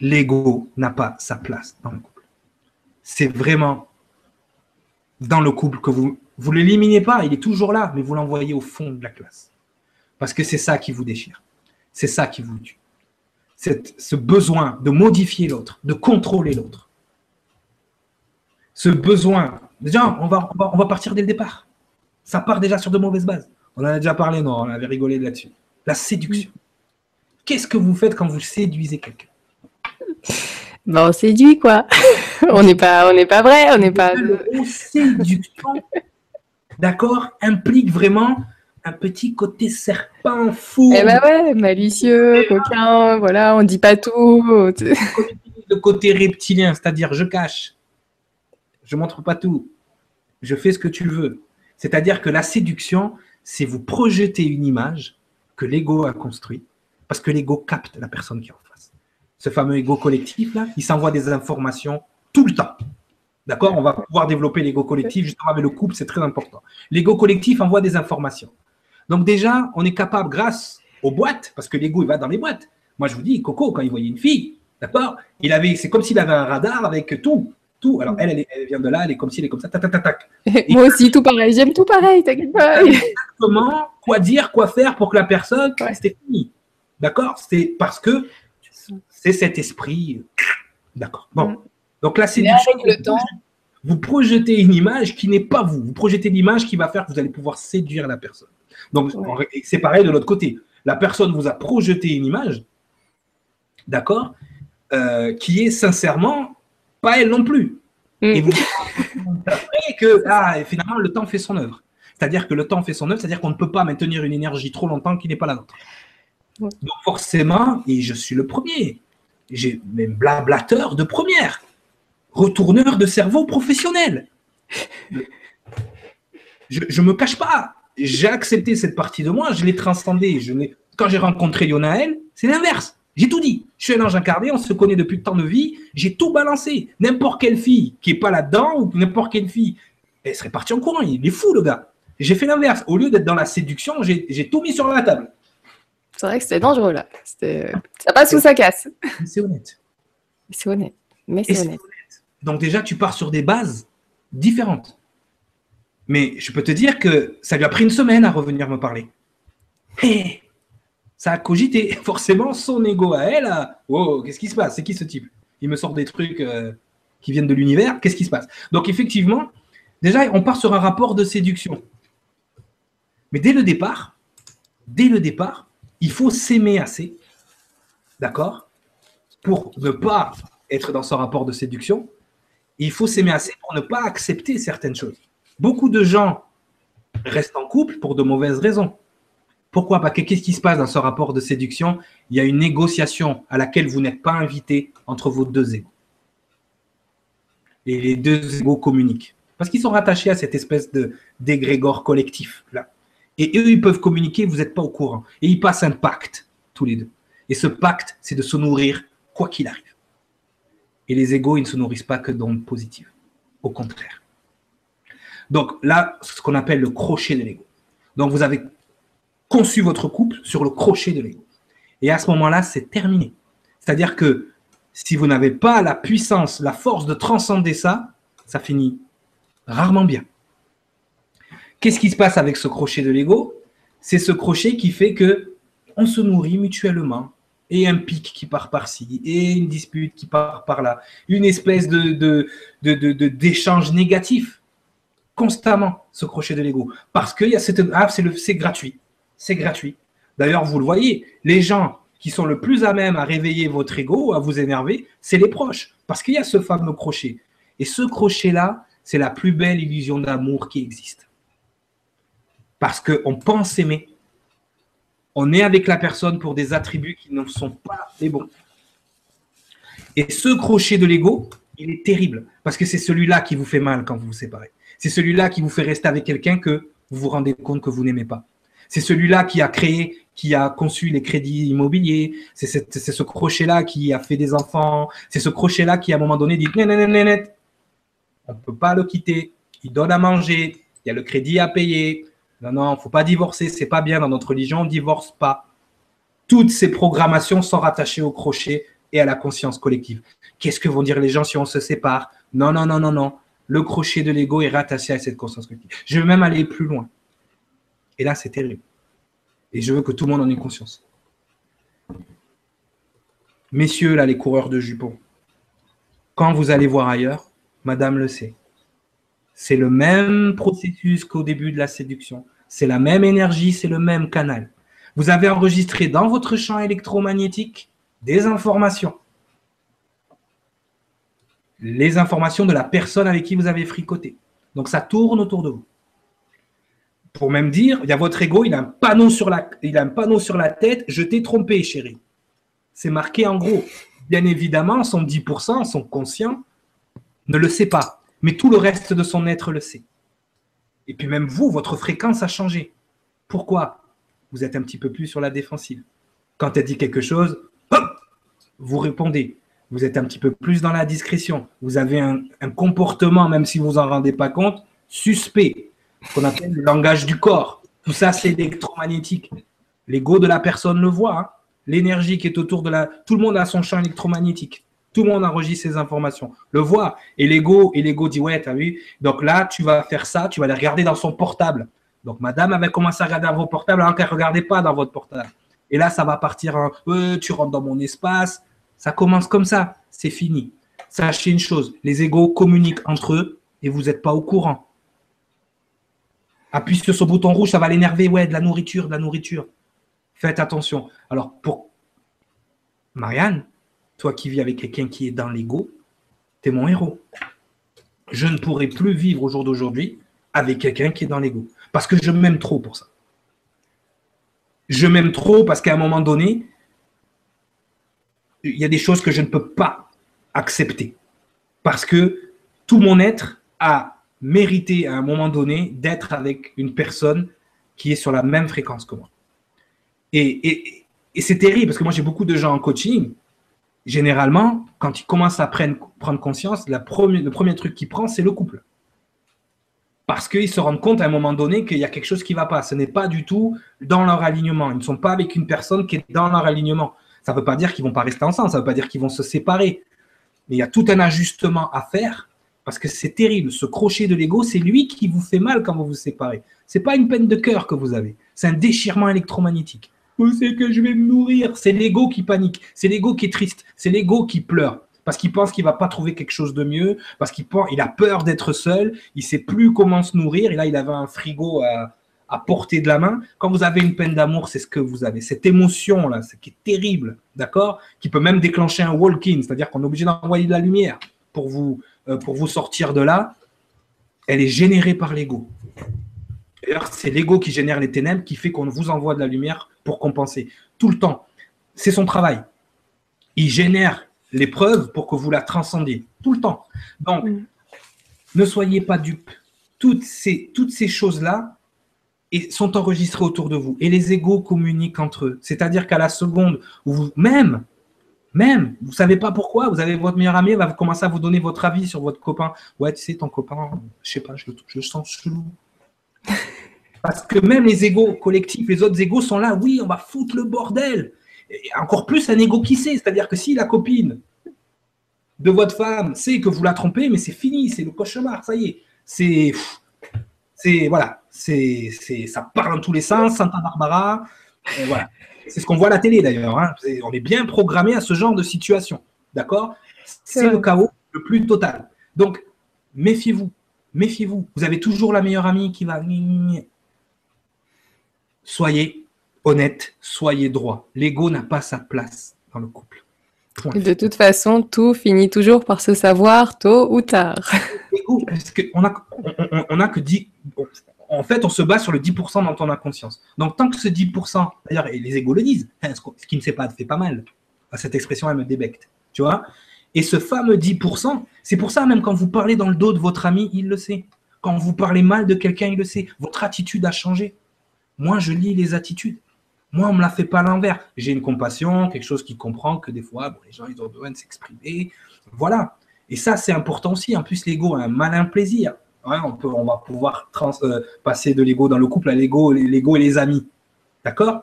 L'ego n'a pas sa place dans le couple. C'est vraiment dans le couple, que vous ne l'éliminez pas, il est toujours là, mais vous l'envoyez au fond de la classe. Parce que c'est ça qui vous déchire. C'est ça qui vous tue. Ce besoin de modifier l'autre, de contrôler l'autre. Ce besoin, déjà, on va, on va, partir dès le départ. Ça part déjà sur de mauvaises bases. On en a déjà parlé, non, on avait rigolé là-dessus. La séduction. Qu'est-ce que vous faites quand vous séduisez quelqu'un? Ben, on séduit, quoi. on n'est pas, on n'est pas vrai, on n'est pas. Le séduction, d'accord, implique vraiment un petit côté serpent fou. Eh ben ouais, malicieux, coquin, voilà, on dit pas tout. Le côté reptilien, c'est-à-dire je cache, je montre pas tout, je fais ce que tu veux. C'est-à-dire que la séduction, c'est vous projeter une image que l'ego a construite, parce que l'ego capte la personne qui est en face. Ce fameux ego collectif là, il s'envoie des informations tout le temps. D'accord? On va pouvoir développer l'ego collectif, justement avec le couple, c'est très important. L'ego collectif envoie des informations. Donc déjà, on est capable, grâce aux boîtes, parce que l'ego, il va dans les boîtes. Moi, je vous dis, Coco, quand il voyait une fille, d'accord? Il avait, c'est comme s'il avait un radar avec tout, tout. Alors elle, elle, vient de là, elle est comme si, elle est comme ça, tac, tac, tac, Moi aussi, tout pareil, j'aime tout pareil, t'inquiète pas. Exactement, quoi dire, quoi faire pour que la personne, c'était fini. D'accord? C'est parce que c'est cet esprit. D'accord. Bon. Donc la séduction, vous projetez une image qui n'est pas vous. Vous projetez l'image qui va faire que vous allez pouvoir séduire la personne. Donc c'est pareil de l'autre côté. La personne vous a projeté une image, d'accord, euh, qui est sincèrement pas elle non plus. Mm. Et vous dites que ah, finalement le temps fait son œuvre. C'est-à-dire que le temps fait son œuvre, c'est-à-dire qu'on ne peut pas maintenir une énergie trop longtemps qui n'est pas la nôtre. Donc forcément, et je suis le premier, j'ai même blablateur de première retourneur de cerveau professionnel. Je ne me cache pas. J'ai accepté cette partie de moi, je l'ai transcendée. Je Quand j'ai rencontré Yonaël, c'est l'inverse. J'ai tout dit. Je suis un ange incarné, on se connaît depuis tant de vie. J'ai tout balancé. N'importe quelle fille qui n'est pas là-dedans ou n'importe quelle fille, elle serait partie en courant. Il est fou, le gars. J'ai fait l'inverse. Au lieu d'être dans la séduction, j'ai tout mis sur la table. C'est vrai que c'était dangereux, là. Ça passe ou ça casse. C'est honnête. C'est honnête. Mais c'est honnête. Donc déjà, tu pars sur des bases différentes. Mais je peux te dire que ça lui a pris une semaine à revenir me parler. Ça a cogité. Forcément, son ego à elle. Oh, qu'est-ce qui se passe? C'est qui ce type? Il me sort des trucs euh, qui viennent de l'univers. Qu'est-ce qui se passe? Donc effectivement, déjà, on part sur un rapport de séduction. Mais dès le départ, dès le départ, il faut s'aimer assez, d'accord? Pour ne pas être dans ce rapport de séduction, il faut s'aimer assez pour ne pas accepter certaines choses. Beaucoup de gens restent en couple pour de mauvaises raisons. Pourquoi Parce que qu'est-ce qui se passe dans ce rapport de séduction? Il y a une négociation à laquelle vous n'êtes pas invité entre vos deux égaux. Et les deux égaux communiquent. Parce qu'ils sont rattachés à cette espèce de d'égrégore collectif là. Et eux, ils peuvent communiquer, vous n'êtes pas au courant. Et ils passent un pacte, tous les deux. Et ce pacte, c'est de se nourrir quoi qu'il arrive. Et les égaux, ils ne se nourrissent pas que d'ondes positives. Au contraire. Donc là, ce qu'on appelle le crochet de l'ego. Donc vous avez conçu votre couple sur le crochet de l'ego. Et à ce moment-là, c'est terminé. C'est-à-dire que si vous n'avez pas la puissance, la force de transcender ça, ça finit rarement bien. Qu'est-ce qui se passe avec ce crochet de l'ego? C'est ce crochet qui fait que on se nourrit mutuellement, et un pic qui part par-ci, et une dispute qui part par-là, une espèce de, d'échange négatif, constamment. ce crochet de l'ego Parce que y ah, c'est gratuit. C'est gratuit. D'ailleurs, vous le voyez, les gens qui sont le plus à même à réveiller votre ego, à vous énerver, c'est les proches. Parce qu'il y a ce fameux crochet. Et ce crochet-là, c'est la plus belle illusion d'amour qui existe. Parce qu'on pense aimer. On est avec la personne pour des attributs qui ne sont pas les bons. Et ce crochet de l'ego, il est terrible. Parce que c'est celui-là qui vous fait mal quand vous vous séparez. C'est celui-là qui vous fait rester avec quelqu'un que vous vous rendez compte que vous n'aimez pas. C'est celui-là qui a créé, qui a conçu les crédits immobiliers. C'est ce crochet-là qui a fait des enfants. C'est ce crochet-là qui, à un moment donné, dit on ne peut pas le quitter. Il donne à manger. Il y a le crédit à payer. Non, non, il ne faut pas divorcer. C'est pas bien. Dans notre religion, on ne divorce pas. Toutes ces programmations sont rattachées au crochet et à la conscience collective. Qu'est-ce que vont dire les gens si on se sépare? Non, non, non, non, non. Le crochet de l'ego est rattaché à cette conscience collective. Je vais même aller plus loin. Et là, c'est terrible. Et je veux que tout le monde en ait conscience. Messieurs, là, les coureurs de jupons, quand vous allez voir ailleurs, madame le sait. C'est le même processus qu'au début de la séduction. C'est la même énergie, c'est le même canal. Vous avez enregistré dans votre champ électromagnétique des informations. Les informations de la personne avec qui vous avez fricoté. Donc ça tourne autour de vous pour même dire, il y a votre ego, il a un panneau sur la, a un panneau sur la tête, je t'ai trompé, chérie. C'est marqué en gros. Bien évidemment, son 10%, son conscient, ne le sait pas. Mais tout le reste de son être le sait. Et puis même vous, votre fréquence a changé. Pourquoi? Vous êtes un petit peu plus sur la défensive. Quand elle dit quelque chose, vous répondez. Vous êtes un petit peu plus dans la discrétion. Vous avez un, un comportement, même si vous en rendez pas compte, suspect qu'on appelle le langage du corps. Tout ça, c'est électromagnétique. L'ego de la personne le voit. Hein. L'énergie qui est autour de la. Tout le monde a son champ électromagnétique. Tout le monde enregistre ces informations, le voit. Et l'ego, et l'ego dit Ouais, t'as vu? Donc là, tu vas faire ça, tu vas les regarder dans son portable. Donc madame avait commencé à regarder dans vos portables alors qu'elle ne regardait pas dans votre portable. Et là, ça va partir en euh, Tu rentres dans mon espace. Ça commence comme ça. C'est fini. Sachez une chose les égos communiquent entre eux et vous n'êtes pas au courant. Appuie sur ce bouton rouge, ça va l'énerver. Ouais, de la nourriture, de la nourriture. Faites attention. Alors, pour Marianne, toi qui vis avec quelqu'un qui est dans l'ego, tu es mon héros. Je ne pourrai plus vivre au jour d'aujourd'hui avec quelqu'un qui est dans l'ego. Parce que je m'aime trop pour ça. Je m'aime trop parce qu'à un moment donné, il y a des choses que je ne peux pas accepter. Parce que tout mon être a mériter à un moment donné d'être avec une personne qui est sur la même fréquence que moi. Et, c'est terrible parce que moi j'ai beaucoup de gens en coaching. Généralement, quand ils commencent à prendre, conscience, le premier truc qu'ils prennent, c'est le couple. Parce qu'ils se rendent compte à un moment donné qu'il y a quelque chose qui ne va pas. Ce n'est pas du tout dans leur alignement. Ils ne sont pas avec une personne qui est dans leur alignement. Ça ne veut pas dire qu'ils ne vont pas rester ensemble, ça ne veut pas dire qu'ils vont se séparer. Mais il y a tout un ajustement à faire parce que c'est terrible. Ce crochet de l'ego, c'est lui qui vous fait mal quand vous vous séparez. C'est pas une peine de cœur que vous avez. C'est un déchirement électromagnétique. Savez que je vais me nourrir? C'est l'ego qui panique. C'est l'ego qui est triste. C'est l'ego qui pleure. Parce qu'il pense qu'il va pas trouver quelque chose de mieux. Parce qu'il il a peur d'être seul. Il sait plus comment se nourrir. Et là, il avait un frigo à, à portée de la main. Quand vous avez une peine d'amour, c'est ce que vous avez. Cette émotion-là, ce qui est terrible, d'accord? Qui peut même déclencher un walk-in. C'est-à-dire qu'on est obligé d'envoyer de la lumière pour vous, euh, pour vous sortir de là, elle est générée par l'ego. D'ailleurs, c'est l'ego qui génère les ténèbres qui fait qu'on vous envoie de la lumière pour compenser. Tout le temps. C'est son travail. Il génère l'épreuve pour que vous la transcendiez. Tout le temps. Donc, ne soyez pas dupes. Toutes ces, toutes ces choses-là sont enregistrées autour de vous. Et les égos communiquent entre eux. C'est-à-dire qu'à la seconde où vous, même même, vous savez pas pourquoi, vous avez votre meilleur ami, va commencer à vous donner votre avis sur votre copain. Ouais, tu sais, ton copain, je sais pas, je, je le sens chelou. Parce que même les égaux collectifs, les autres égaux sont là, oui, on va foutre le bordel. Et encore plus un égo qui sait, c'est-à-dire que si la copine de votre femme sait que vous la trompez, mais c'est fini, c'est le cauchemar, ça y est. C'est. C'est. Voilà. C'est, ça part dans tous les sens, Santa Barbara. voilà. C'est ce qu'on voit à la télé d'ailleurs. Hein. On est bien programmé à ce genre de situation. D'accord? C'est le chaos le plus total. Donc, méfiez-vous. méfiez-vous. Vous avez toujours la meilleure amie qui va. Soyez honnête, soyez droit. L'ego n'a pas sa place dans le couple. De toute façon, tout finit toujours par se savoir tôt ou tard. parce qu'on a, on, a que dit. En fait, on se base sur le 10% dont on a conscience. Donc, tant que ce 10%, d'ailleurs, les égos le disent, hein, ce qui ne fait pas fait pas mal. Cette expression, elle me débecte. Tu vois Et ce fameux 10%, c'est pour ça, même quand vous parlez dans le dos de votre ami, il le sait. Quand vous parlez mal de quelqu'un, il le sait. Votre attitude a changé. Moi, je lis les attitudes. Moi, on ne me la fait pas à l'envers. J'ai une compassion, quelque chose qui comprend que des fois, les gens, ils ont besoin de s'exprimer. Voilà. Et ça, c'est important aussi. En plus, l'ego a un malin plaisir. on, peut, on va pouvoir euh, passer de l'ego dans le couple à l'ego, l'ego et les amis. D'accord?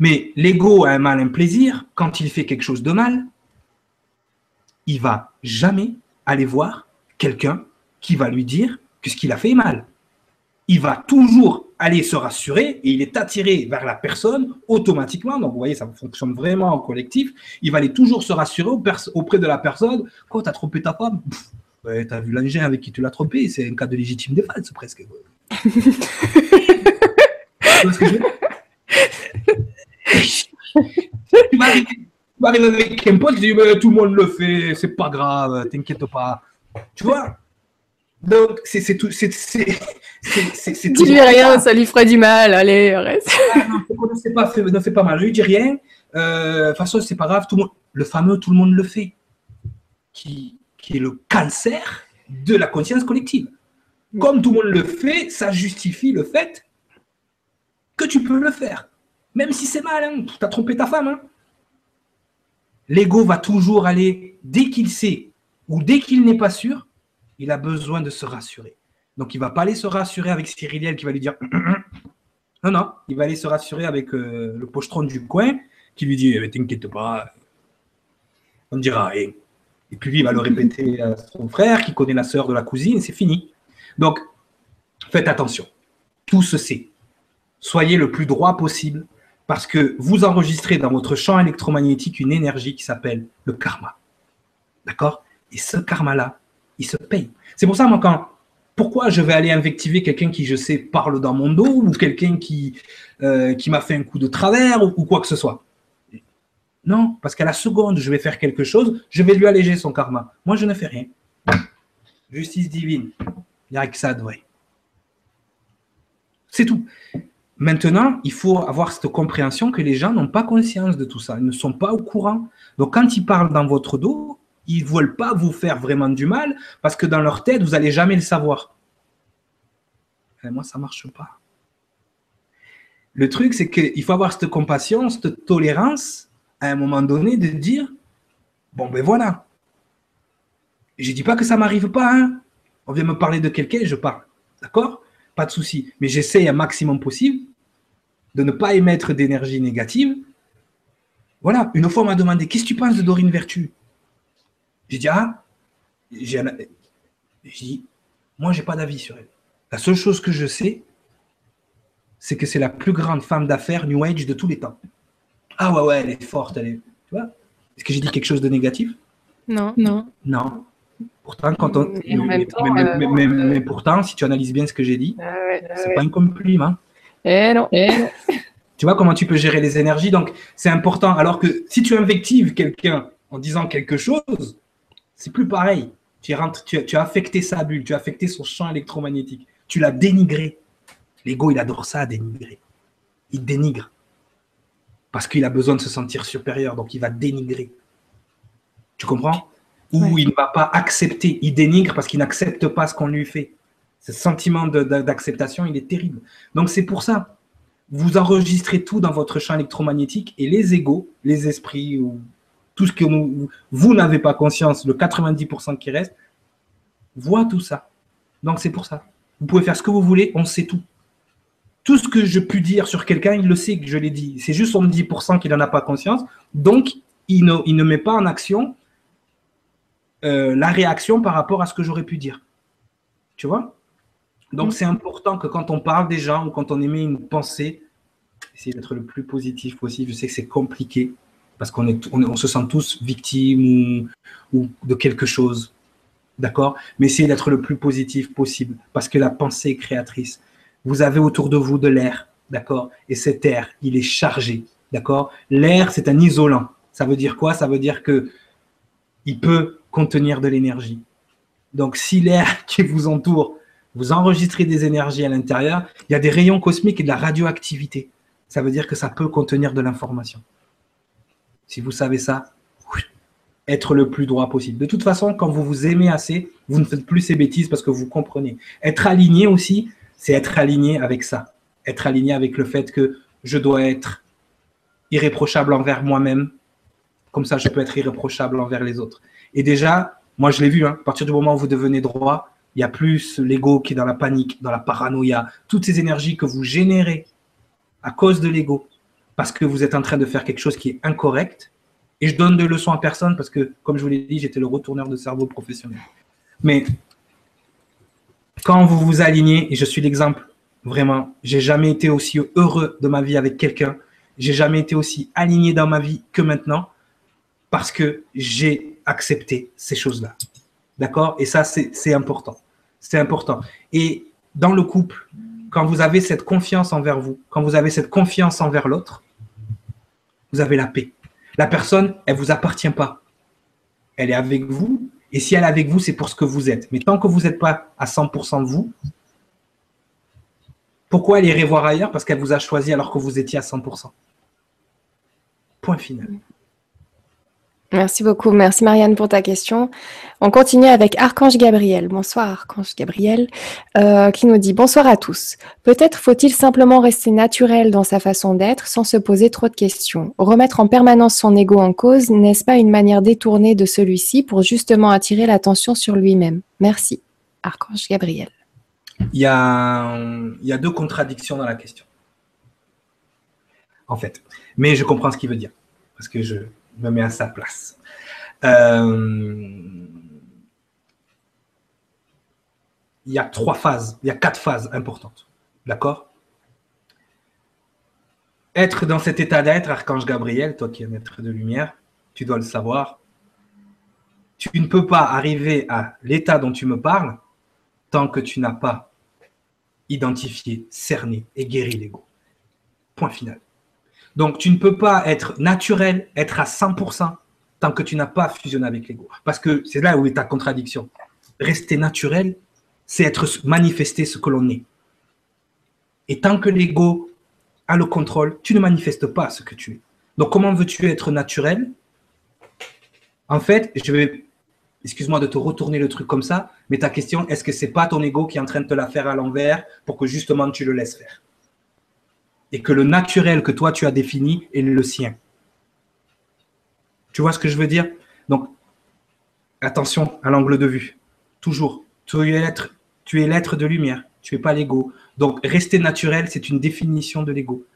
Mais l'ego a un malin plaisir. Quand il fait quelque chose de mal, il va jamais aller voir quelqu'un qui va lui dire que ce qu'il a fait est mal. Il va toujours aller se rassurer et il est attiré vers la personne automatiquement. Donc, vous voyez, ça fonctionne vraiment en collectif. Il va aller toujours se rassurer auprès de la personne. Quoi, t'as trompé ta femme? Ouais, T'as vu l'engin avec qui tu l'as trompé C'est un cas de légitime défense, presque. tu m'arrives avec un pote, je dis, mais tout le monde le fait, c'est pas grave, t'inquiète pas. Tu vois? Donc, c'est tout. C'est Dis lui rien, ça lui ferait du mal. Allez, reste. Ah, non, ne, fait pas, ne pas mal. Lui dis rien. Euh, de toute façon, c'est pas grave. Tout le, monde, le fameux tout le monde le fait, qui, qui est le cancer de la conscience collective. Comme tout le monde le fait, ça justifie le fait que tu peux le faire. Même si c'est mal, hein. tu as trompé ta femme. Hein. L'ego va toujours aller, dès qu'il sait ou dès qu'il n'est pas sûr, il a besoin de se rassurer. Donc, il va pas aller se rassurer avec Cyriliel qui va lui dire Non, non, il va aller se rassurer avec euh, le pochetron du coin qui lui dit eh, T'inquiète pas, on dira. Et puis lui, il va le répéter à son frère qui connaît la sœur de la cousine, c'est fini. Donc, faites attention. Tout se sait. Soyez le plus droit possible parce que vous enregistrez dans votre champ électromagnétique une énergie qui s'appelle le karma. D'accord? Et ce karma-là, il se paye. C'est pour ça, moi, quand. Pourquoi je vais aller invectiver quelqu'un qui, je sais, parle dans mon dos ou quelqu'un qui, euh, qui m'a fait un coup de travers ou, quoi que ce soit? Non, parce qu'à la seconde, je vais faire quelque chose, je vais lui alléger son karma. Moi, je ne fais rien. Justice divine. Il n'y a que ça de. C'est tout. Maintenant, il faut avoir cette compréhension que les gens n'ont pas conscience de tout ça. Ils ne sont pas au courant. Donc, quand ils parlent dans votre dos, ils veulent pas vous faire vraiment du mal parce que dans leur tête, vous n'allez jamais le savoir. Et moi, ça marche pas. Le truc, c'est qu'il faut avoir cette compassion, cette tolérance à un moment donné de dire bon, ben voilà. Je ne dis pas que ça ne m'arrive pas. Hein. On vient me parler de quelqu'un, je parle. D'accord? Pas de souci. Mais j'essaie un maximum possible de ne pas émettre d'énergie négative. Voilà. Une fois, on m'a demandé qu'est-ce que tu penses de Dorine Vertu? J'ai dit, ah, j'ai dit, moi, j'ai pas d'avis sur elle. La seule chose que je sais, c'est que c'est la plus grande femme d'affaires New Age de tous les temps. Ah ouais, ouais, elle est forte, elle est. Tu vois Est-ce que j'ai dit quelque chose de négatif? Non, non. Non. Pourtant, quand on. Mais, pourtant, si tu analyses bien ce que j'ai dit, c'est pas un compliment. Eh non. Eh tu vois comment tu peux gérer les énergies? Donc, c'est important. Alors que si tu invectives quelqu'un en disant quelque chose, c'est plus pareil. Tu, tu, as affecté sa bulle, tu as affecté son champ électromagnétique. Tu l'as dénigré. L'ego, il adore ça, dénigrer. Il dénigre. Parce qu'il a besoin de se sentir supérieur, donc il va dénigrer. Tu comprends? Ou il ne va pas accepter. Il dénigre parce qu'il n'accepte pas ce qu'on lui fait. Ce sentiment d'acceptation, il est terrible. Donc c'est pour ça. Vous enregistrez tout dans votre champ électromagnétique et les égaux, les esprits ou tout ce que vous n'avez pas conscience, le 90% qui reste, voit tout ça. Donc c'est pour ça. Vous pouvez faire ce que vous voulez, on sait tout. Tout ce que je puis dire sur quelqu'un, il le sait que je l'ai dit. C'est juste son 10% qu'il n'en a pas conscience. Donc, il ne, il ne met pas en action euh, la réaction par rapport à ce que j'aurais pu dire. Tu vois? Donc, mm. c'est important que quand on parle des gens ou quand on émet une pensée, essayer d'être le plus positif possible. Je sais que c'est compliqué parce qu'on est, on, se sent tous victimes ou, de quelque chose. d'accord? Mais essayez d'être le plus positif possible parce que la pensée créatrice. Vous avez autour de vous de l'air, d'accord? Et cet air, il est chargé, d'accord? L'air, c'est un isolant. Ça veut dire quoi? Ça veut dire que il peut contenir de l'énergie. Donc, si l'air qui vous entoure, vous enregistrez des énergies à l'intérieur, il y a des rayons cosmiques et de la radioactivité. Ça veut dire que ça peut contenir de l'information. Si vous savez ça, être le plus droit possible. De toute façon, quand vous vous aimez assez, vous ne faites plus ces bêtises parce que vous comprenez. Être aligné aussi, c'est être aligné avec ça. Être aligné avec le fait que je dois être irréprochable envers moi-même. Comme ça, je peux être irréprochable envers les autres. Et déjà, moi, je l'ai vu, hein, à partir du moment où vous devenez droit, il y a plus l'ego qui est dans la panique, dans la paranoïa, toutes ces énergies que vous générez à cause de l'ego, parce que vous êtes en train de faire quelque chose qui est incorrect. Et je donne de leçons à personne parce que, comme je vous l'ai dit, j'étais le retourneur de cerveau professionnel. Mais quand vous vous alignez, et je suis l'exemple, vraiment, j'ai jamais été aussi heureux de ma vie avec quelqu'un, j'ai jamais été aussi aligné dans ma vie que maintenant, parce que j'ai accepté ces choses-là. D'accord? Et ça, c'est important. C'est important. Et dans le couple, quand vous avez cette confiance envers vous, quand vous avez cette confiance envers l'autre, vous avez la paix. La personne, elle ne vous appartient pas. Elle est avec vous. Et si elle est avec vous, c'est pour ce que vous êtes. Mais tant que vous n'êtes pas à 100% de vous, pourquoi elle irait voir ailleurs? Parce qu'elle vous a choisi alors que vous étiez à 100%. Point final. Merci beaucoup. Merci Marianne pour ta question. On continue avec Archange Gabriel. Bonsoir Archange Gabriel, euh, qui nous dit bonsoir à tous. Peut-être faut-il simplement rester naturel dans sa façon d'être sans se poser trop de questions. Remettre en permanence son ego en cause, n'est-ce pas une manière détournée de celui-ci pour justement attirer l'attention sur lui-même? Merci Archange Gabriel. Il y, a, il y a deux contradictions dans la question. En fait. Mais je comprends ce qu'il veut dire. Parce que je, me met à sa place. Euh, il y a trois phases, il y a quatre phases importantes. D'accord? Être dans cet état d'être, Archange Gabriel, toi qui es un être de lumière, tu dois le savoir. Tu ne peux pas arriver à l'état dont tu me parles tant que tu n'as pas identifié, cerné et guéri l'ego. Point final. Donc, tu ne peux pas être naturel, être à 100% tant que tu n'as pas fusionné avec l'ego. Parce que c'est là où est ta contradiction. Rester naturel, c'est être manifester ce que l'on est. Et tant que l'ego a le contrôle, tu ne manifestes pas ce que tu es. Donc, comment veux-tu être naturel? En fait, je vais, excuse-moi de te retourner le truc comme ça, mais ta question, est-ce que c'est pas ton ego qui est en train de te la faire à l'envers pour que justement tu le laisses faire? Et que le naturel que toi tu as défini est le sien. Tu vois ce que je veux dire? Donc, attention à l'angle de vue. Toujours. Tu es l'être, de lumière. Tu n'es pas l'ego. Donc, rester naturel, c'est une définition de l'ego.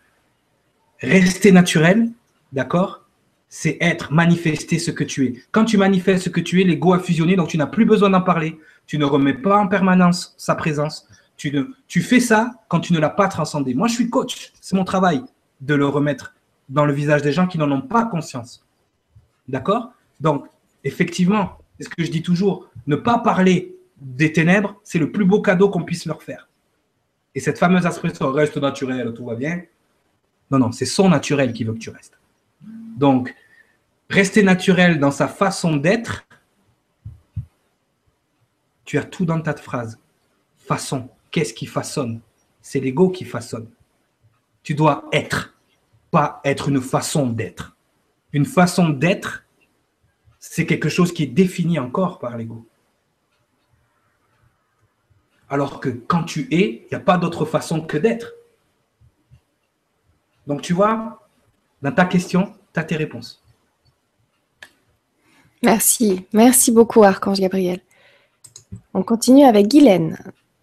Rester naturel, d'accord? C'est être, manifester ce que tu es. Quand tu manifestes ce que tu es, l'ego a fusionné, donc tu n'as plus besoin d'en parler. Tu ne remets pas en permanence sa présence. Tu, fais ça quand tu ne l'as pas transcendé. Moi, je suis coach. C'est mon travail de le remettre dans le visage des gens qui n'en ont pas conscience. D'accord? Donc, effectivement, c'est ce que je dis toujours, ne pas parler des ténèbres, c'est le plus beau cadeau qu'on puisse leur faire. Et cette fameuse expression reste naturel, tout va bien. Non, non, c'est son naturel qui veut que tu restes. Donc, rester naturel dans sa façon d'être, tu as tout dans ta phrase. Façon. Qu'est-ce qui façonne C'est l'ego qui façonne. Tu dois être, pas être une façon d'être. Une façon d'être, c'est quelque chose qui est défini encore par l'ego. Alors que quand tu es, il n'y a pas d'autre façon que d'être. Donc tu vois, dans ta question, tu as tes réponses. Merci, merci beaucoup Archange Gabriel. On continue avec Guylaine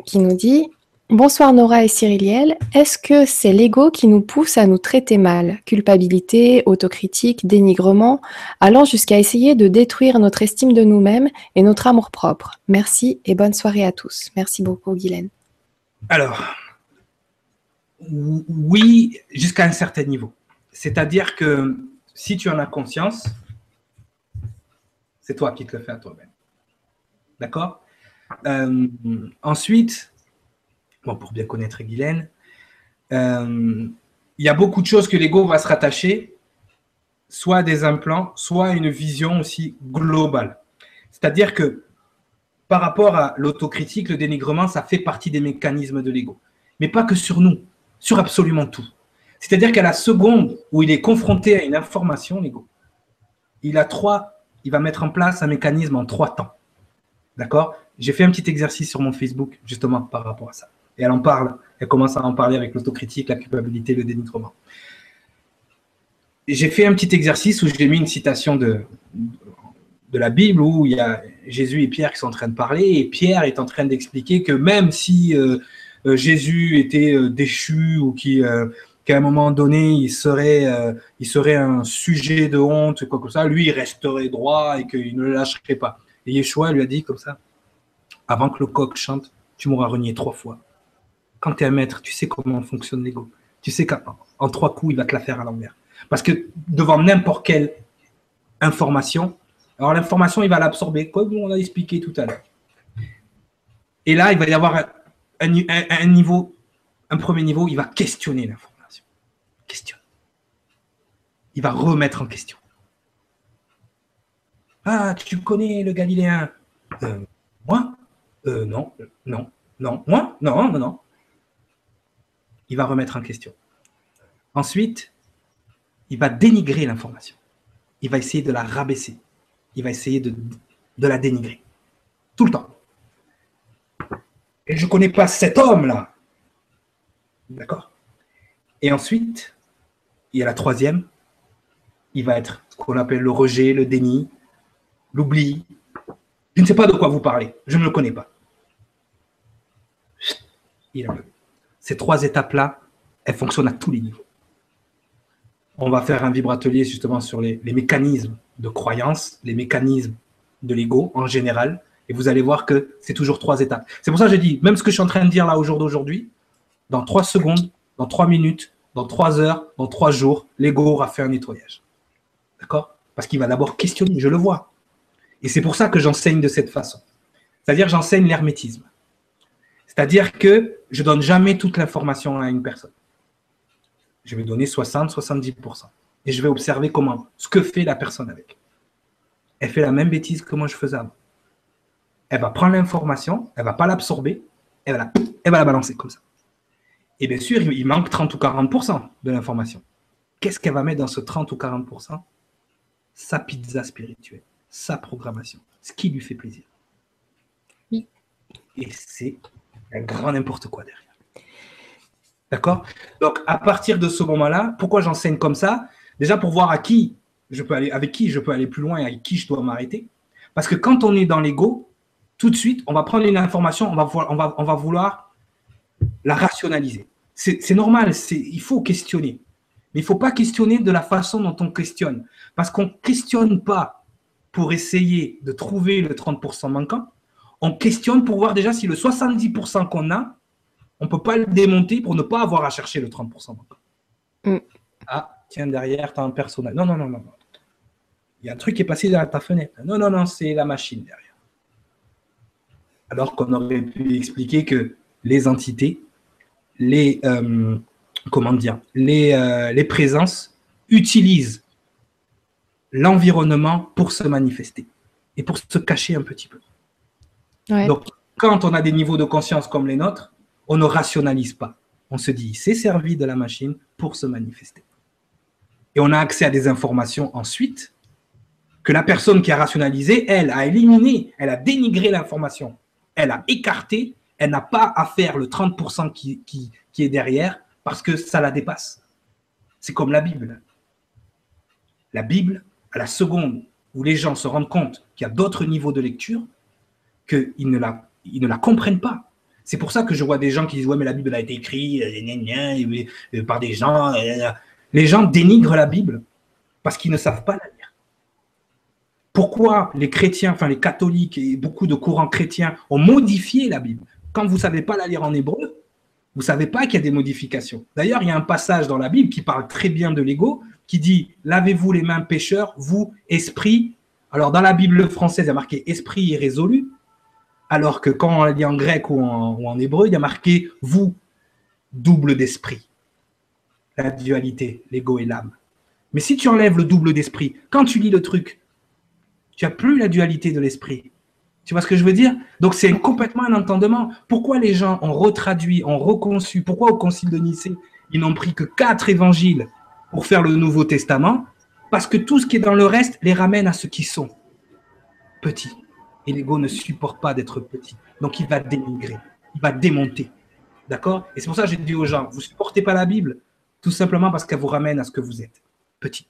qui nous dit Bonsoir Nora et Cyriliel. Est-ce que c'est l'ego qui nous pousse à nous traiter mal Culpabilité, autocritique, dénigrement, allant jusqu'à essayer de détruire notre estime de nous-mêmes et notre amour-propre. Merci et bonne soirée à tous. Merci beaucoup, Guylaine. Alors, oui, jusqu'à un certain niveau. C'est-à-dire que si tu en as conscience, c'est toi qui te le fais à toi-même. D'accord? Euh, Ensuite, pour bien connaître Guylaine, euh, il y a beaucoup de choses que l'ego va se rattacher, soit à des implants, soit à une vision aussi globale. C'est-à-dire que par rapport à l'autocritique, le dénigrement, ça fait partie des mécanismes de l'ego. Mais pas que sur nous, sur absolument tout. C'est-à-dire qu'à la seconde où il est confronté à une information, l'ego, il a trois, il va mettre en place un mécanisme en trois temps. D'accord? J'ai fait un petit exercice sur mon Facebook justement par rapport à ça. Et elle en parle, elle commence à en parler avec l'autocritique, la culpabilité, le dénigrement. J'ai fait un petit exercice où j'ai mis une citation de, la Bible où il y a Jésus et Pierre qui sont en train de parler et Pierre est en train d'expliquer que même si euh, euh, Jésus était euh, déchu ou qu'à un moment donné il serait, un sujet de honte, quoi ça, lui il resterait droit et qu'il ne le lâcherait pas. Et Yeshua lui a dit comme ça, avant que le coq chante, tu m'auras renié trois fois. Quand tu es un maître, tu sais comment fonctionne l'ego. Tu sais qu'en trois coups, il va te la faire à l'envers. Parce que devant n'importe quelle information, alors l'information, il va l'absorber, comme on a expliqué tout à l'heure. Et là, il va y avoir un, niveau, un premier niveau, il va questionner l'information. Questionne. Il va remettre en question. Ah, tu connais le Galiléen euh, Moi? Euh, Non, non, non. Moi? Non, non, non. Il va remettre en question. Ensuite, il va dénigrer l'information. Il va essayer de la rabaisser. Il va essayer de, de la dénigrer. Tout le temps. Et je ne connais pas cet homme-là. D'accord? Et ensuite, il y a la troisième. Il va être ce qu'on appelle le rejet, le déni, l'oubli. Je ne sais pas de quoi vous parlez. Je ne le connais pas. Il Ces trois étapes-là, elles fonctionnent à tous les niveaux. On va faire un vibratelier justement sur les, mécanismes de croyance, les mécanismes de l'ego en général. Et vous allez voir que c'est toujours trois étapes. C'est pour ça que j'ai dit, même ce que je suis en train de dire là au jour d'aujourd'hui, dans trois secondes, dans trois minutes, dans trois heures, dans trois jours, l'ego aura fait un nettoyage. D'accord? Parce qu'il va d'abord questionner, je le vois. Et c'est pour ça que j'enseigne de cette façon. C'est-à-dire j'enseigne l'hermétisme. C'est-à-dire que je donne jamais toute l'information à une personne. Je vais donner 60-70%. Et je vais observer comment, ce que fait la personne avec. Elle fait la même bêtise que moi je faisais avant. Elle va prendre l'information, elle va pas l'absorber, elle, la, elle va la balancer comme ça. Et bien sûr, il manque 30 ou 40% de l'information. Qu'est-ce qu'elle va mettre dans ce 30 ou 40% Sa pizza spirituelle sa programmation, ce qui lui fait plaisir. Oui. Et c'est un grand n'importe quoi derrière. D'accord? Donc, à partir de ce moment-là, pourquoi j'enseigne comme ça? Déjà pour voir à qui je peux aller, avec qui je peux aller plus loin et avec qui je dois m'arrêter. Parce que quand on est dans l'ego, tout de suite, on va prendre une information, on va, on va, on va vouloir la rationaliser. C'est normal, il faut questionner. Mais il ne faut pas questionner de la façon dont on questionne. Parce qu'on ne questionne pas pour essayer de trouver le 30% manquant, on questionne pour voir déjà si le 70% qu'on a, on ne peut pas le démonter pour ne pas avoir à chercher le 30% manquant. Mm. Ah, tiens, derrière, tu as un personnage. Non, non, non, non. Il y a un truc qui est passé derrière ta fenêtre. Non, non, non, c'est la machine derrière. Alors qu'on aurait pu expliquer que les entités, les, euh, comment dire, les, euh, les présences utilisent l'environnement pour se manifester et pour se cacher un petit peu. Donc, quand on a des niveaux de conscience comme les nôtres, on ne rationalise pas. On se dit, c'est servi de la machine pour se manifester. Et on a accès à des informations ensuite que la personne qui a rationalisé, elle, a éliminé, elle a dénigré l'information, elle a écarté, elle n'a pas à faire le 30% qui, qui, qui est derrière parce que ça la dépasse. C'est comme la Bible. La Bible, à la seconde où les gens se rendent compte qu'il y a d'autres niveaux de lecture, qu'ils ne, la, ils ne la comprennent pas. C'est pour ça que je vois des gens qui disent Ouais, mais la Bible a été écrite euh, euh, par des gens. Euh, les gens dénigrent la Bible parce qu'ils ne savent pas la lire. Pourquoi les chrétiens, enfin les catholiques et beaucoup de courants chrétiens ont modifié la Bible? Quand vous ne savez pas la lire en hébreu, vous ne savez pas qu'il y a des modifications. D'ailleurs, il y a un passage dans la Bible qui parle très bien de l'ego, qui dit Lavez-vous les mains pécheurs, vous, esprit. Alors, dans la Bible française, il y a marqué esprit irrésolu. Alors que quand on dit en grec ou en, ou en hébreu, il y a marqué vous, double d'esprit. La dualité, l'ego et l'âme. Mais si tu enlèves le double d'esprit, quand tu lis le truc, tu n'as plus la dualité de l'esprit. Tu vois ce que je veux dire? Donc c'est complètement un entendement. Pourquoi les gens ont retraduit, ont reconçu? Pourquoi au concile de Nicée, ils n'ont pris que quatre évangiles? Pour faire le Nouveau Testament Parce que tout ce qui est dans le reste les ramène à ce qui sont petits. Et l'ego ne supporte pas d'être petit. Donc il va dénigrer, il va démonter. D'accord? Et c'est pour ça que j'ai dit aux gens, vous ne supportez pas la Bible tout simplement parce qu'elle vous ramène à ce que vous êtes, petit.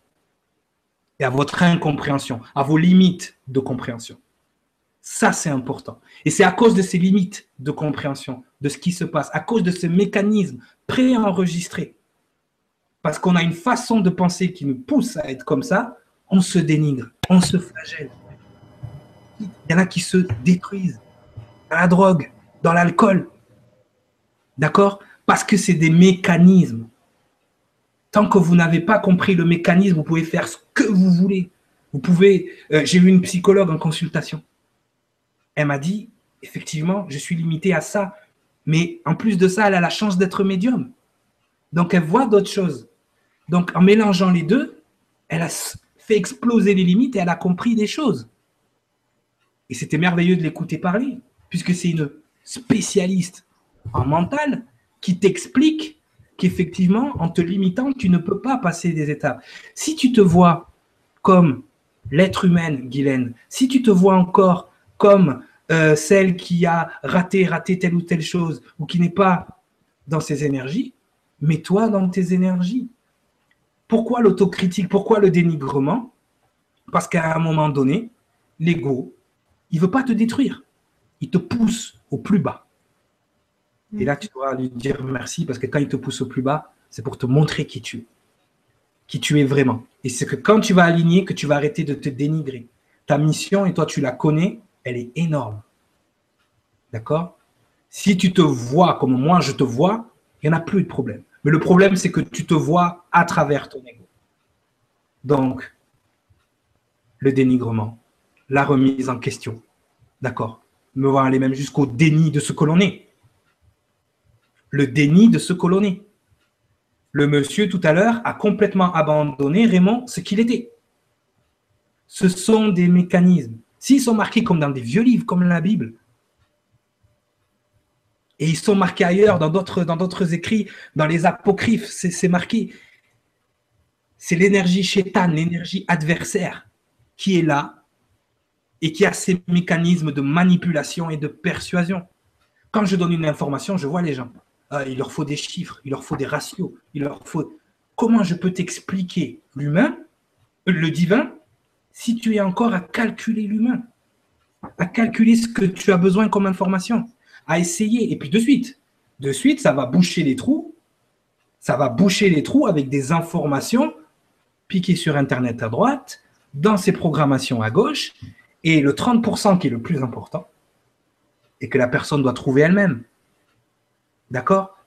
Et à votre incompréhension, à vos limites de compréhension. Ça, c'est important. Et c'est à cause de ces limites de compréhension, de ce qui se passe, à cause de ce mécanisme préenregistré, parce qu'on a une façon de penser qui nous pousse à être comme ça, on se dénigre, on se flagelle. Il y en a qui se détruisent dans la drogue, dans l'alcool. D'accord? Parce que c'est des mécanismes. Tant que vous n'avez pas compris le mécanisme, vous pouvez faire ce que vous voulez. Vous pouvez. Euh, j'ai vu une psychologue en consultation. Elle m'a dit, effectivement, je suis limité à ça. Mais en plus de ça, elle a la chance d'être médium. Donc elle voit d'autres choses. Donc en mélangeant les deux, elle a fait exploser les limites et elle a compris des choses. Et c'était merveilleux de l'écouter parler, puisque c'est une spécialiste en mental qui t'explique qu'effectivement, en te limitant, tu ne peux pas passer des étapes. Si tu te vois comme l'être humain, Guylaine, si tu te vois encore comme euh, celle qui a raté, raté telle ou telle chose, ou qui n'est pas dans ses énergies, mets-toi dans tes énergies. Pourquoi l'autocritique? Pourquoi le dénigrement? Parce qu'à un moment donné, l'ego, il ne veut pas te détruire. Il te pousse au plus bas. Et là, tu dois lui dire merci parce que quand il te pousse au plus bas, c'est pour te montrer qui tu es. Qui tu es vraiment. Et c'est que quand tu vas aligner, que tu vas arrêter de te dénigrer. Ta mission, et toi tu la connais, elle est énorme. D'accord? Si tu te vois comme moi je te vois, il n'y en a plus de problème. Mais le problème, c'est que tu te vois à travers ton ego. Donc, le dénigrement, la remise en question. D'accord Me voir aller même jusqu'au déni de ce que l'on est. Le déni de ce que l'on est. Le monsieur, tout à l'heure, a complètement abandonné, Raymond, ce qu'il était. Ce sont des mécanismes. S'ils sont marqués comme dans des vieux livres, comme la Bible, et ils sont marqués ailleurs, dans d'autres, écrits, dans les apocryphes, c'est, marqué. C'est l'énergie chétane, l'énergie adversaire qui est là et qui a ces mécanismes de manipulation et de persuasion. Quand je donne une information, je vois les gens. Ah, il leur faut des chiffres, il leur faut des ratios, il leur faut. Comment je peux t'expliquer l'humain, le divin, si tu es encore à calculer l'humain, à calculer ce que tu as besoin comme information, à essayer. Et puis de suite, de suite, ça va boucher les trous. Ça va boucher les trous avec des informations piquées sur Internet à droite, dans ces programmations à gauche, et le 30% qui est le plus important, et que la personne doit trouver elle-même. D'accord?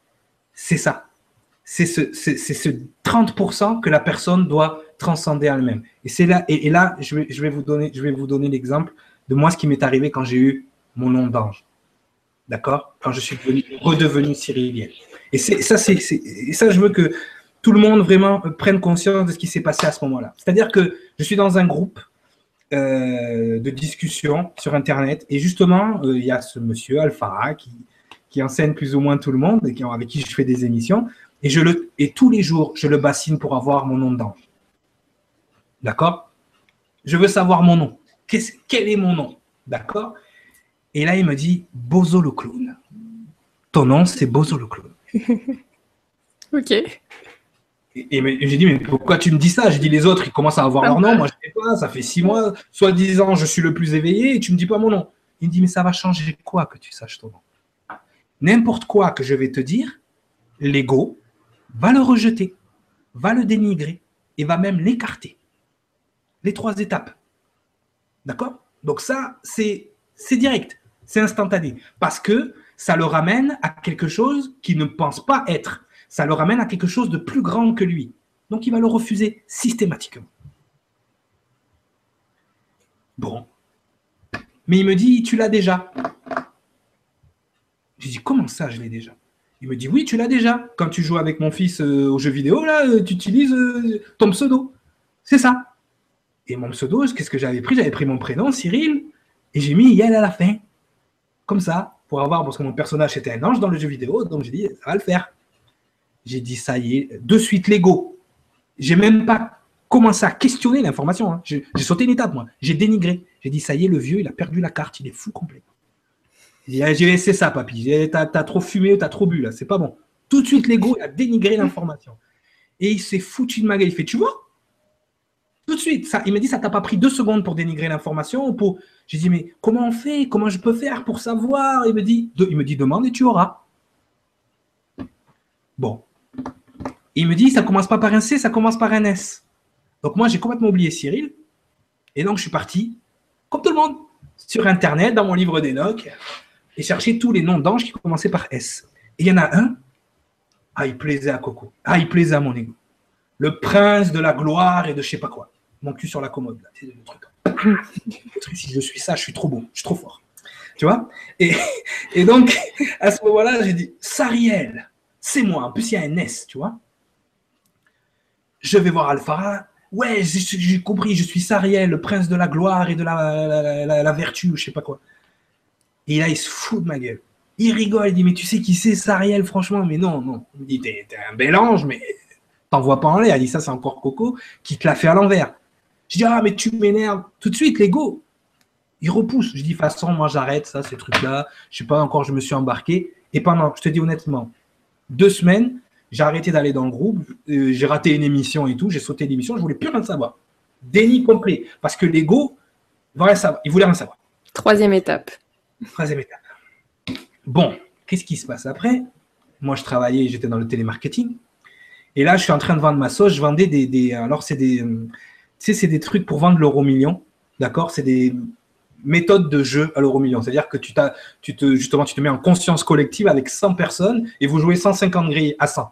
C'est ça. C'est ce, ce 30% que la personne doit transcender elle-même. Et c'est là, et, là, je vais, je vais vous donner, je vais vous donner l'exemple de moi ce qui m'est arrivé quand j'ai eu mon nom d'ange. D'accord? Quand je suis redevenu cyrilienne. Et ça, c'est, ça, je veux que tout le monde vraiment prenne conscience de ce qui s'est passé à ce moment-là. C'est-à-dire que je suis dans un groupe euh, de discussion sur Internet et justement, euh, il y a ce monsieur Alphara qui, qui enseigne plus ou moins tout le monde et avec qui je fais des émissions. Et, je le, et tous les jours, je le bassine pour avoir mon nom d'ange. D'accord? Je veux savoir mon nom. quel est mon nom? D'accord? Et là, il me dit Bozo le clown. Ton nom, c'est Bozo le clown. ok. Et, j'ai dit, mais pourquoi tu me dis ça? J'ai dit, les autres, ils commencent à avoir leur nom. Moi, je ne sais pas. Ça fait six mois, soi-disant, je suis le plus éveillé et tu me dis pas mon nom. Il me dit, mais ça va changer quoi que tu saches ton nom? N'importe quoi que je vais te dire, l'ego va le rejeter, va le dénigrer et va même l'écarter les trois étapes. D'accord? Donc ça, c'est direct, c'est instantané. Parce que ça le ramène à quelque chose qu'il ne pense pas être. Ça le ramène à quelque chose de plus grand que lui. Donc il va le refuser systématiquement. Bon. Mais il me dit, tu l'as déjà. J'ai dit, comment ça, je l'ai déjà? Il me dit, oui, tu l'as déjà. Quand tu joues avec mon fils euh, aux jeux vidéo, là, euh, tu utilises euh, ton pseudo. C'est ça. Et mon pseudo, qu'est-ce que j'avais pris? J'avais pris mon prénom, Cyril, et j'ai mis Yel à la fin. Comme ça, pour avoir, parce que mon personnage était un ange dans le jeu vidéo, donc j'ai dit, ça va le faire. J'ai dit, ça y est, de suite, Lego. J'ai même pas commencé à questionner l'information. Hein. J'ai sauté une étape, moi. J'ai dénigré. J'ai dit, ça y est, le vieux, il a perdu la carte, il est fou complet. J'ai laissé ça, papy. T'as as trop fumé t'as trop bu, là. C'est pas bon. Tout de suite, l'ego, a dénigré l'information. Et il s'est foutu de ma gueule. Il fait, tu vois Tout de suite. Ça, il m'a dit, ça t'a pas pris deux secondes pour dénigrer l'information pour... J'ai dit, mais comment on fait? Comment je peux faire pour savoir? Il me dit, il me dit, demande et tu auras. Bon. Il me dit, ça commence pas par un C, ça commence par un S. Donc moi, j'ai complètement oublié Cyril. Et donc, je suis parti, comme tout le monde, sur Internet, dans mon livre d'Enoch, et chercher tous les noms d'anges qui commençaient par S. Et il y en a un, ah, il plaisait à Coco. Ah, il plaisait à mon ego. Le prince de la gloire et de je sais pas quoi. Mon cul sur la commode, si je suis ça, je suis trop bon, je suis trop fort. Tu vois? Et, donc, à ce moment-là, j'ai dit, Sariel, c'est moi. En plus, il y a un S, tu vois? Je vais voir Alphara. Ouais, j'ai compris, je suis Sariel, le prince de la gloire et de la, la, vertu, je sais pas quoi. Et là, il se fout de ma gueule. Il rigole, il dit, mais tu sais qui c'est Sariel, franchement? Mais non, non. Il me dit, t'es un bel ange, mais t'en vois pas en l'air. Il dit, ça, c'est encore Coco qui te l'a fait à l'envers. Je dis, ah, mais tu m'énerves. Tout de suite, l'ego. Il repousse. Je dis, de toute façon, moi, j'arrête ça, ces trucs-là. Je sais pas encore, je me suis embarqué. Et pendant, je te dis honnêtement, deux semaines, j'ai arrêté d'aller dans le groupe. Euh, j'ai raté une émission et tout. J'ai sauté l'émission. Je voulais plus rien savoir. Déni complet. Parce que l'ego, il voulait rien savoir. Troisième étape. Troisième étape. Bon, qu'est-ce qui se passe après? Moi, je travaillais, j'étais dans le télémarketing. Et là, je suis en train de vendre ma sauce. Je vendais des. alors, c'est des. Tu sais, c'est des trucs pour vendre l'euro million. D'accord? C'est des méthodes de jeu à l'euro million. C'est-à-dire que tu, tu, te, justement, tu te mets en conscience collective avec 100 personnes et vous jouez 150 grilles à 100.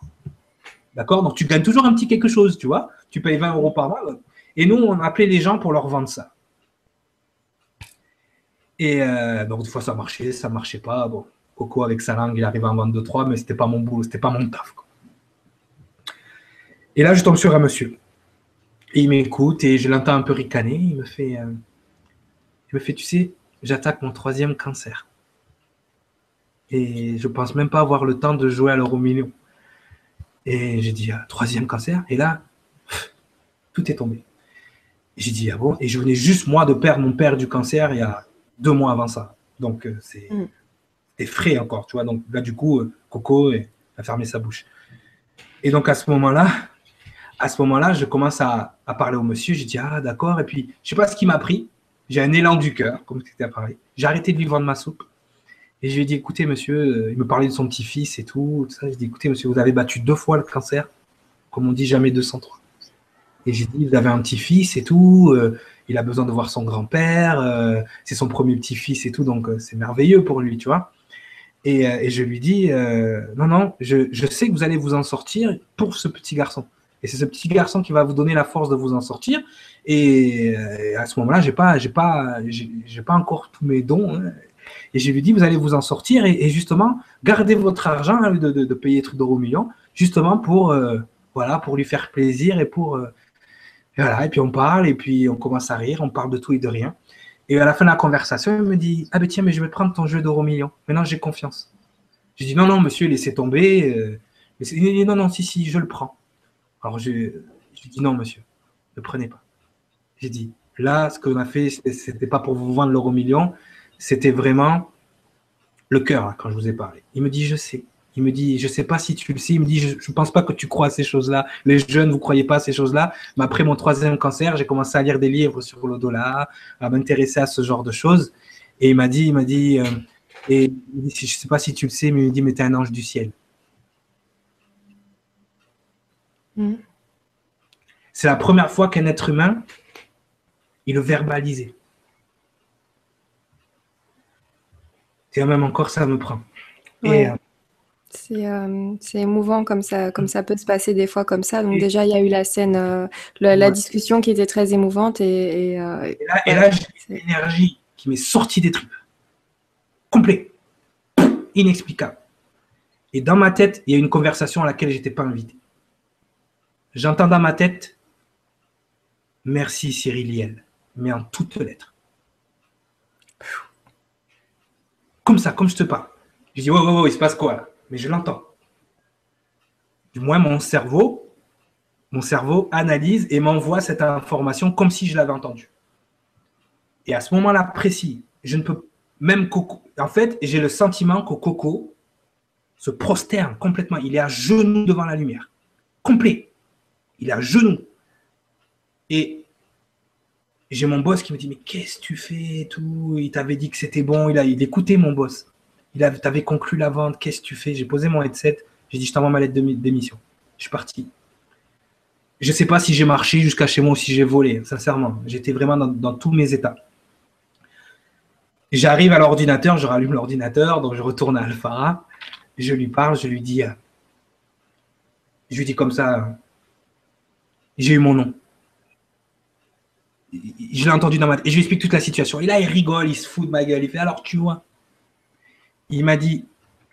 D'accord? Donc, tu gagnes toujours un petit quelque chose, tu vois? Tu payes 20 euros par mois. Et nous, on appelait les gens pour leur vendre ça. Et euh, donc, des fois, ça marchait, ça marchait pas. Bon, Coco, avec sa langue, il arrivait à en vendre 2-3, mais c'était pas mon boulot, c'était pas mon taf. Et là, je tombe sur un monsieur. Et il m'écoute et je l'entends un peu ricaner. Il me fait, euh, il me fait, tu sais, j'attaque mon troisième cancer. Et je pense même pas avoir le temps de jouer à l'euro million. Et j'ai dit, ah, troisième cancer. Et là, tout est tombé. J'ai dit, ah bon? Et je venais juste, moi, de perdre mon père du cancer il y a deux mois avant ça. Donc, euh, mm. c'est frais encore, tu vois. Donc, là, du coup, euh, Coco a fermé sa bouche. Et donc, à ce moment-là, à ce moment-là, je commence à, parler au monsieur. J'ai dit, ah, d'accord. Et puis, je sais pas ce qui m'a pris. J'ai un élan du cœur, comme c'était à Paris. J'ai arrêté de lui vendre ma soupe. Et je lui ai dit, écoutez, monsieur, euh, il me parlait de son petit-fils et tout. tout ça. J'ai dit, écoutez, monsieur, vous avez battu deux fois le cancer. Comme on dit, jamais 203. Et j'ai dit, vous avez un petit-fils et tout il a besoin de voir son grand-père, euh, c'est son premier petit-fils et tout, donc euh, c'est merveilleux pour lui, tu vois. Et, euh, je lui dis, non, non, je, sais que vous allez vous en sortir pour ce petit garçon. Et c'est ce petit garçon qui va vous donner la force de vous en sortir. Et, à ce moment-là, j'ai pas, j'ai pas, encore tous mes dons. Hein. Et je lui dis, vous allez vous en sortir et, justement, gardez votre argent hein, de, de, payer trucs d'euros millions, justement pour, voilà, pour lui faire plaisir et pour, et voilà, et puis on parle, et puis on commence à rire, on parle de tout et de rien. Et à la fin de la conversation, il me dit Ah ben tiens, mais je vais prendre ton jeu d'euro million. Maintenant, j'ai confiance. Je dis Non, non, monsieur, laissez tomber. Euh, il Non, non, si, si, je le prends. Alors je, je dis Non, monsieur, ne prenez pas. J'ai dit Là, ce qu'on a fait, c'était pas pour vous vendre l'euro million, c'était vraiment le cœur, hein, quand je vous ai parlé. Il me dit Je sais. Il me dit, je sais pas si tu le sais, il me dit, je ne pense pas que tu crois à ces choses-là. Les jeunes, vous croyez pas à ces choses-là. Mais après mon troisième cancer, j'ai commencé à lire des livres sur le dollar, à m'intéresser à ce genre de choses. Et il m'a dit, il m'a dit, euh, et sais pas si tu le sais, mais il me dit, mais tu es un ange du ciel. Hmm. C'est la première fois qu'un être humain, il le verbalisait. Et même encore, ça me prend. Euh, euh, c'est émouvant comme ça, comme ça peut se passer des fois comme ça. Donc déjà, il y a eu la scène, euh, la, discussion qui était très émouvante. Et, et, là, j'ai une énergie qui m'est sorti des tripes. Complet. Inexplicable. Et dans ma tête, il y a une conversation à laquelle je n'étais pas invité. J'entends dans ma tête, merci Cyril Liel, mais en toutes lettres. Comme ça, comme je te parle. Je dis, ouais, ouais, ouais, il se passe quoi là? Mais je l'entends. Du moins, mon cerveau, mon cerveau analyse et m'envoie cette information comme si je l'avais entendue. Et à ce moment-là précis, je ne peux même Coco. En fait, j'ai le sentiment que Coco se prosterne complètement. Il est à genoux devant la lumière. Complet. Il est à genoux. Et j'ai mon boss qui me dit Mais qu'est-ce que tu fais tout? Il t'avait dit que c'était bon. Il a il écoutait mon boss. Il avait conclu la vente. Qu'est-ce que tu fais? J'ai posé mon headset. J'ai dit Je t'envoie ma lettre d'émission. Je suis parti. Je ne sais pas si j'ai marché jusqu'à chez moi ou si j'ai volé, sincèrement. J'étais vraiment dans tous mes états. J'arrive à l'ordinateur, je rallume l'ordinateur, donc je retourne à Alphara, je lui parle, je lui dis, je lui dis comme ça, j'ai eu mon nom. Je l'ai entendu dans ma tête. Et je lui explique toute la situation. Et là, il rigole, il se fout de ma gueule. Il fait alors, tu vois. Il m'a dit,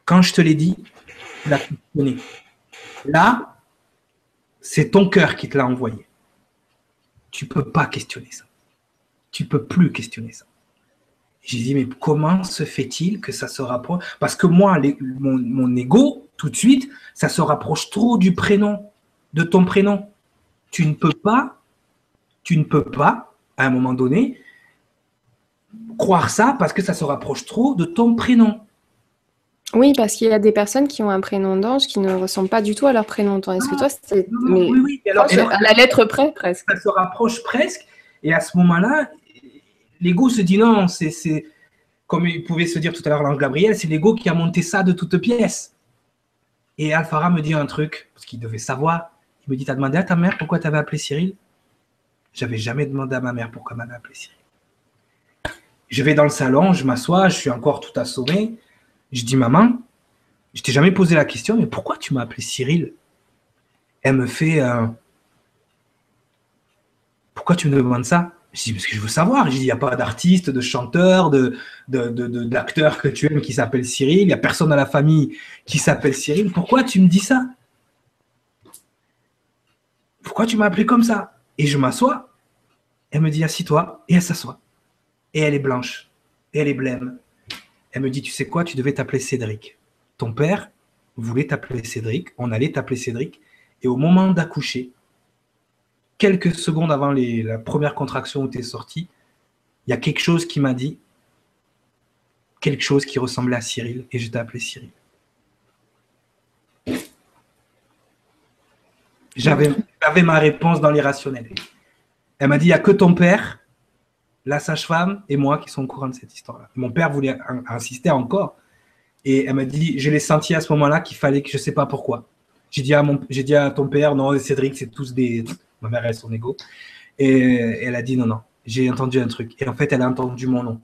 quand je te l'ai dit, il a questionné. Là, c'est ton cœur qui te l'a envoyé. Tu peux pas questionner ça. Tu peux plus questionner ça. J'ai dit, mais comment se fait-il que ça se rapproche? Parce que moi, mon, mon ego, tout de suite, ça se rapproche trop du prénom, de ton prénom. Tu ne peux pas, tu ne peux pas, à un moment donné, croire ça parce que ça se rapproche trop de ton prénom. Oui, parce qu'il y a des personnes qui ont un prénom d'ange qui ne ressemblent pas du tout à leur prénom. Est-ce que toi, c'est. Oui, oui. Alors, à la lettre près, presque. Ça se rapproche presque. Et à ce moment-là, l'ego se dit non, c'est comme il pouvait se dire tout à l'heure l'ange Gabriel, c'est l'ego qui a monté ça de toutes pièces. Et Alphara me dit un truc, parce qu'il devait savoir. Il me dit T'as demandé à ta mère pourquoi tu avais appelé Cyril? J'avais jamais demandé à ma mère pourquoi m'avait appelé Cyril. Je vais dans le salon, je m'assois, je suis encore tout assommé. Je dis Maman, je t'ai jamais posé la question, mais pourquoi tu m'as appelé Cyril? Elle me fait euh, Pourquoi tu me demandes ça? Je dis, parce que je veux savoir. Je il n'y a pas d'artiste, de chanteur, de, d'acteur que tu aimes qui s'appelle Cyril. Il n'y a personne dans la famille qui s'appelle Cyril. Pourquoi tu me dis ça? Pourquoi tu m'as appelé comme ça? Et je m'assois. Elle me dit, assis-toi. Et elle s'assoit. Et elle est blanche. Et elle est blême. Elle me dit, tu sais quoi, tu devais t'appeler Cédric. Ton père voulait t'appeler Cédric. On allait t'appeler Cédric. Et au moment d'accoucher, quelques secondes avant la première contraction où tu es sorti, il y a quelque chose qui m'a dit quelque chose qui ressemblait à Cyril et je t'ai appelé Cyril. J'avais ma réponse dans l'irrationnel. Elle m'a dit il n'y a que ton père, la sage-femme et moi qui sont au courant de cette histoire-là. Mon père voulait insister encore. Et elle m'a dit je l'ai senti à ce moment-là qu'il fallait que je ne sais pas pourquoi. J'ai dit, à dit à ton père non, Cédric, c'est tous des, Ma mère a son ego. Et elle a dit non, non, j'ai entendu un truc. Et en fait, elle a entendu mon nom.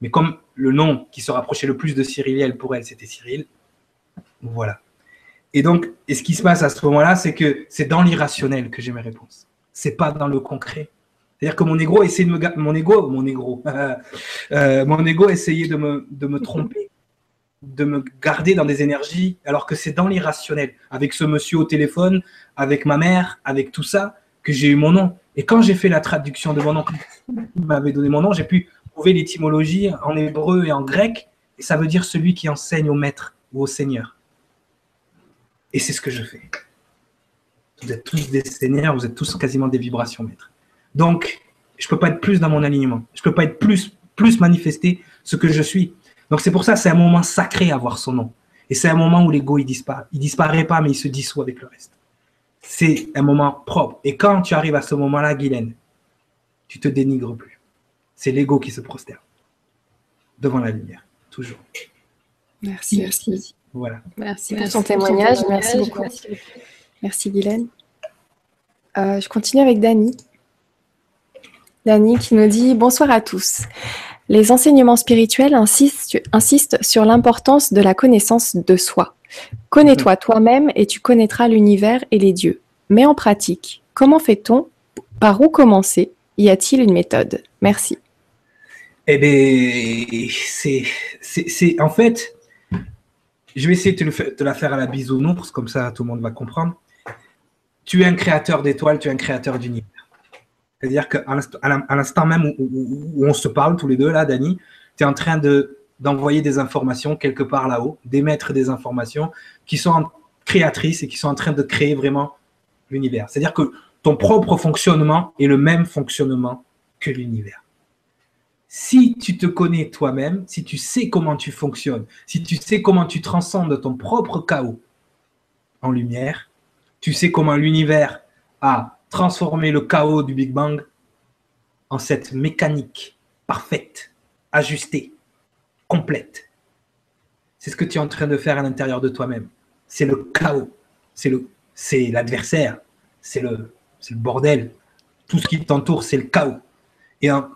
Mais comme le nom qui se rapprochait le plus de Cyriliel pour elle, c'était Cyril, voilà. Et donc, ce qui se passe à ce moment-là, c'est que c'est dans l'irrationnel que j'ai mes réponses. C'est pas dans le concret. C'est-à-dire que mon ego essayait de me mon ego, mon ego, euh, mon ego essayait de me, de me tromper, de me garder dans des énergies, alors que c'est dans l'irrationnel. Avec ce monsieur au téléphone, avec ma mère, avec tout ça, que j'ai eu mon nom. Et quand j'ai fait la traduction de mon nom, il m'avait donné mon nom, j'ai pu trouver l'étymologie en hébreu et en grec, et ça veut dire celui qui enseigne au maître ou au seigneur. Et c'est ce que je fais. Vous êtes tous des seigneurs, vous êtes tous quasiment des vibrations maîtres. Donc, je ne peux pas être plus dans mon alignement. Je ne peux pas être plus, plus ce que je suis. Donc, c'est pour ça c'est un moment sacré avoir son nom. Et c'est un moment où l'ego, il disparaît. Il disparaît pas, mais il se dissout avec le reste c'est un moment propre. Et quand tu arrives à ce moment-là, Guylaine, tu te dénigres plus. C'est l'ego qui se prosterne devant la lumière, toujours. Merci. Merci. Voilà. Merci pour ton témoignage. Merci beaucoup. Merci, Guylaine. Euh, je continue avec Dani. Dani qui nous dit Bonsoir à tous. Les enseignements spirituels insistent sur l'importance de la connaissance de soi. Connais-toi toi-même et tu connaîtras l'univers et les dieux. Mais en pratique, comment fait-on Par où commencer? Y a-t-il une méthode? Merci. Eh bien, c'est en fait, je vais essayer de te, la faire à la bisounours, comme ça tout le monde va comprendre. Tu es un créateur d'étoiles, tu es un créateur d'univers. C'est-à-dire qu'à l'instant même où, on se parle tous les deux, là, Dani, tu es en train d'envoyer des informations quelque part là-haut, d'émettre des informations qui sont créatrices et qui sont en train de créer vraiment l'univers. C'est-à-dire que ton propre fonctionnement est le même fonctionnement que l'univers. Si tu te connais toi-même, si tu sais comment tu fonctionnes, si tu sais comment tu transcendes ton propre chaos en lumière, tu sais comment l'univers a transformé le chaos du Big Bang en cette mécanique parfaite, ajustée, complète. C'est ce que tu es en train de faire à l'intérieur de toi-même. C'est le chaos, c'est le, c'est l'adversaire, c'est le, c'est le bordel. Tout ce qui t'entoure, c'est le chaos. Et en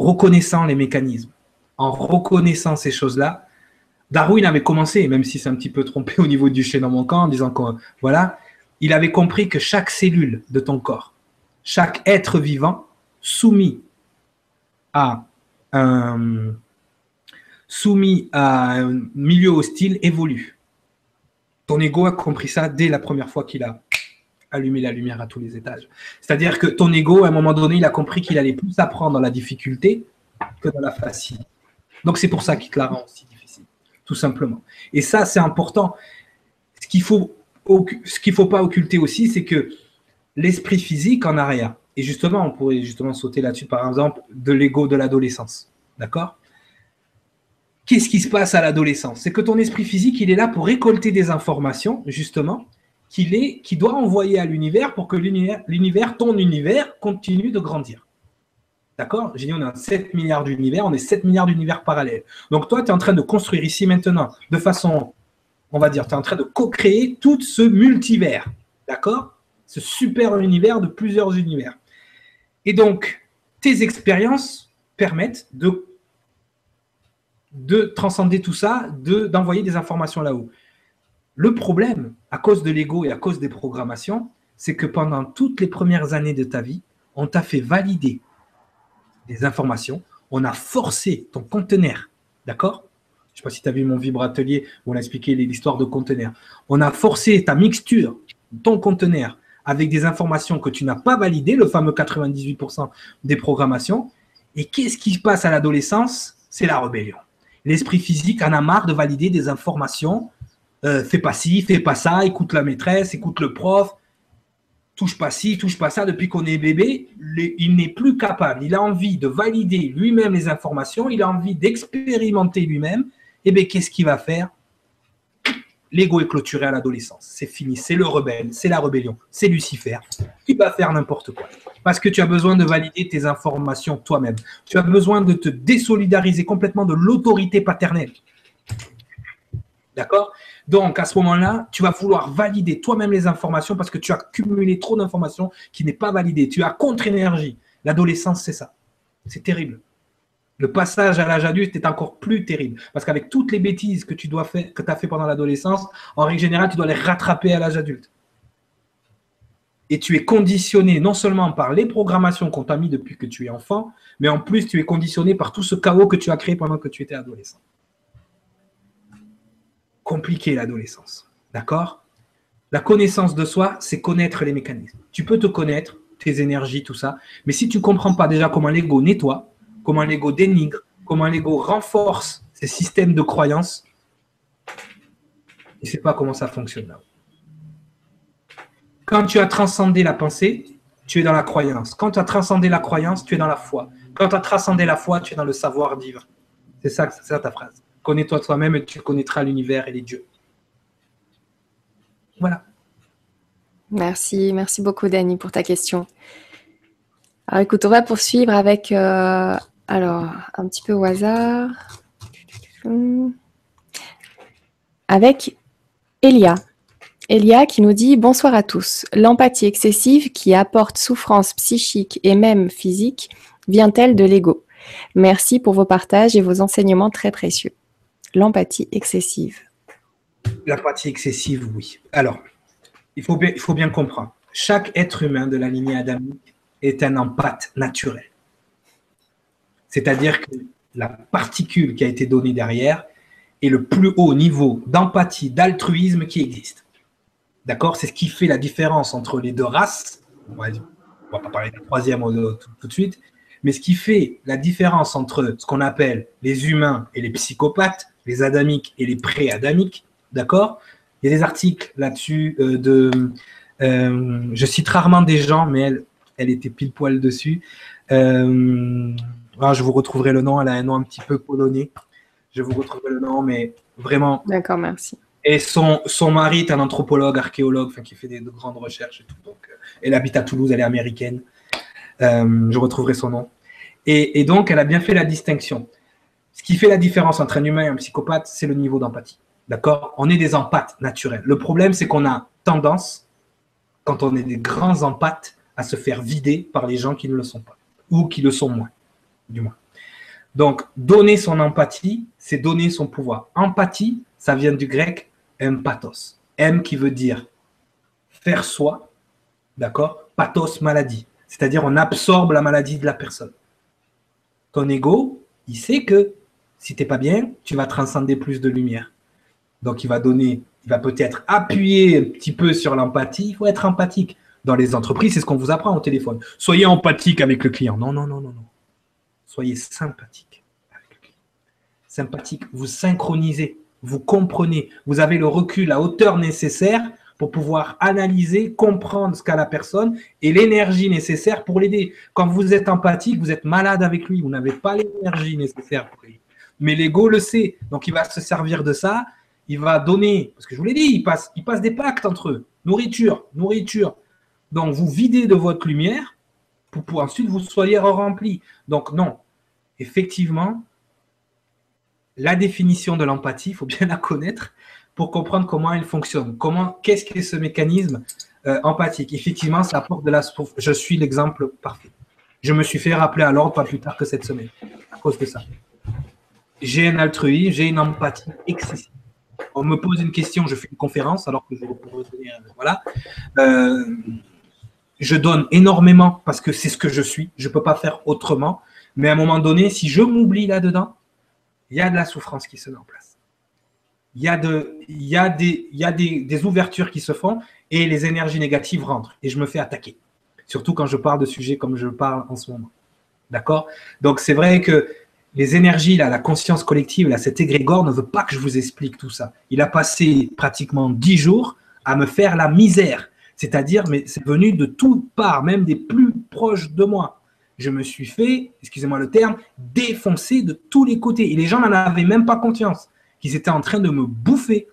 reconnaissant les mécanismes, en reconnaissant ces choses-là, Darwin avait commencé, même si c'est un petit peu trompé au niveau du chien dans mon camp, en disant que voilà, il avait compris que chaque cellule de ton corps, chaque être vivant soumis à un, soumis à un milieu hostile évolue. Ton ego a compris ça dès la première fois qu'il a allumer la lumière à tous les étages. C'est-à-dire que ton ego, à un moment donné, il a compris qu'il allait plus apprendre dans la difficulté que dans la facilité. Donc c'est pour ça qu'il te la rend aussi difficile, tout simplement. Et ça, c'est important. Ce qu'il faut, ce qu'il faut pas occulter aussi, c'est que l'esprit physique en arrière. Et justement, on pourrait justement sauter là-dessus, par exemple, de l'ego de l'adolescence. D'accord? Qu'est-ce qui se passe à l'adolescence? C'est que ton esprit physique, il est là pour récolter des informations, justement, qu'il est, qui doit envoyer à l'univers pour que l'univers, ton univers, continue de grandir. D'accord? J'ai dit, on a 7 milliards d'univers, on est 7 milliards d'univers parallèles. Donc toi, tu es en train de construire ici maintenant, de façon, on va dire, tu es en train de co-créer tout ce multivers. D'accord? Ce super univers de plusieurs univers. Et donc, tes expériences permettent de, de transcender tout ça, d'envoyer des informations là-haut. Le problème, à cause de l'ego et à cause des programmations, c'est que pendant toutes les premières années de ta vie, on t'a fait valider des informations, on a forcé ton conteneur, d'accord? Je ne sais pas si tu as vu mon vibratelier où on a expliqué l'histoire de conteneur. On a forcé ta mixture, ton conteneur, avec des informations que tu n'as pas validées, le fameux 98% des programmations. Et qu'est-ce qui se passe à l'adolescence? C'est la rébellion. L'esprit physique en a marre de valider des informations euh, fais pas ci, fais pas ça, écoute la maîtresse, écoute le prof, touche pas ci, touche pas ça. Depuis qu'on est bébé, il n'est plus capable. Il a envie de valider lui-même les informations, il a envie d'expérimenter lui-même. Et eh bien, qu'est-ce qu'il va faire? L'ego est clôturé à l'adolescence. C'est fini. C'est le rebelle. C'est la rébellion. C'est Lucifer. Il va faire n'importe quoi. Parce que tu as besoin de valider tes informations toi-même. Tu as besoin de te désolidariser complètement de l'autorité paternelle. D'accord? Donc, à ce moment-là, tu vas vouloir valider toi-même les informations parce que tu as cumulé trop d'informations qui n'est pas validées. Tu as contre-énergie. L'adolescence, c'est ça. C'est terrible. Le passage à l'âge adulte est encore plus terrible parce qu'avec toutes les bêtises que tu as fait pendant l'adolescence, en règle générale, tu dois les rattraper à l'âge adulte. Et tu es conditionné non seulement par les programmations qu'on t'a mis depuis que tu es enfant, mais en plus tu es conditionné par tout ce chaos que tu as créé pendant que tu étais adolescent compliqué l'adolescence. D'accord? La connaissance de soi, c'est connaître les mécanismes. Tu peux te connaître, tes énergies, tout ça, mais si tu ne comprends pas déjà comment l'ego nettoie, comment l'ego dénigre, comment l'ego renforce ces systèmes de croyances, tu ne sais pas comment ça fonctionne là. Quand tu as transcendé la pensée, tu es dans la croyance. Quand tu as transcendé la croyance, tu es dans la foi. Quand tu as transcendé la foi, tu es dans le savoir vivre. C'est ça, c'est ça ta phrase. Connais-toi toi-même et tu connaîtras l'univers et les dieux. Voilà. Merci, merci beaucoup Dani pour ta question. Alors écoute, on va poursuivre avec, euh, alors un petit peu au hasard, avec Elia. Elia qui nous dit bonsoir à tous. L'empathie excessive qui apporte souffrance psychique et même physique vient-elle de l'ego? Merci pour vos partages et vos enseignements très précieux l'empathie excessive L'empathie excessive, oui. Alors, il faut, bien, comprendre. Chaque être humain de la lignée adamique est un empathe naturel. C'est-à-dire la particule qui a été donnée derrière est le plus haut niveau d'empathie, d'altruisme qui existe. D'accord? C'est ce qui fait la différence entre les deux races. On va, va pas parler de la troisième tout, de suite. Mais ce qui fait la différence entre ce qu'on appelle les humains et les psychopathes, les adamiques et les pré-adamiques, d'accord? Il y a des articles là-dessus euh, de. Euh, je cite rarement des gens, mais elle, elle était pile poil dessus. Euh, ah, je vous retrouverai le nom. Elle a un nom un petit peu polonais. Je vous retrouverai le nom, mais vraiment. D'accord, merci. Et son, son mari est un anthropologue, archéologue, qui fait des, de grandes recherches et tout. Donc, elle habite à Toulouse, elle est américaine. je retrouverai son nom. Et, et, donc, elle a bien fait la distinction. Ce qui fait la différence entre un humain et un psychopathe, c'est le niveau d'empathie. D'accord? On est des empathes naturels. Le problème, c'est qu'on a tendance, quand on est des grands empathes, à se faire vider par les gens qui ne le sont pas, ou qui le sont moins, du moins. Donc, donner son empathie, c'est donner son pouvoir. Empathie, ça vient du grec empathos. M qui veut dire faire soi, d'accord? Pathos, maladie. C'est-à-dire, on absorbe la maladie de la personne. Ton ego, il sait que si tu n'es pas bien, tu vas transcender plus de lumière. Donc, il va donner, il va peut-être appuyer un petit peu sur l'empathie. Il faut être empathique. Dans les entreprises, c'est ce qu'on vous apprend au téléphone. Soyez empathique avec le client. Non, non, non, non, non. Soyez sympathique avec le client. Sympathique, vous synchronisez, vous comprenez, vous avez le recul, la hauteur nécessaire pour pouvoir analyser, comprendre ce qu'a la personne et l'énergie nécessaire pour l'aider. Quand vous êtes empathique, vous êtes malade avec lui, vous n'avez pas l'énergie nécessaire pour lui. Mais l'ego le sait, donc il va se servir de ça, il va donner, parce que je vous l'ai dit, il passe, il passe des pactes entre eux. Nourriture, nourriture. Donc vous videz de votre lumière pour, ensuite vous soyez rempli. Donc non, effectivement, la définition de l'empathie, il faut bien la connaître pour comprendre comment elle fonctionne. Comment, qu'est-ce qu'est ce mécanisme euh, empathique? Effectivement, ça apporte de la Je suis l'exemple parfait. Je me suis fait rappeler à l'ordre pas plus tard que cette semaine à cause de ça. J'ai un altruisme, j'ai une empathie excessive. On me pose une question, je fais une conférence alors que je voilà. Euh, je donne énormément parce que c'est ce que je suis. Je ne peux pas faire autrement. Mais à un moment donné, si je m'oublie là-dedans, il y a de la souffrance qui se met en place il y a, de, y a, des, y a des, des, ouvertures qui se font et les énergies négatives rentrent et je me fais attaquer. Surtout quand je parle de sujets comme je parle en ce moment. D'accord? Donc c'est vrai que les énergies, là, la conscience collective, là, cet égrégore ne veut pas que je vous explique tout ça. Il a passé pratiquement dix jours à me faire la misère. C'est-à-dire, mais c'est venu de toutes parts, même des plus proches de moi. Je me suis fait, excusez-moi le terme, défoncer de tous les côtés. Et les gens n'en avaient même pas conscience qu'ils étaient en train de me bouffer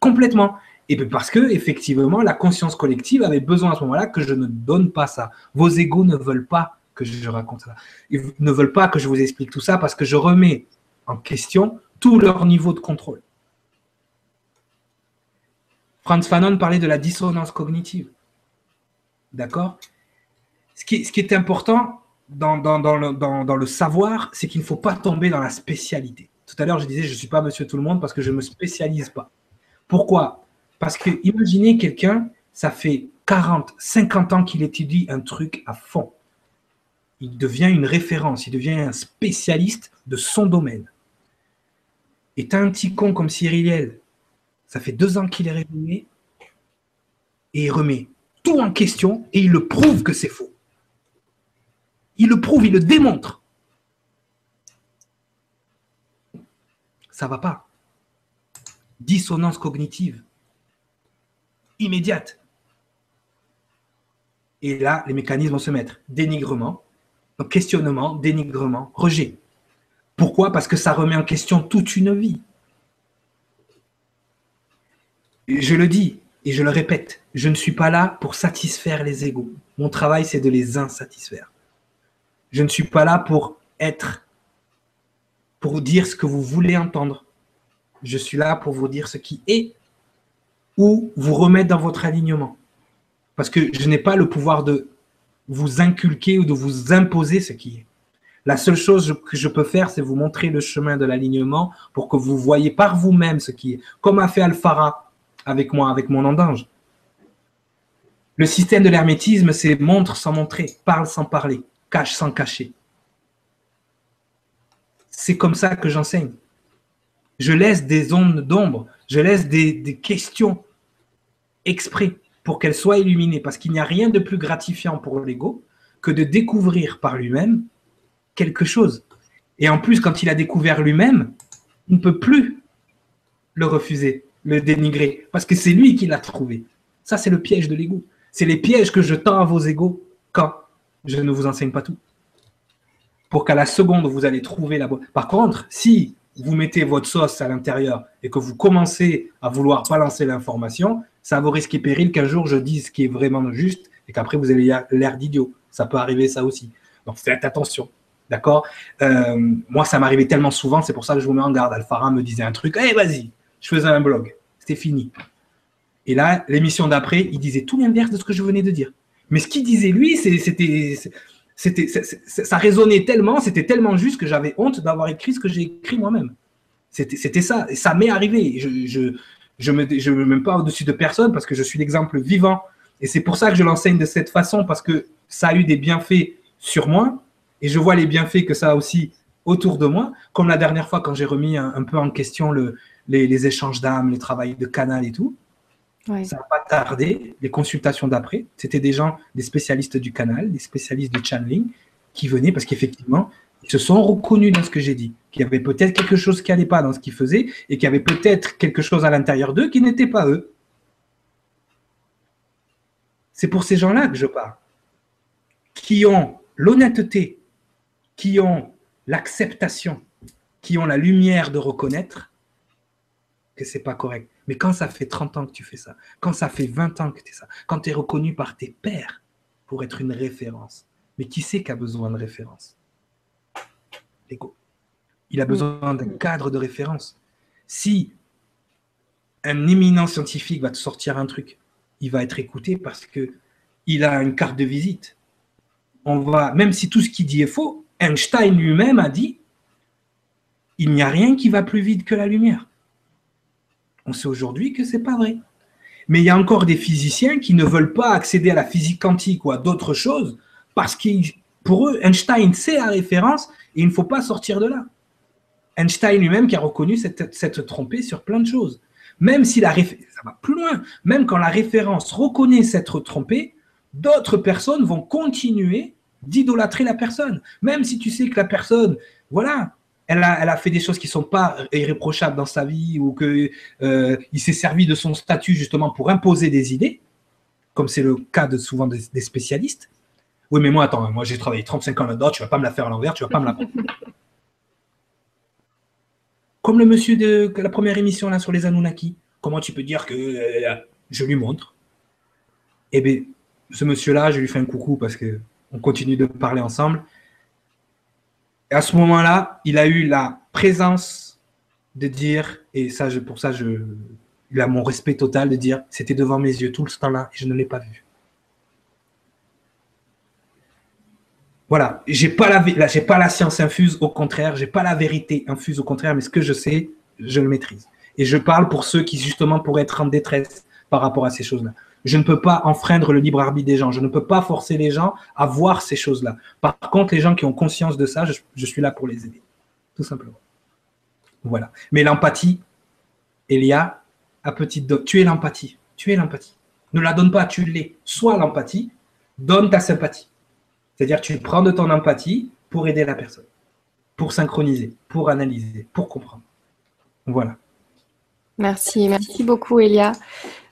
complètement. Et parce que, effectivement, la conscience collective avait besoin à ce moment-là que je ne donne pas ça. Vos égaux ne veulent pas que je raconte ça. Ils ne veulent pas que je vous explique tout ça parce que je remets en question tout leur niveau de contrôle. Franz Fanon parlait de la dissonance cognitive. D'accord? Ce qui, est important dans, le, dans le savoir, c'est qu'il ne faut pas tomber dans la spécialité. Tout à l'heure, je disais, je ne suis pas monsieur tout le monde parce que je ne me spécialise pas. Pourquoi? Parce que imaginez quelqu'un, ça fait 40, 50 ans qu'il étudie un truc à fond. Il devient une référence, il devient un spécialiste de son domaine. Et tu as un petit con comme Cyriliel, ça fait deux ans qu'il est réveillé, et il remet tout en question et il le prouve que c'est faux. Il le prouve, il le démontre. ça va pas. Dissonance cognitive immédiate. Et là, les mécanismes vont se mettre. Dénigrement, questionnement, dénigrement, rejet. Pourquoi? Parce que ça remet en question toute une vie. je le dis et je le répète, je ne suis pas là pour satisfaire les égaux. Mon travail, c'est de les insatisfaire. Je ne suis pas là pour être pour dire ce que vous voulez entendre. Je suis là pour vous dire ce qui est ou vous remettre dans votre alignement. Parce que je n'ai pas le pouvoir de vous inculquer ou de vous imposer ce qui est. La seule chose que je peux faire, c'est vous montrer le chemin de l'alignement pour que vous voyez par vous-même ce qui est. Comme a fait Alphara avec moi, avec mon andange. Le système de l'hermétisme, c'est montre sans montrer, parle sans parler, cache sans cacher. c'est comme ça que j'enseigne. Je laisse des ondes d'ombre, je laisse des, des questions exprès pour qu'elles soient illuminées, parce qu'il n'y a rien de plus gratifiant pour l'ego que de découvrir par lui-même quelque chose. Et en plus, quand il a découvert lui-même, il ne peut plus le refuser, le dénigrer, parce que c'est lui qui l'a trouvé. Ça, c'est le piège de l'ego. C'est les pièges que je tends à vos égaux quand je ne vous enseigne pas tout. Pour qu'à la seconde, vous allez trouver la bonne. Par contre, si vous mettez votre sauce à l'intérieur et que vous commencez à vouloir balancer l'information, ça vaut risque et péril qu'un jour je dise ce qui est vraiment juste et qu'après vous ayez l'air d'idiot. Ça peut arriver ça aussi. Donc faites attention. D'accord? Euh, Moi, ça m'arrivait tellement souvent, c'est pour ça que je vous mets en garde. Alphara me disait un truc, eh vas-y, je faisais un blog. C'était fini. Et là, l'émission d'après, il disait tout l'inverse de ce que je venais de dire. Mais ce qu'il disait lui, c'était, c'était, ça résonnait tellement, c'était tellement juste que j'avais honte d'avoir écrit ce que j'ai écrit moi-même. C'était, c'était ça. Ça m'est arrivé. Je, je me, je me mets pas au-dessus de personne parce que je suis l'exemple vivant. Et c'est pour ça que je l'enseigne de cette façon parce que ça a eu des bienfaits sur moi et je vois les bienfaits que ça a aussi autour de moi. Comme la dernière fois quand j'ai remis un, peu en question le, les, les échanges d'âmes, les travails de canal et tout. Ça n'a pas tardé, les consultations d'après, c'était des gens, des spécialistes du canal, des spécialistes du channeling, qui venaient parce qu'effectivement, ils se sont reconnus dans ce que j'ai dit, qu'il y avait peut-être quelque chose qui n'allait pas dans ce qu'ils faisaient, et qu'il y avait peut-être quelque chose à l'intérieur d'eux qui n'était pas eux. C'est pour ces gens-là que je parle, qui ont l'honnêteté, qui ont l'acceptation, qui ont la lumière de reconnaître que c'est pas correct. Mais quand ça fait 30 ans que tu fais ça, quand ça fait 20 ans que tu es ça, quand tu es reconnu par tes pairs pour être une référence, mais qui c'est qui a besoin de référence? Il a besoin d'un cadre de référence. Si un éminent scientifique va te sortir un truc, il va être écouté parce que il a une carte de visite. On va, même si tout ce qu'il dit est faux, Einstein lui-même a dit il n'y a rien qui va plus vite que la lumière. On sait aujourd'hui que ce n'est pas vrai. Mais il y a encore des physiciens qui ne veulent pas accéder à la physique quantique ou à d'autres choses parce que pour eux, Einstein, c'est la référence et il ne faut pas sortir de là. Einstein lui-même qui a reconnu cette, trompée sur plein de choses. Même si la référence, ça va plus loin, même quand la référence reconnaît s'être trompée, d'autres personnes vont continuer d'idolâtrer la personne. Même si tu sais que la personne, voilà, elle a, fait des choses qui ne sont pas irréprochables dans sa vie ou qu'il euh, s'est servi de son statut justement pour imposer des idées, comme c'est le cas de souvent des, spécialistes. Oui, mais moi, attends, moi j'ai travaillé 35 ans là-dedans, tu vas pas me la faire à l'envers, tu vas pas me la. comme le monsieur de la première émission là sur les Anunnaki. Comment tu peux dire que euh, je lui montre? Eh bien, ce monsieur-là, je lui fais un coucou parce qu'on continue de parler ensemble à ce moment-là, il a eu la présence de dire, et ça, pour ça, je, il a mon respect total de dire, c'était devant mes yeux tout ce temps-là et je ne l'ai pas vu. Voilà, j'ai pas pas la science infuse, au contraire, j'ai pas la vérité infuse, au contraire, mais ce que je sais, je le maîtrise. Et je parle pour ceux qui justement pourraient être en détresse par rapport à ces choses-là. Je ne peux pas enfreindre le libre arbitre des gens. Je ne peux pas forcer les gens à voir ces choses-là. Par contre, les gens qui ont conscience de ça, je, suis là pour les aider. Tout simplement. Voilà. Mais l'empathie, Elia, à petite dose, tu es l'empathie. Tu es l'empathie. Ne la donne pas, tu l'es. Sois l'empathie, donne ta sympathie. C'est-à-dire tu prends de ton empathie pour aider la personne, pour synchroniser, pour analyser, pour comprendre. Voilà. Merci, merci beaucoup Elia.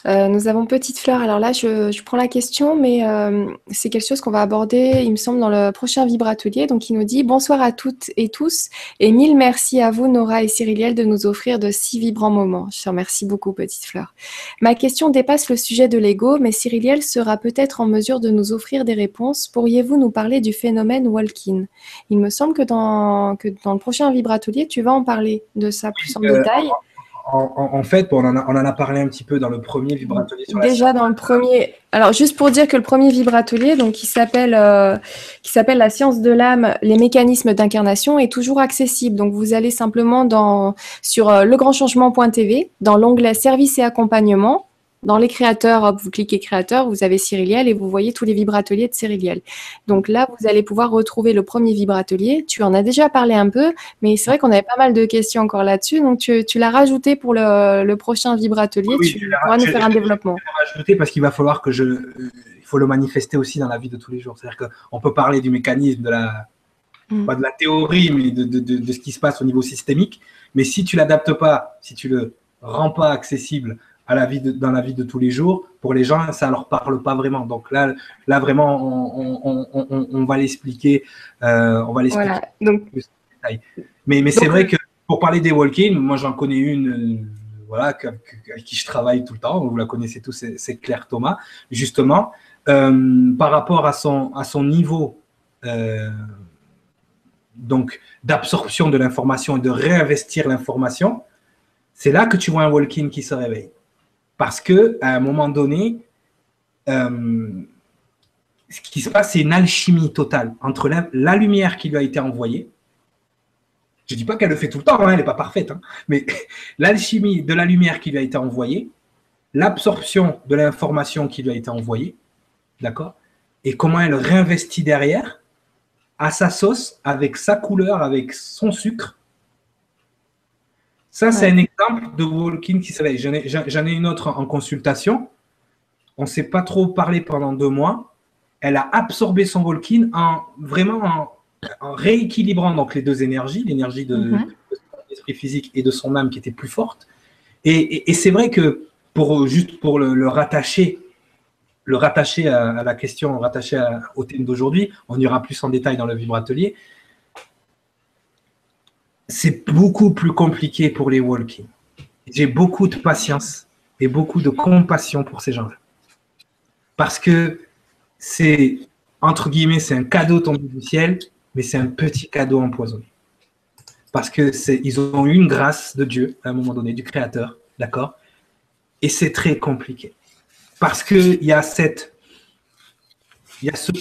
Euh, nous avons Petite Fleur. Alors là, je, prends la question, mais euh, c'est quelque chose qu'on va aborder, il me semble, dans le prochain Vibratelier. Donc, il nous dit Bonsoir à toutes et tous, et mille merci à vous, Nora et Cyriliel, de nous offrir de si vibrants moments. Je te remercie beaucoup, Petite Fleur. Ma question dépasse le sujet de l'ego, mais Cyriliel sera peut-être en mesure de nous offrir des réponses. Pourriez-vous nous parler du phénomène Walkin? Il me semble que dans, que dans le prochain Vibratelier, tu vas en parler de ça plus en détail en, fait, on en, a, parlé un petit peu dans le premier vibratelier. Déjà dans le premier. Alors, juste pour dire que le premier vibratelier, donc qui s'appelle euh, qui s'appelle la science de l'âme, les mécanismes d'incarnation, est toujours accessible. Donc, vous allez simplement dans sur euh, legrandchangement.tv, dans l'onglet services et accompagnement, dans les créateurs, hop, vous cliquez créateur, vous avez Cyriliel et vous voyez tous les vibrateliers de Cyriliel. Donc là, vous allez pouvoir retrouver le premier vibratelier. Tu en as déjà parlé un peu, mais c'est vrai qu'on avait pas mal de questions encore là-dessus. Donc tu, l'as rajouté pour le, prochain vibratelier. tu pourras nous faire un développement. Je l'ai rajouté parce qu'il va falloir que je. Il faut le manifester aussi dans la vie de tous les jours. C'est-à-dire qu'on peut parler du mécanisme, de la, mm. pas de la théorie, mais de, de, ce qui se passe au niveau systémique. Mais si tu l'adaptes pas, si tu le rends pas accessible la vie dans la vie de tous les jours, pour les gens, ça leur parle pas vraiment. Donc là, là vraiment, on, va l'expliquer. Euh, on va l'expliquer. donc... Mais, mais c'est vrai que pour parler des walk-in, moi j'en connais une, euh, voilà, avec qui je travaille tout le temps. Vous la connaissez tous, c'est Claire Thomas, justement, euh, par rapport à son à son niveau. donc d'absorption de l'information et de réinvestir l'information, c'est là que tu vois un walk-in qui se réveille. Parce que à un moment donné, euh, ce qui se passe, c'est une alchimie totale entre la, lumière qui lui a été envoyée. Je ne dis pas qu'elle le fait tout le temps, hein, elle n'est pas parfaite, hein, mais l'alchimie de la lumière qui lui a été envoyée, l'absorption de l'information qui lui a été envoyée, d'accord Et comment elle réinvestit derrière à sa sauce, avec sa couleur, avec son sucre, ça, c'est un exemple de walking qui s'éveille. J'en ai, une autre en consultation. On ne s'est pas trop parlé pendant deux mois. Elle a absorbé son walking en vraiment en, rééquilibrant donc les deux énergies, l'énergie de, mhm. l'esprit physique et de son âme qui était plus forte. Et, c'est vrai que pour juste pour le, rattacher, le rattacher à, la question, rattacher au thème d'aujourd'hui, on ira plus en détail dans le vibratelier c'est beaucoup plus compliqué pour les walking. J'ai beaucoup de patience et beaucoup de compassion pour ces gens-là. Parce que c'est, entre guillemets, c'est un cadeau tombé du ciel, mais c'est un petit cadeau empoisonné. Parce que c'est, ils ont eu une grâce de Dieu à un moment donné, du Créateur, d'accord? Et c'est très compliqué. Parce qu'il y a cette. Il y a ce.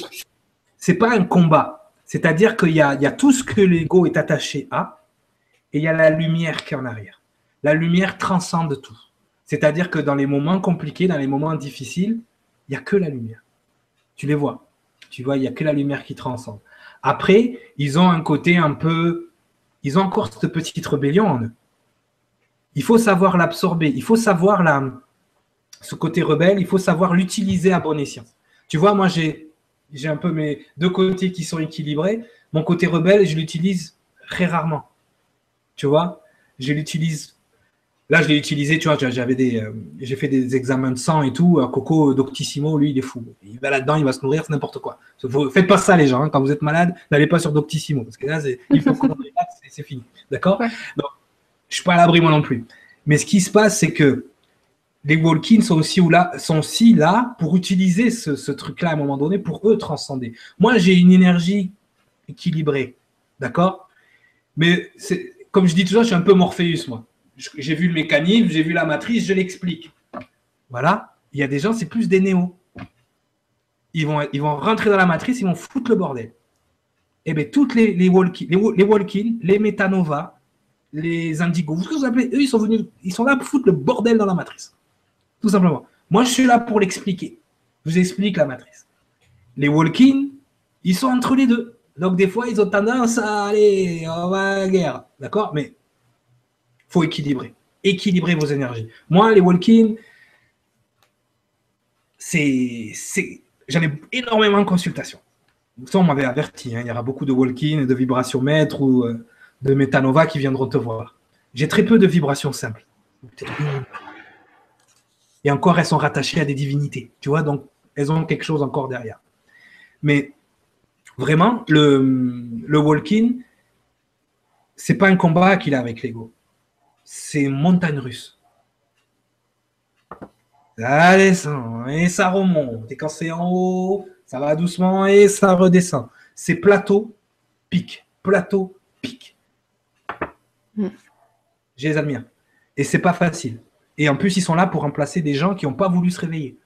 C'est pas un combat. C'est-à-dire qu'il y a, y a tout ce que l'ego est attaché à, et il y a la lumière qui est en arrière. La lumière transcende tout. C'est-à-dire que dans les moments compliqués, dans les moments difficiles, il n'y a que la lumière. Tu les vois. Tu vois, il n'y a que la lumière qui transcende. Après, ils ont un côté un peu... Ils ont encore cette petite rébellion en eux. Il faut savoir l'absorber. Il faut savoir la... ce côté rebelle, il faut savoir l'utiliser à bon escient. Tu vois, moi, j'ai, j'ai un peu mes deux côtés qui sont équilibrés. Mon côté rebelle, je l'utilise très rarement tu vois. Je l'utilise. Là, je l'ai utilisé, tu vois, j'avais des, euh, j'ai fait des examens de sang et tout. Coco Doctissimo, lui, il est fou. Il va là-dedans, il va se nourrir, c'est n'importe quoi. faites pas ça, les gens. Hein. Quand vous êtes malade, n'allez pas sur Doctissimo. Parce que là, il faut qu'on c'est fini. D'accord? Je ne Je suis pas à l'abri, moi non plus. Mais ce qui se passe, c'est que les walk sont aussi, là, sont aussi là pour utiliser ce, ce truc-là à un moment donné, pour eux transcender. Moi, j'ai une énergie équilibrée. D'accord? Mais c'est comme je dis toujours, je suis un peu Morpheus, moi. J'ai vu le mécanisme, j'ai vu la matrice, je l'explique. Voilà. Il y a des gens, c'est plus des néos. Ils vont, ils vont rentrer dans la matrice, ils vont foutre le bordel. Eh bien, toutes les, les walk les, les les Indigo, ce que vous appelez, eux, ils sont venus, ils sont là pour foutre le bordel dans la matrice. Tout simplement. Moi, je suis là pour l'expliquer. Je vous explique la matrice. Les walk ils sont entre les deux. Donc, des fois, ils ont tendance à aller, on va à la guerre. D'accord? Mais faut équilibrer. Équilibrer vos énergies. Moi, les walk-in, c'est. J'en ai énormément de consultations. Ça, on m'avait averti. Hein. il y aura beaucoup de walk-in, de vibrations maîtres ou euh, de métanova qui viendront te voir. J'ai très peu de vibrations simples. Et encore, elles sont rattachées à des divinités. Tu vois, donc elles ont quelque chose encore derrière. Mais Vraiment, le, le walk-in, c'est pas un combat qu'il a avec l'ego. C'est une montagne russe. Ça descend et ça remonte. Et quand c'est en haut, ça va doucement et ça redescend. C'est plateau, pic, plateau, pic. Hmm. Je les admire. Et c'est pas facile. Et en plus, ils sont là pour remplacer des gens qui n'ont pas voulu se réveiller.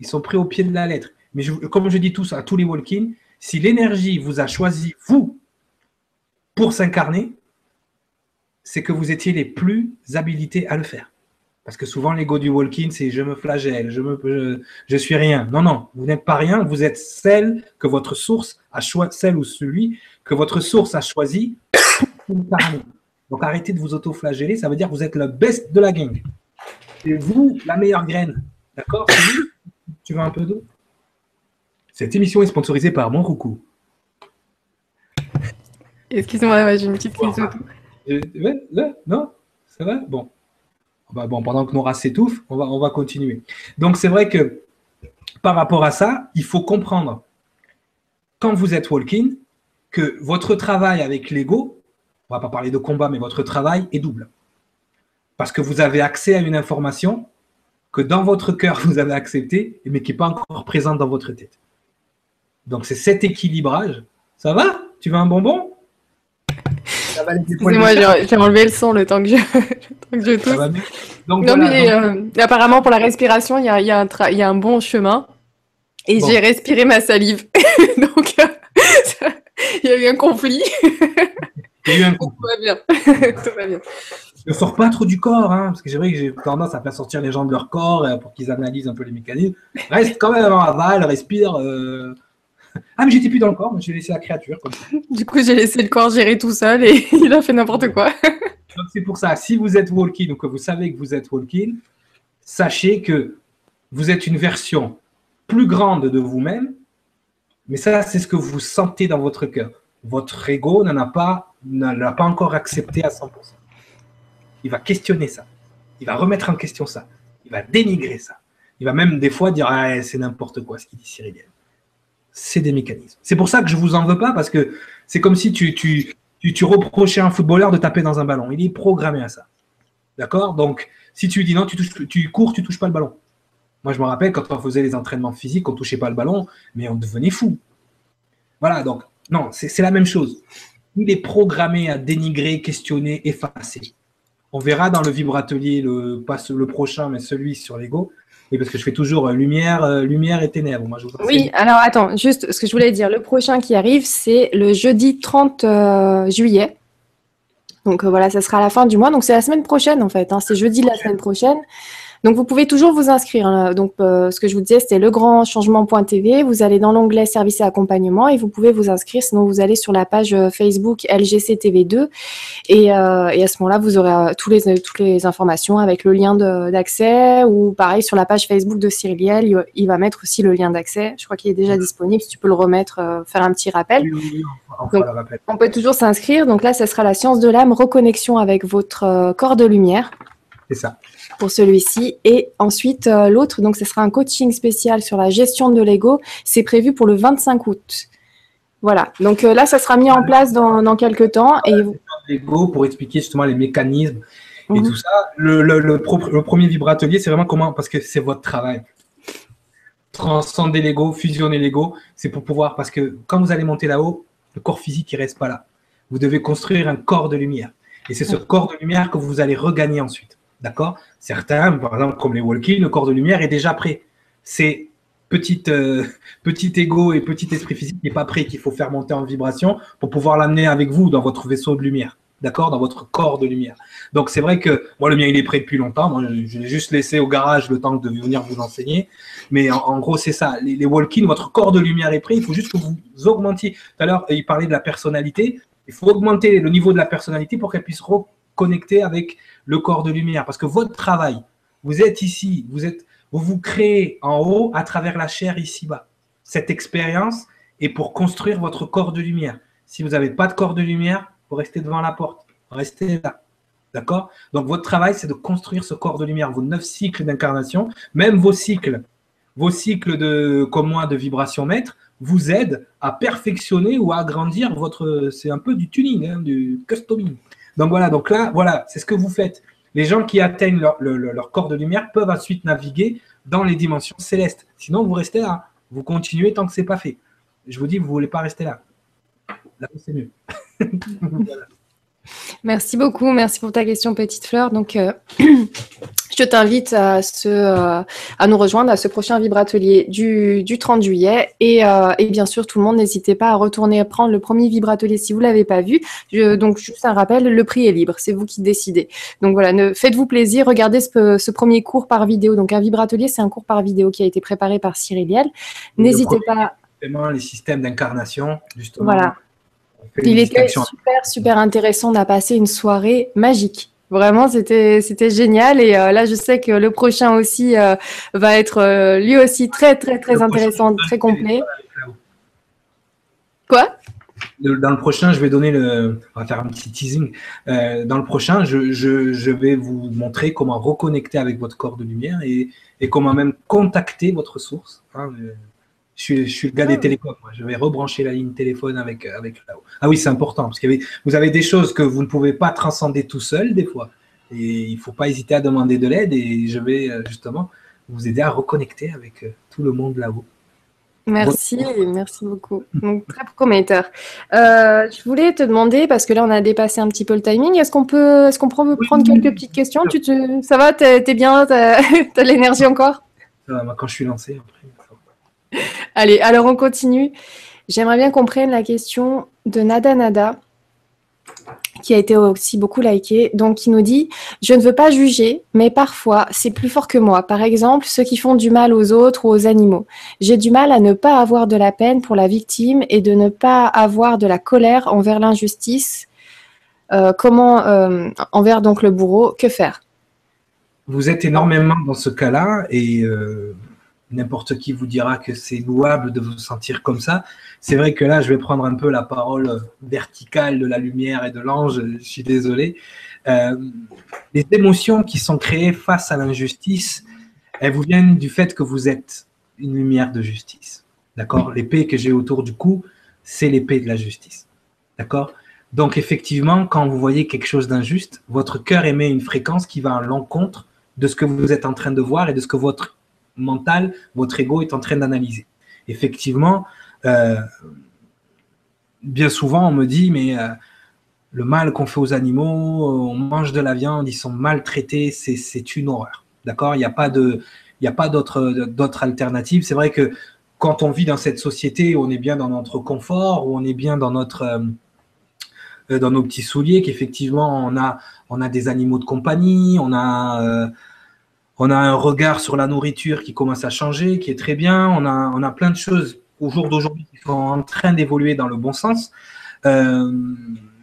Ils sont pris au pied de la lettre. Mais comme je dis tous à tous les walk-in, si l'énergie vous a choisi, vous, pour s'incarner, c'est que vous étiez les plus habilités à le faire. Parce que souvent, l'ego du walk-in, c'est je me flagelle, je, me, suis rien. Non, non, vous n'êtes pas rien, vous êtes celle que votre source a choisi, ou celui que votre source a choisi Donc arrêtez de vous auto-flageller, ça veut dire que vous êtes le best de la gang. C'est vous la meilleure graine. D'accord? Tu veux un peu d'eau? Cette émission est sponsorisée par Mon Roucou. Excusez-moi, j'ai une petite question. Là, non Ça va? Bon. Bah, bon, pendant que Nora s'étouffe, on va, on va continuer. Donc, c'est vrai que par rapport à ça, il faut comprendre, quand vous êtes walking, que votre travail avec l'ego, on va pas parler de combat, mais votre travail est double. Parce que vous avez accès à une information que dans votre cœur, vous avez acceptée, mais qui n'est pas encore présente dans votre tête. Donc, c'est cet équilibrage. Ça va? Tu veux un bonbon? Excusez-moi, j'ai enlevé le son le temps que je, le que je tousse. non, mais euh, apparemment, pour la respiration, il y a, y, a y a, un bon chemin. Et j'ai respiré ma salive. Donc, il y a eu un conflit. Il y a eu un conflit. Tout va bien. Tout va bien. Ne sors pas trop du corps, hein, parce que c'est vrai que j'ai tendance à faire sortir les gens de leur corps euh, pour qu'ils analysent un peu les mécanismes. Reste quand même en aval, respire. Ah, mais j'étais plus dans le corps, j'ai laissé la créature. Du coup, j'ai laissé le corps gérer tout seul et il a fait n'importe quoi. c'est pour ça, si vous êtes walking ou que vous savez que vous êtes walking, sachez que vous êtes une version plus grande de vous-même, mais ça, c'est ce que vous sentez dans votre cœur. Votre ego n'en a pas, l'a pas encore accepté à 100%. Il va questionner ça. Il va remettre en question ça. Il va dénigrer ça. Il va même des fois dire ah, c'est n'importe quoi ce qu'il dit Cyril c'est des mécanismes. C'est pour ça que je vous en veux pas, parce que c'est comme si tu, tu, tu, reprochais à un footballeur de taper dans un ballon. Il est programmé à ça. D'accord? Donc, si tu lui dis non, tu, touches, tu cours, tu touches pas le ballon. Moi, je me rappelle quand on faisait les entraînements physiques, on touchait pas le ballon, mais on devenait fou. Voilà, donc, non, c'est la même chose. Il est programmé à dénigrer, questionner, effacer. On verra dans le vibratelier, le, pas le prochain, mais celui sur l'ego, oui, parce que je fais toujours euh, lumière, euh, lumière et ténèbres. Moi, oui, alors attends, juste ce que je voulais dire. Le prochain qui arrive, c'est le jeudi 30 euh, juillet. Donc voilà, ça sera à la fin du mois. Donc c'est la semaine prochaine en fait. Hein. C'est jeudi de la semaine prochaine. Donc vous pouvez toujours vous inscrire. Hein. Donc euh, ce que je vous disais, c'était legrandchangement.tv. Vous allez dans l'onglet service et accompagnement et vous pouvez vous inscrire. Sinon vous allez sur la page euh, Facebook LGCTV2 et, euh, et à ce moment-là vous aurez tous les, toutes les informations avec le lien d'accès ou pareil sur la page Facebook de Cyriliel, il, il va mettre aussi le lien d'accès. Je crois qu'il est déjà disponible. Si tu peux le remettre, faire un petit rappel. on peut toujours s'inscrire. Donc là, ça sera la science de l'âme, reconnexion avec votre corps de lumière. C'est ça pour celui-ci. Et ensuite, euh, l'autre, donc ce sera un coaching spécial sur la gestion de l'ego. C'est prévu pour le 25 août. Voilà. Donc euh, là, ça sera mis en place dans, quelques temps. Et l'ego pour expliquer justement les mécanismes et mhm. tout ça. Le, le, le, premier vibratelier, c'est vraiment comment Parce que c'est votre travail. Transcender l'ego, fusionner l'ego, c'est pour pouvoir. Parce que quand vous allez monter là-haut, le corps physique, il reste pas là. Vous devez construire un corps de lumière. Et c'est ce corps de lumière que vous allez regagner ensuite. D'accord? Certains, par exemple, comme les walking, le corps de lumière est déjà prêt. C'est petit, euh, petit ego et petit esprit physique n'est pas prêt qu'il faut faire monter en vibration pour pouvoir l'amener avec vous dans votre vaisseau de lumière. D'accord? Dans votre corps de lumière. Donc c'est vrai que moi, le mien, il est prêt depuis longtemps. Moi, je l'ai juste laissé au garage le temps de venir vous enseigner. Mais en, gros, c'est ça. Les, les walk votre corps de lumière est prêt. Il faut juste que vous augmentiez. Tout à l'heure, il parlait de la personnalité. Il faut augmenter le niveau de la personnalité pour qu'elle puisse reconnecter avec le corps de lumière. Parce que votre travail, vous êtes ici, vous, êtes, vous vous créez en haut à travers la chair ici-bas. Cette expérience est pour construire votre corps de lumière. Si vous n'avez pas de corps de lumière, vous restez devant la porte. Restez là. D'accord? Donc votre travail, c'est de construire ce corps de lumière, vos neuf cycles d'incarnation, même vos cycles, vos cycles de, comme de vibration maître, vous aident à perfectionner ou à agrandir votre. C'est un peu du tuning, hein, du customing. Donc voilà, donc là, voilà, c'est ce que vous faites. Les gens qui atteignent leur, corps de lumière peuvent ensuite naviguer dans les dimensions célestes. Sinon, vous restez là. Vous continuez tant que ce n'est pas fait. Je vous dis, vous ne voulez pas rester là. Là, c'est mieux. Merci beaucoup. Merci pour ta question, Petite Fleur. Donc, euh, je t'invite à, euh, à nous rejoindre à ce prochain vibratelier du, du 30 juillet. Et, euh, et, bien sûr, tout le monde, n'hésitez pas à retourner prendre le premier vibratelier si vous ne l'avez pas vu. donc, juste un rappel, le prix est libre, c'est vous qui décidez. Donc voilà, faites-vous plaisir, regardez ce, ce, premier cours par vidéo. Donc un vibratelier, c'est un cours par vidéo qui a été préparé par Cyril Liel. N'hésitez pas. Les systèmes d'incarnation, justement. Voilà. Il était super, super intéressant. On a passé une soirée magique. Vraiment, c'était c'était génial et euh, là, je sais que le prochain aussi euh, va être euh, lui aussi très très très intéressant, très complet. Quoi? Dans le prochain, je vais donner le. On va faire un petit teasing. dans le prochain, je, je, je, vais vous montrer comment reconnecter avec votre corps de lumière et, et comment même contacter votre source. Hein, je suis, le gars des ah. télécoms. Je vais rebrancher la ligne téléphone avec, avec là-haut. Ah oui, c'est important parce que vous avez des choses que vous ne pouvez pas transcender tout seul des fois. Et il ne faut pas hésiter à demander de l'aide et je vais euh, justement vous aider à reconnecter avec euh, tout le monde là-haut. Merci, merci beaucoup. Donc, très prometteur. Euh, je voulais te demander, parce que là, on a dépassé un petit peu le timing, est-ce qu'on peut, est-ce qu'on peut prendre quelques petites questions? Tu te, Ça va? T'es es bien? T'as as, l'énergie encore? Ça va, quand je suis lancé, après. Allez, alors on continue. J'aimerais bien qu'on prenne la question de Nada Nada, qui a été aussi beaucoup likée. Donc, qui nous dit Je ne veux pas juger, mais parfois, c'est plus fort que moi. Par exemple, ceux qui font du mal aux autres ou aux animaux. J'ai du mal à ne pas avoir de la peine pour la victime et de ne pas avoir de la colère envers l'injustice. Euh, comment euh, envers donc le bourreau Que faire? Vous êtes énormément dans ce cas-là et euh, n'importe qui vous dira que c'est louable de vous sentir comme ça. C'est vrai que là, je vais prendre un peu la parole verticale de la lumière et de l'ange, je suis désolé. Euh, les émotions qui sont créées face à l'injustice, elles vous viennent du fait que vous êtes une lumière de justice. D'accord? L'épée que j'ai autour du cou, c'est l'épée de la justice. D'accord? Donc effectivement, quand vous voyez quelque chose d'injuste, votre cœur émet une fréquence qui va à l'encontre de ce que vous êtes en train de voir et de ce que votre mental, votre ego est en train d'analyser. Effectivement, euh, bien souvent, on me dit, mais euh, le mal qu'on fait aux animaux, on mange de la viande, ils sont maltraités, c'est une horreur. D'accord? Il n'y a pas de, il. C'est vrai que quand on vit dans cette société, on est bien dans notre confort, où on est bien dans notre euh, dans nos petits souliers, qu'effectivement on a on a des animaux de compagnie, on a on a un regard sur la nourriture qui commence à changer, qui est très bien. On a, on a plein de choses au jour d'aujourd'hui qui sont en train d'évoluer dans le bon sens. Euh,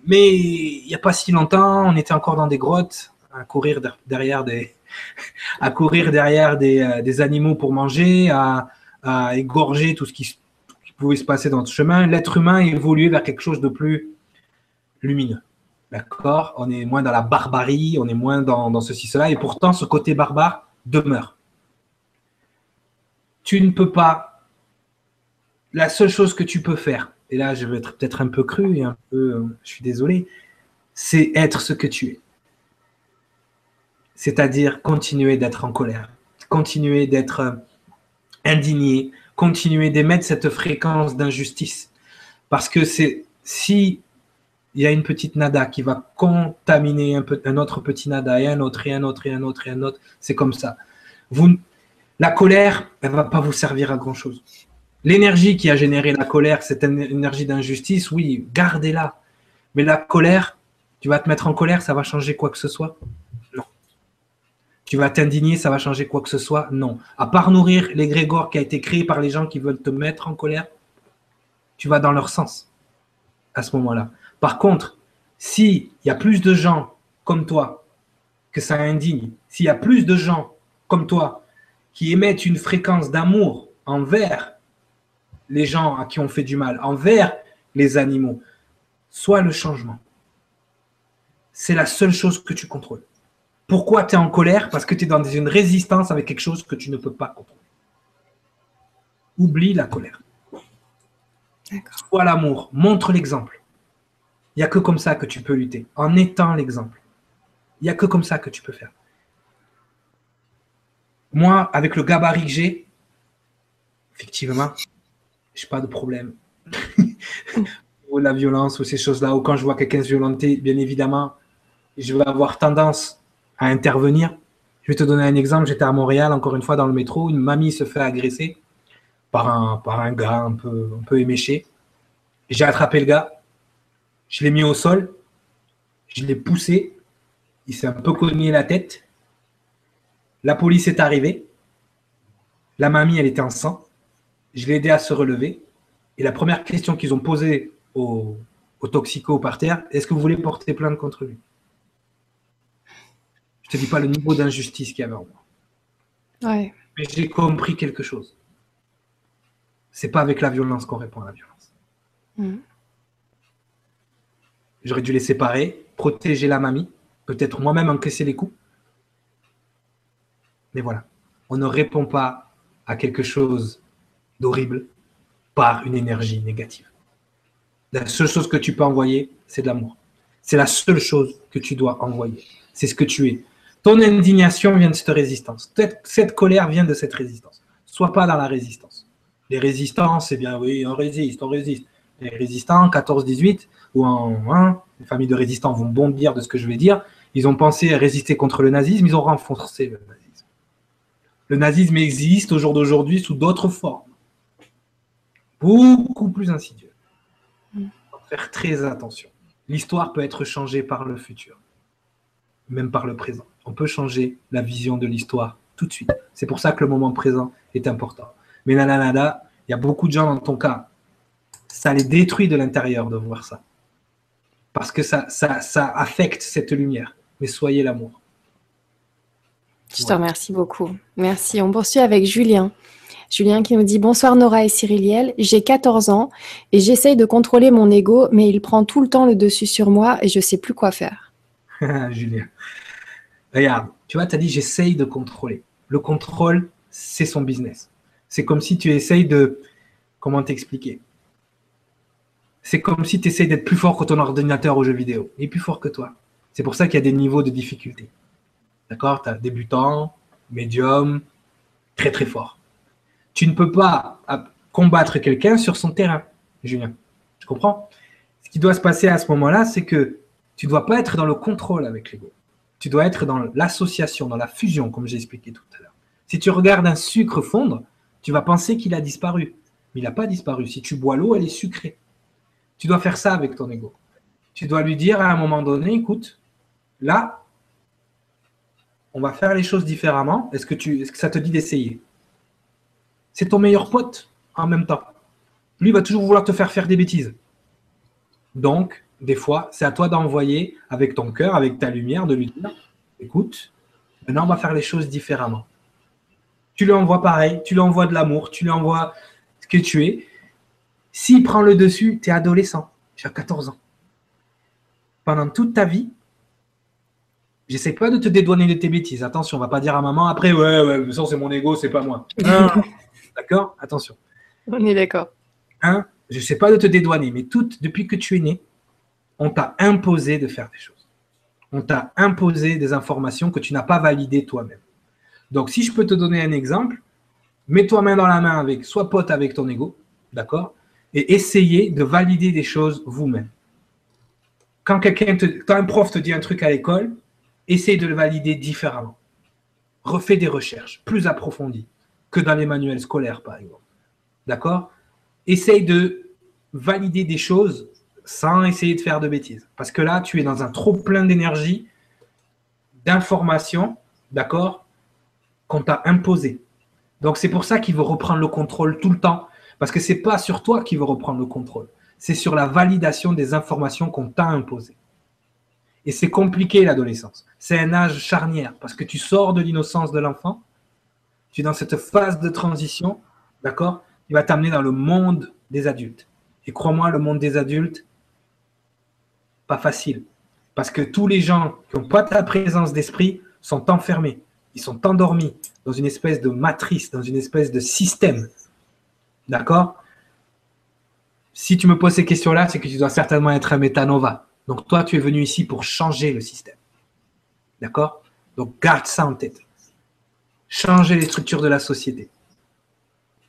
mais il n'y a pas si longtemps, on était encore dans des grottes à courir derrière des, à courir derrière des, euh, des animaux pour manger, à, égorger tout ce qui, pouvait se passer dans ce chemin. L'être humain évolué vers quelque chose de plus lumineux. D'accord? On est moins dans la barbarie, on est moins dans, dans ceci, cela. Et pourtant, ce côté barbare, demeure. Tu ne peux pas. La seule chose que tu peux faire, et là je vais être peut-être un peu cru et un peu, je suis désolé, c'est être ce que tu es. C'est-à-dire continuer d'être en colère, continuer d'être euh, indigné, continuer d'émettre cette fréquence d'injustice. Parce que c'est si il y a une petite nada qui va contaminer un, autre petit nada et un autre et un autre et un autre et un autre. C'est comme ça. Vous, la colère, elle ne va pas vous servir à grand-chose. L'énergie qui a généré la colère, cette énergie d'injustice, oui, gardez-la. Mais la colère, tu vas te mettre en colère, ça va changer quoi que ce soit? Non. Tu vas t'indigner, ça va changer quoi que ce soit? Non. À part nourrir l'égrégore qui a été créé par les gens qui veulent te mettre en colère, tu vas dans leur sens à ce moment-là. Par contre, s'il y a plus de gens comme toi que ça indigne, s'il y a plus de gens comme toi qui émettent une fréquence d'amour envers les gens à qui on fait du mal, envers les animaux, soit le changement. C'est la seule chose que tu contrôles. Pourquoi tu es en colère? Parce que tu es dans une résistance avec quelque chose que tu ne peux pas contrôler. Oublie la colère. Sois l'amour, montre l'exemple. Il n'y a que comme ça que tu peux lutter, en étant l'exemple. Il n'y a que comme ça que tu peux faire. Moi, avec le gabarit que j'ai, effectivement, je n'ai pas de problème. ou la violence ou ces choses-là, ou quand je vois quelqu'un se violenter, bien évidemment, je vais avoir tendance à intervenir. Je vais te donner un exemple. J'étais à Montréal, encore une fois, dans le métro. Une mamie se fait agresser par un, gars un peu, un peu éméché. J'ai attrapé le gars. Je l'ai mis au sol. Je l'ai poussé. Il s'est un peu cogné la tête. La police est arrivée. La mamie, elle était en sang. Je l'ai aidé à se relever. Et la première question qu'ils ont posée au, au toxico par terre, est-ce que vous voulez porter plainte contre lui? Je te dis pas le niveau d'injustice qu'il y avait en moi. Ouais. Mais j'ai compris quelque chose. C'est pas avec la violence qu'on répond à la violence. Mm. J'aurais dû les séparer, protéger la mamie, peut-être moi-même encaisser les coups. Mais voilà, on ne répond pas à quelque chose d'horrible par une énergie négative. La seule chose que tu peux envoyer, c'est de l'amour. C'est la seule chose que tu dois envoyer. C'est ce que tu es. Ton indignation vient de cette résistance. Cette, colère vient de cette résistance. Sois pas dans la résistance. Les résistants, c'est bien, oui, on résiste, on résiste. Les résistants, 14-18, ou en hein, les familles de résistants vont bondir de ce que je vais dire, ils ont pensé à résister contre le nazisme, ils ont renforcé le nazisme. Le nazisme existe au jour d'aujourd'hui sous d'autres formes, beaucoup plus insidieuses. Faut faire très attention. L'histoire peut être changée par le futur, même par le présent. On peut changer la vision de l'histoire tout de suite. C'est pour ça que le moment présent est important. Mais nanana, il y a beaucoup de gens dans ton cas, ça les détruit de l'intérieur de voir ça. Parce que ça, ça, ça affecte cette lumière. Mais soyez l'amour. Je te remercie beaucoup. Merci. On poursuit avec Julien. Julien qui nous dit Bonsoir Nora et Cyriliel, j'ai 14 ans et j'essaye de contrôler mon ego, mais il prend tout le temps le dessus sur moi et je sais plus quoi faire. Julien. Regarde, tu vois, tu as dit j'essaye de contrôler. Le contrôle, c'est son business. C'est comme si tu essayes de. Comment t'expliquer? C'est comme si tu essayes d'être plus fort que ton ordinateur aux jeux vidéo. Il est plus fort que toi. C'est pour ça qu'il y a des niveaux de difficulté. D'accord? Tu as débutant, médium, très très fort. Tu ne peux pas combattre quelqu'un sur son terrain, Julien. Tu comprends? Ce qui doit se passer à ce moment-là, c'est que tu ne dois pas être dans le contrôle avec l'ego. Tu dois être dans l'association, dans la fusion, comme j'ai expliqué tout à l'heure. Si tu regardes un sucre fondre, tu vas penser qu'il a disparu. Mais il n'a pas disparu. Si tu bois l'eau, elle est sucrée. Tu dois faire ça avec ton ego. Tu dois lui dire à un moment donné, écoute, là, on va faire les choses différemment. Est-ce que, ça te dit d'essayer? C'est ton meilleur pote en même temps. Lui va toujours vouloir te faire faire des bêtises. Donc, des fois, c'est à toi d'envoyer avec ton cœur, avec ta lumière, de lui dire, écoute, maintenant on va faire les choses différemment. Tu lui envoies pareil, tu lui envoies de l'amour, tu lui envoies ce que tu es. S'il prend le dessus, tu es adolescent, tu as 14 ans. Pendant toute ta vie, j'essaie pas de te dédouaner de tes bêtises. Attention, on va pas dire à maman après, ouais, ouais, ça c'est mon ego, c'est pas moi. D'accord? Attention. On est d'accord. Hein? Je sais pas de te dédouaner, mais depuis que tu es né, on t'a imposé de faire des choses. On t'a imposé des informations que tu n'as pas validées toi-même. Donc, si je peux te donner un exemple, mets-toi main dans la main avec, sois pote avec ton ego, d'accord? Et essayez de valider des choses vous-même. Quand quand un prof te dit un truc à l'école, essaye de le valider différemment. Refais des recherches plus approfondies que dans les manuels scolaires, par exemple. D'accord? Essaye de valider des choses sans essayer de faire de bêtises. Parce que là, tu es dans un trop plein d'énergie, d'informations, d'accord, qu'on t'a imposé. Donc c'est pour ça qu'il veut reprendre le contrôle tout le temps. Parce que ce n'est pas sur toi qu'il veut reprendre le contrôle. C'est sur la validation des informations qu'on t'a imposées. Et c'est compliqué l'adolescence. C'est un âge charnière parce que tu sors de l'innocence de l'enfant, tu es dans cette phase de transition, d'accord? Il va t'amener dans le monde des adultes. Et crois-moi, le monde des adultes, pas facile. Parce que tous les gens qui n'ont pas ta présence d'esprit sont enfermés. Ils sont endormis dans une espèce de matrice, dans une espèce de système. D'accord? Si tu me poses ces questions-là, c'est que tu dois certainement être un métanova. Donc toi, tu es venu ici pour changer le système. D'accord? Donc garde ça en tête. Changer les structures de la société.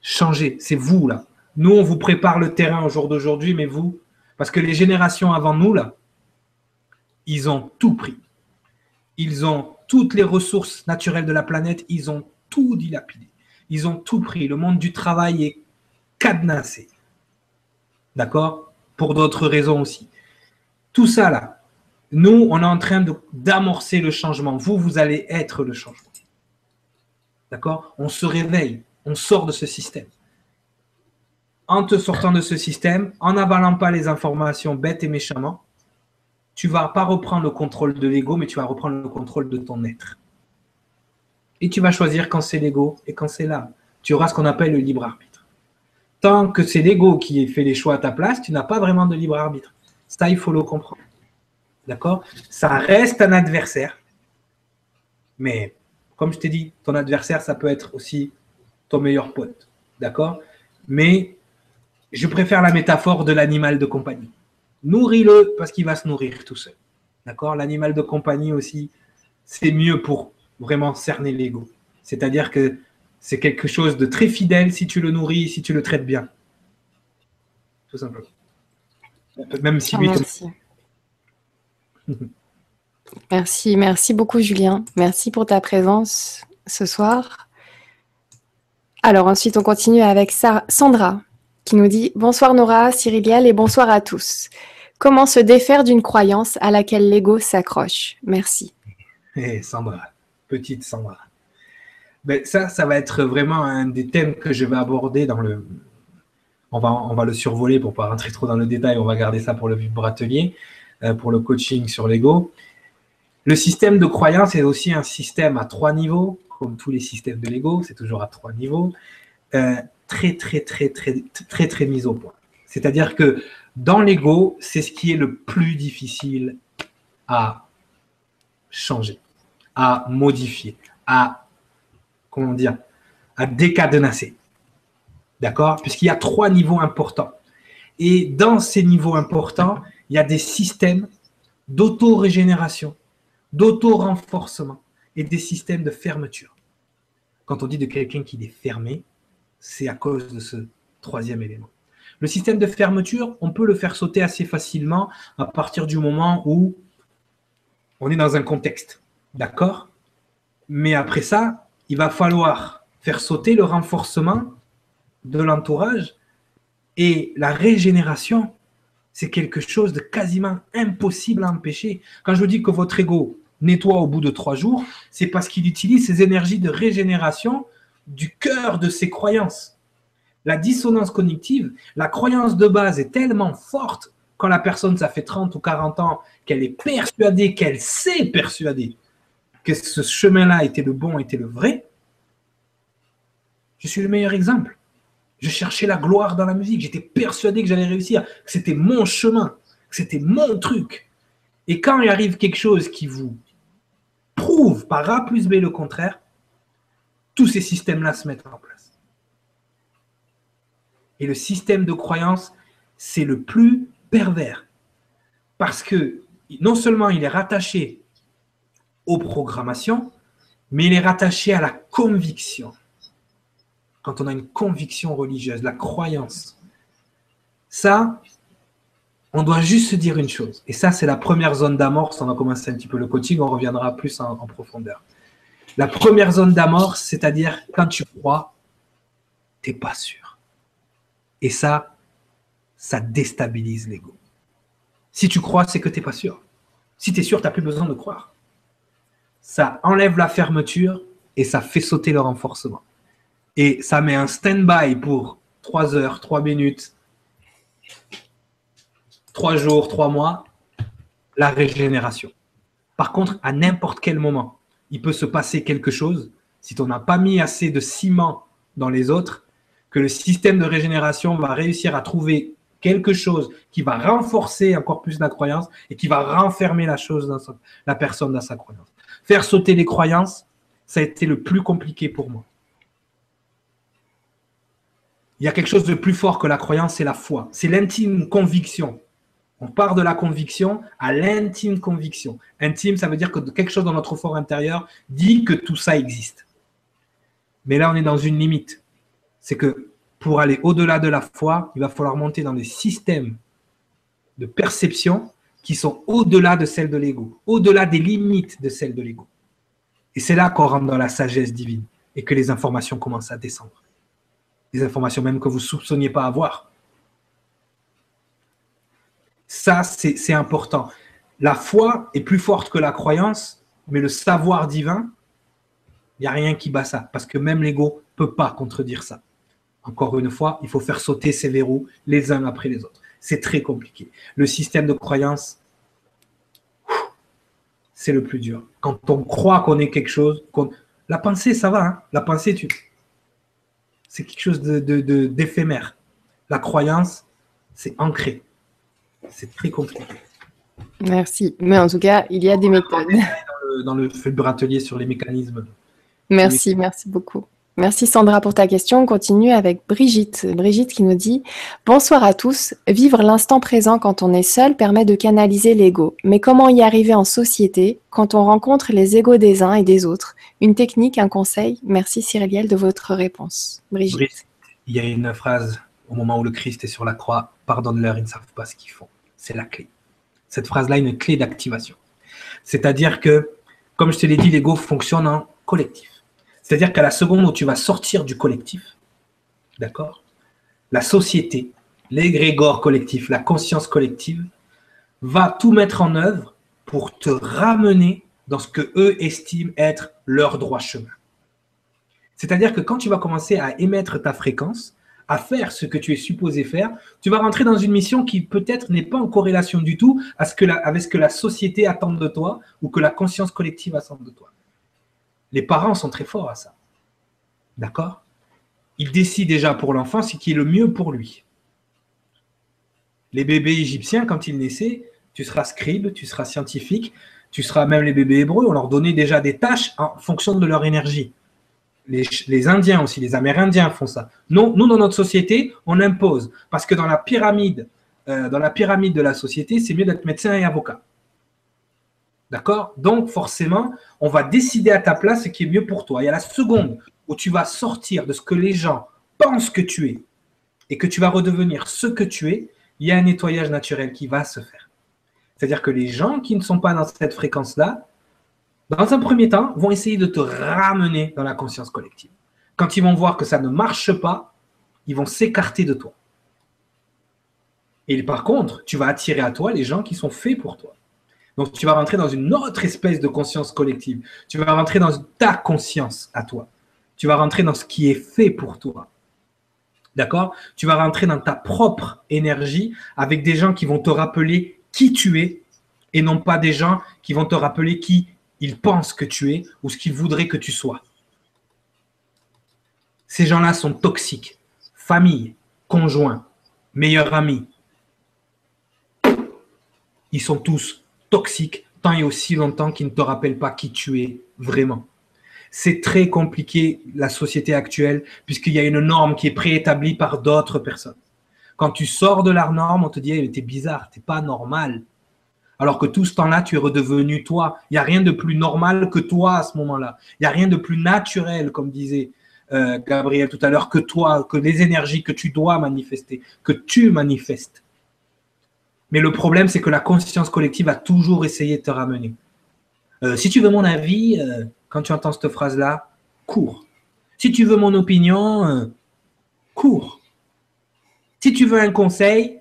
Changer, c'est vous là. Nous, on vous prépare le terrain au jour d'aujourd'hui, mais vous, parce que les générations avant nous, là, ils ont tout pris. Ils ont toutes les ressources naturelles de la planète, ils ont tout dilapidé. Ils ont tout pris. Le monde du travail est cadenassé. D'accord? Pour d'autres raisons aussi. Tout ça là, nous, on est en train d'amorcer le changement. Vous, vous allez être le changement. D'accord? On se réveille, on sort de ce système. En te sortant de ce système, en n'avalant pas les informations bêtes et méchamment, tu vas pas reprendre le contrôle de l'ego, mais tu vas reprendre le contrôle de ton être. Et tu vas choisir quand c'est l'ego et quand c'est l'âme. Tu auras ce qu'on appelle le libre arbitre. Que c'est l'ego qui fait les choix à ta place, tu n'as pas vraiment de libre arbitre. Ça, il faut le comprendre. D'accord? Ça reste un adversaire. Mais comme je t'ai dit, ton adversaire, ça peut être aussi ton meilleur pote. D'accord? Mais je préfère la métaphore de l'animal de compagnie. Nourris-le parce qu'il va se nourrir tout seul. D'accord? L'animal de compagnie aussi, c'est mieux pour vraiment cerner l'ego. C'est-à-dire que c'est quelque chose de très fidèle si tu le nourris, si tu le traites bien. Tout simplement. Même si lui. Merci. merci, merci beaucoup Julien. Merci pour ta présence ce soir. Alors ensuite, on continue avec Sandra qui nous dit Bonsoir Nora, Cyriliel et bonsoir à tous. Comment se défaire d'une croyance à laquelle l'ego s'accroche? Merci. Hé, Sandra, petite Sandra. Ben, ça, ça va être vraiment un des thèmes que je vais aborder dans le. On va, on va le survoler pour pas rentrer trop dans le détail, on va garder ça pour le vibratelier, euh, pour le coaching sur l'ego. Le système de croyance est aussi un système à trois niveaux, comme tous les systèmes de l'ego, c'est toujours à trois niveaux. Euh, très, très, très, très, très, très mis au point. C'est-à-dire que dans l'ego, c'est ce qui est le plus difficile à changer, à modifier, à, comment dire, à décadenasser. D'accord? Puisqu'il y a trois niveaux importants. Et dans ces niveaux importants, il y a des systèmes d'auto-régénération, d'auto-renforcement et des systèmes de fermeture. Quand on dit de quelqu'un qui est fermé, c'est à cause de ce troisième élément. Le système de fermeture, on peut le faire sauter assez facilement à partir du moment où on est dans un contexte. D'accord? Mais après ça, il va falloir faire sauter le renforcement de l'entourage et la régénération. C'est quelque chose de quasiment impossible à empêcher. Quand je vous dis que votre ego nettoie au bout de trois jours, c'est parce qu'il utilise ses énergies de régénération du cœur de ses croyances. La dissonance cognitive, la croyance de base est tellement forte quand la personne, ça fait 30 ou 40 ans, qu'elle est persuadée, qu'elle sait persuader que ce chemin-là était le bon, était le vrai. Je suis le meilleur exemple. Je cherchais la gloire dans la musique. J'étais persuadé que j'allais réussir, que c'était mon chemin, que c'était mon truc. Et quand il arrive quelque chose qui vous prouve par A plus B le contraire, tous ces systèmes-là se mettent en place. Et le système de croyance, c'est le plus pervers. Parce que non seulement il est rattaché aux programmations, mais il est rattaché à la conviction. Quand on a une conviction religieuse, la croyance, ça, on doit juste se dire une chose. Et ça, c'est la première zone d'amorce. On va commencer un petit peu le coaching, on reviendra plus en, profondeur. La première zone d'amorce, c'est-à-dire quand tu crois, tu n'es pas sûr. Et ça, ça déstabilise l'ego. Si tu crois, c'est que tu n'es pas sûr. Si tu es sûr, tu n'as plus besoin de croire. Ça enlève la fermeture et ça fait sauter le renforcement. Et ça met un stand-by pour 3 heures, 3 minutes, 3 jours, 3 mois, la régénération. Par contre, à n'importe quel moment, il peut se passer quelque chose si tu n'as pas mis assez de ciment dans les autres, que le système de régénération va réussir à trouver quelque chose qui va renforcer encore plus la croyance et qui va renfermer la chose dans la personne dans sa croyance. Faire sauter les croyances, ça a été le plus compliqué pour moi. Il y a quelque chose de plus fort que la croyance, c'est la foi. C'est l'intime conviction. On part de la conviction à l'intime conviction. Intime, ça veut dire que quelque chose dans notre fort intérieur dit que tout ça existe. Mais là, on est dans une limite. C'est que pour aller au-delà de la foi, il va falloir monter dans des systèmes de perception qui sont au-delà de celles de l'ego, au-delà des limites de celles de l'ego. Et c'est là qu'on rentre dans la sagesse divine et que les informations commencent à descendre. Des informations même que vous ne soupçonniez pas avoir. Ça, c'est important. La foi est plus forte que la croyance, mais le savoir divin, il n'y a rien qui bat ça, parce que même l'ego ne peut pas contredire ça. Encore une fois, il faut faire sauter ces verrous les uns après les autres. C'est très compliqué. Le système de croyance, c'est le plus dur. Quand on croit qu'on est quelque chose, la pensée, ça va. Hein. la pensée, tu... c'est quelque chose d'éphémère. De, la croyance, c'est ancré. C'est très compliqué. Merci. Mais en tout cas, il y a des méthodes. Dans le, dans le atelier sur les mécanismes. Merci, merci beaucoup. Merci Sandra pour ta question. On continue avec Brigitte. Brigitte qui nous dit Bonsoir à tous. Vivre l'instant présent quand on est seul permet de canaliser l'ego. Mais comment y arriver en société quand on rencontre les égos des uns et des autres? Une technique, un conseil Merci Cyrielle de votre réponse. Brigitte. il y a une phrase au moment où le Christ est sur la croix Pardonne-leur, ils ne savent pas ce qu'ils font. C'est la clé. Cette phrase-là est une clé d'activation. C'est-à-dire que, comme je te l'ai dit, l'ego fonctionne en collectif. C'est-à-dire qu'à la seconde où tu vas sortir du collectif, d'accord La société, l'égrégore collectif, la conscience collective, va tout mettre en œuvre pour te ramener dans ce que eux estiment être leur droit chemin. C'est-à-dire que quand tu vas commencer à émettre ta fréquence, à faire ce que tu es supposé faire, tu vas rentrer dans une mission qui peut-être n'est pas en corrélation du tout avec ce que la société attend de toi ou que la conscience collective attend de toi. Les parents sont très forts à ça. D'accord? Ils décident déjà pour l'enfant ce qui est le mieux pour lui. Les bébés égyptiens, quand ils naissaient, tu seras scribe, tu seras scientifique, tu seras même les bébés hébreux, on leur donnait déjà des tâches en fonction de leur énergie. Les, Indiens aussi, les Amérindiens font ça. Non, nous, dans notre société, on impose. Parce que dans la pyramide, euh, dans la pyramide de la société, c'est mieux d'être médecin et avocat. D'accord? Donc, forcément, on va décider à ta place ce qui est mieux pour toi. Et à la seconde où tu vas sortir de ce que les gens pensent que tu es et que tu vas redevenir ce que tu es, il y a un nettoyage naturel qui va se faire. C'est-à-dire que les gens qui ne sont pas dans cette fréquence-là, dans un premier temps, vont essayer de te ramener dans la conscience collective. Quand ils vont voir que ça ne marche pas, ils vont s'écarter de toi. Et par contre, tu vas attirer à toi les gens qui sont faits pour toi. Donc, tu vas rentrer dans une autre espèce de conscience collective. Tu vas rentrer dans ta conscience à toi. Tu vas rentrer dans ce qui est fait pour toi. D'accord? Tu vas rentrer dans ta propre énergie avec des gens qui vont te rappeler qui tu es et non pas des gens qui vont te rappeler qui ils pensent que tu es ou ce qu'ils voudraient que tu sois. Ces gens-là sont toxiques. Famille, conjoint, meilleur ami. Ils sont tous toxiques tant et aussi longtemps qu'ils ne te rappellent pas qui tu es vraiment. C'est très compliqué la société actuelle puisqu'il y a une norme qui est préétablie par d'autres personnes. Quand tu sors de la norme, on te dit hey, t'es bizarre, t'es pas normal. Alors que tout ce temps-là, tu es redevenu toi. Il n'y a rien de plus normal que toi à ce moment-là. Il n'y a rien de plus naturel, comme disait euh, Gabriel tout à l'heure, que toi, que les énergies que tu dois manifester, que tu manifestes. Mais le problème, c'est que la conscience collective a toujours essayé de te ramener. Euh, si tu veux mon avis, euh, quand tu entends cette phrase-là, cours. Si tu veux mon opinion, euh, cours. Si tu veux un conseil,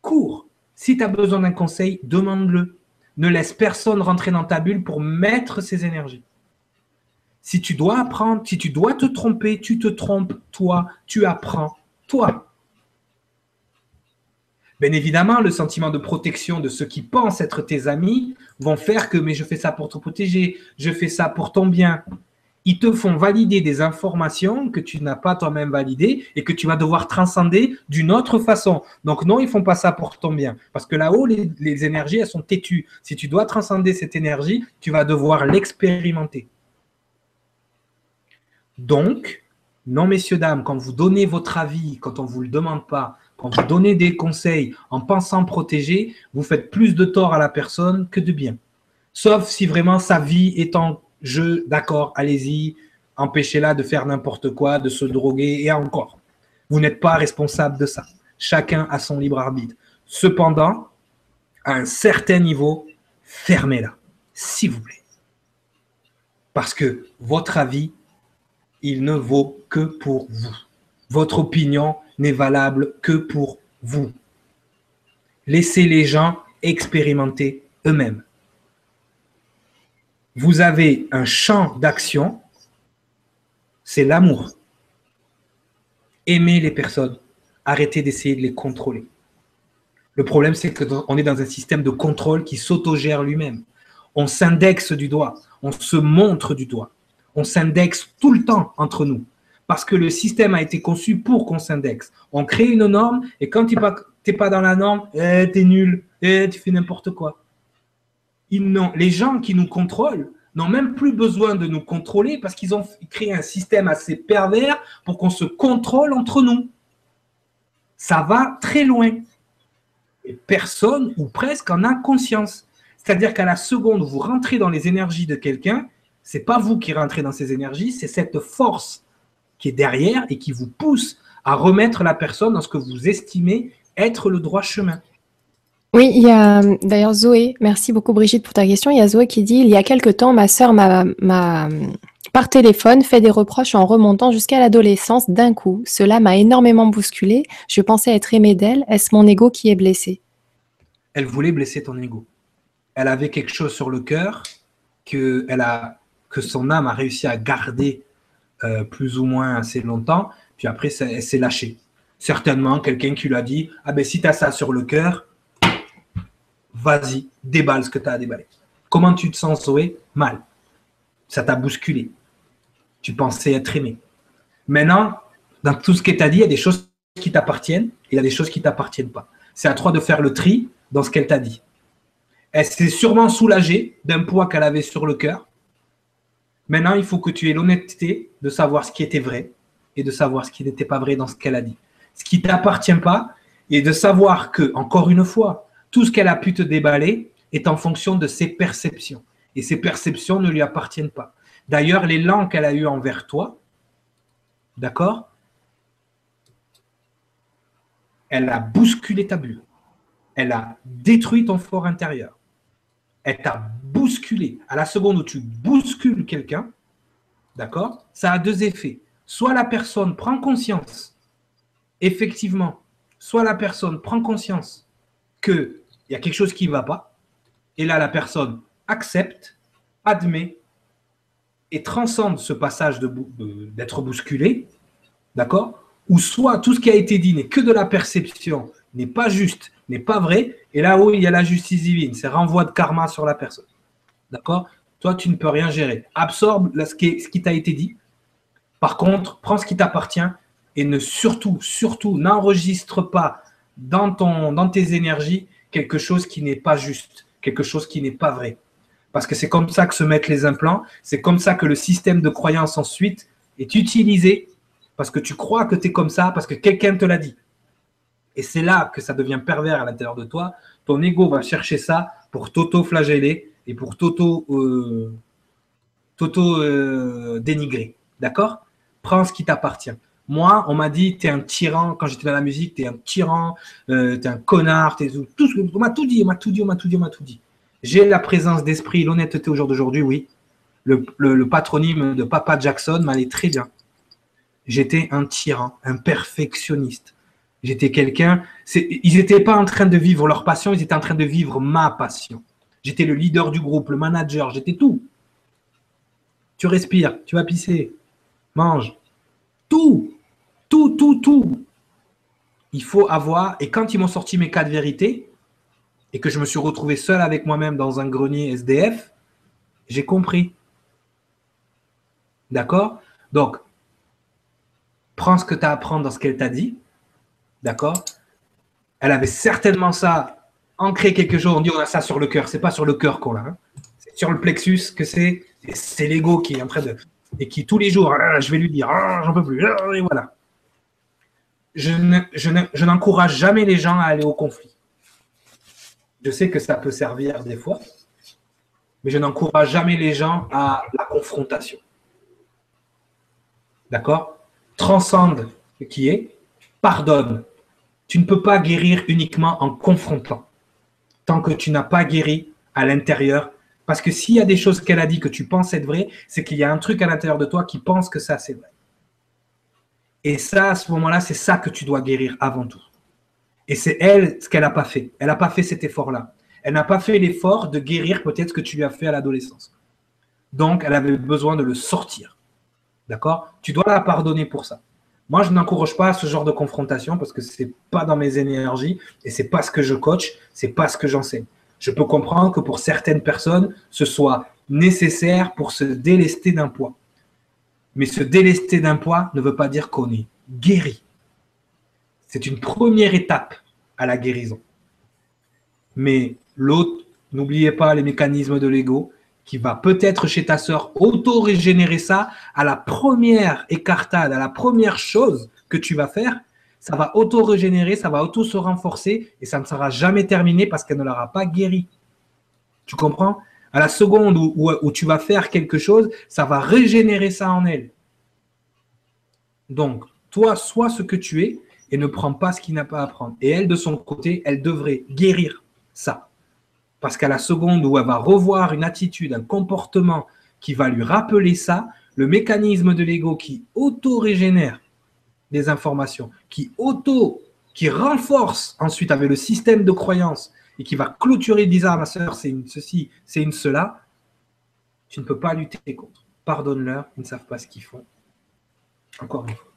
cours. Si tu as besoin d'un conseil, demande-le. Ne laisse personne rentrer dans ta bulle pour mettre ses énergies. Si tu dois apprendre, si tu dois te tromper, tu te trompes, toi, tu apprends, toi. Bien évidemment, le sentiment de protection de ceux qui pensent être tes amis vont faire que mais je fais ça pour te protéger, je fais ça pour ton bien. Ils te font valider des informations que tu n'as pas toi-même validées et que tu vas devoir transcender d'une autre façon. Donc non, ils font pas ça pour ton bien. Parce que là-haut, les, les énergies, elles sont têtues. Si tu dois transcender cette énergie, tu vas devoir l'expérimenter. Donc, non, messieurs, dames, quand vous donnez votre avis, quand on ne vous le demande pas, quand vous donnez des conseils en pensant protéger, vous faites plus de tort à la personne que de bien. Sauf si vraiment sa vie est en jeu, d'accord, allez-y, empêchez-la de faire n'importe quoi, de se droguer et encore. Vous n'êtes pas responsable de ça. Chacun a son libre arbitre. Cependant, à un certain niveau, fermez-la, s'il vous plaît. Parce que votre avis, il ne vaut que pour vous. Votre opinion n'est valable que pour vous. Laissez les gens expérimenter eux-mêmes. Vous avez un champ d'action, c'est l'amour. Aimez les personnes, arrêtez d'essayer de les contrôler. Le problème, c'est qu'on est dans un système de contrôle qui s'autogère lui-même. On s'indexe du doigt, on se montre du doigt, on s'indexe tout le temps entre nous. Parce que le système a été conçu pour qu'on s'indexe. On crée une norme et quand tu n'es pas dans la norme, eh, tu es nul, eh, tu fais n'importe quoi. les gens qui nous contrôlent n'ont même plus besoin de nous contrôler parce qu'ils ont créé un système assez pervers pour qu'on se contrôle entre nous. Ça va très loin personne, ou presque, en a conscience. C'est-à-dire qu'à la seconde où vous rentrez dans les énergies de quelqu'un, c'est pas vous qui rentrez dans ces énergies, c'est cette force qui est derrière et qui vous pousse à remettre la personne dans ce que vous estimez être le droit chemin. Oui, il y a d'ailleurs Zoé, merci beaucoup Brigitte pour ta question. Il y a Zoé qui dit, il y a quelque temps, ma sœur m'a par téléphone, fait des reproches en remontant jusqu'à l'adolescence d'un coup. Cela m'a énormément bousculé. Je pensais être aimée d'elle. Est-ce mon ego qui est blessé? Elle voulait blesser ton ego. Elle avait quelque chose sur le cœur que, elle a, que son âme a réussi à garder euh, plus ou moins assez longtemps. Puis après, elle s'est lâchée. Certainement, quelqu'un qui lui a dit Ah ben si tu as ça sur le cœur, vas-y, déballe ce que tu as à déballer. Comment tu te sens, Zoé? Mal. Ça t'a bousculé tu pensais être aimé. Maintenant, dans tout ce qu'elle t'a dit, il y a des choses qui t'appartiennent et il y a des choses qui ne t'appartiennent pas. C'est à toi de faire le tri dans ce qu'elle t'a dit. Elle s'est sûrement soulagée d'un poids qu'elle avait sur le cœur. Maintenant, il faut que tu aies l'honnêteté de savoir ce qui était vrai et de savoir ce qui n'était pas vrai dans ce qu'elle a dit. Ce qui t'appartient pas et de savoir que, encore une fois, tout ce qu'elle a pu te déballer est en fonction de ses perceptions. Et ses perceptions ne lui appartiennent pas. D'ailleurs, l'élan qu'elle a eu envers toi, d'accord Elle a bousculé ta bulle. Elle a détruit ton fort intérieur. Elle t'a bousculé. À la seconde où tu bouscules quelqu'un, d'accord Ça a deux effets. Soit la personne prend conscience, effectivement, soit la personne prend conscience qu'il y a quelque chose qui ne va pas, et là, la personne accepte, admet et transcende ce passage d'être bousculé, d'accord Ou soit tout ce qui a été dit n'est que de la perception, n'est pas juste, n'est pas vrai, et là où il y a la justice divine, c'est renvoi de karma sur la personne. D'accord? Toi, tu ne peux rien gérer. Absorbe ce qui, t'a été dit. Par contre, prends ce qui t'appartient et ne surtout, surtout, n'enregistre pas dans, ton, dans tes énergies quelque chose qui n'est pas juste, quelque chose qui n'est pas vrai parce que c'est comme ça que se mettent les implants, c'est comme ça que le système de croyance ensuite est utilisé, parce que tu crois que tu es comme ça, parce que quelqu'un te l'a dit. Et c'est là que ça devient pervers à l'intérieur de toi. Ton ego va chercher ça pour t'auto-flageller et pour t'auto-dénigrer. Euh, euh, D'accord? Prends ce qui t'appartient. Moi, on m'a dit, tu es un tyran. Quand j'étais dans la musique, tu es un tyran, euh, tu es un connard. Es tout, on m'a tout dit, on m'a tout dit, on m'a tout dit, on m'a tout dit. J'ai la présence d'esprit, l'honnêteté au jour d'aujourd'hui, oui. Le, patronyme de Papa Jackson m'allait très bien. J'étais un tyran, un perfectionniste. J'étais quelqu'un. Ils n'étaient pas en train de vivre leur passion, ils étaient en train de vivre ma passion. J'étais le leader du groupe, le manager, j'étais tout. Tu respires, tu vas pisser, mange. Tout, tout, tout, tout. Il faut avoir. Et quand ils m'ont sorti mes quatre vérités, et que je me suis retrouvé seul avec moi-même dans un grenier SDF, j'ai compris. D'accord? Donc, prends ce que tu as à apprendre dans ce qu'elle t'a dit. D'accord? Elle avait certainement ça, ancré quelque chose. On dit on a ça sur le cœur. C'est pas sur le cœur qu'on l'a. Hein. C'est sur le plexus que c'est. C'est l'ego qui est en train de. Et qui tous les jours, ah, je vais lui dire, ah, j'en peux plus. Ah, et voilà. Je n'encourage jamais les gens à aller au conflit. Je sais que ça peut servir des fois, mais je n'encourage jamais les gens à la confrontation. D'accord? Transcende ce qui est, pardonne. Tu ne peux pas guérir uniquement en confrontant. Tant que tu n'as pas guéri à l'intérieur, Parce que s'il y a des choses qu'elle a dit que tu penses être vraies, c'est qu'il y a un truc à l'intérieur de toi qui pense que ça, c'est vrai. Et ça, à ce moment-là, c'est ça que tu dois guérir avant tout. Et c'est elle ce qu'elle n'a pas fait. Elle n'a pas fait cet effort-là. Elle n'a pas fait l'effort de guérir peut-être ce que tu lui as fait à l'adolescence. Donc, elle avait besoin de le sortir. D'accord? Tu dois la pardonner pour ça. Moi, je n'encourage pas ce genre de confrontation parce que ce n'est pas dans mes énergies et ce n'est pas ce que je coach, ce n'est pas ce que j'enseigne. Je peux comprendre que pour certaines personnes, ce soit nécessaire pour se délester d'un poids. Mais se délester d'un poids ne veut pas dire qu'on est guéri. C'est une première étape à la guérison. Mais l'autre, n'oubliez pas les mécanismes de l'ego, qui va peut-être chez ta sœur auto-régénérer ça à la première écartade, à la première chose que tu vas faire, ça va auto-régénérer, ça va auto-se renforcer et ça ne sera jamais terminé parce qu'elle ne l'aura pas guéri. Tu comprends? À la seconde où, où, tu vas faire quelque chose, ça va régénérer ça en elle. Donc, toi, sois ce que tu es et ne prends pas ce qui n'a pas à prendre. Et elle, de son côté, elle devrait guérir ça. Parce qu'à la seconde où elle va revoir une attitude, un comportement qui va lui rappeler ça, le mécanisme de l'ego qui auto-régénère des informations, qui auto, qui renforce ensuite avec le système de croyance et qui va clôturer, disant ah, ma soeur, c'est une ceci, c'est une cela, tu ne peux pas lutter contre. Pardonne-leur, ils ne savent pas ce qu'ils font. Encore une fois.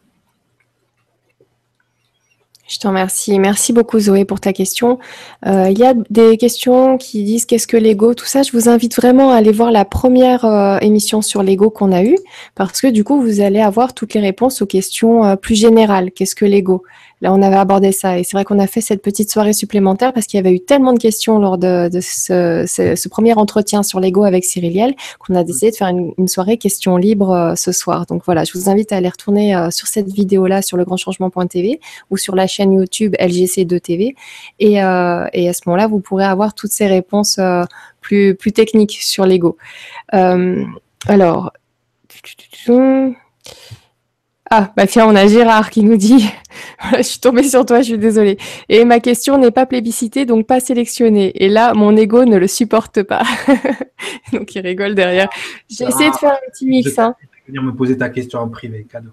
Je te remercie. Merci beaucoup Zoé pour ta question. Euh, il y a des questions qui disent qu'est-ce que l'ego, tout ça. Je vous invite vraiment à aller voir la première euh, émission sur l'ego qu'on a eue parce que du coup, vous allez avoir toutes les réponses aux questions euh, plus générales. Qu'est-ce que l'ego? Là, on avait abordé ça. Et c'est vrai qu'on a fait cette petite soirée supplémentaire parce qu'il y avait eu tellement de questions lors de, ce, premier entretien sur l'ego avec Cyriliel qu'on a décidé de faire une, soirée questions libres euh, ce soir. Donc voilà, je vous invite à aller retourner euh, sur cette vidéo-là sur le legrandchangement.tv ou sur la chaîne YouTube LGC2TV. Et, euh, et à ce moment-là, vous pourrez avoir toutes ces réponses plus, plus techniques sur l'ego. alors, ah, bah tiens, on a Gérard qui nous dit Je suis tombée sur toi, je suis désolée. Et ma question n'est pas plébiscitée, donc pas sélectionnée. Et là, mon ego ne le supporte pas. donc il rigole derrière. J'ai essayé de faire un petit mix. Je hein. venir me poser ta question en privé, cadeau.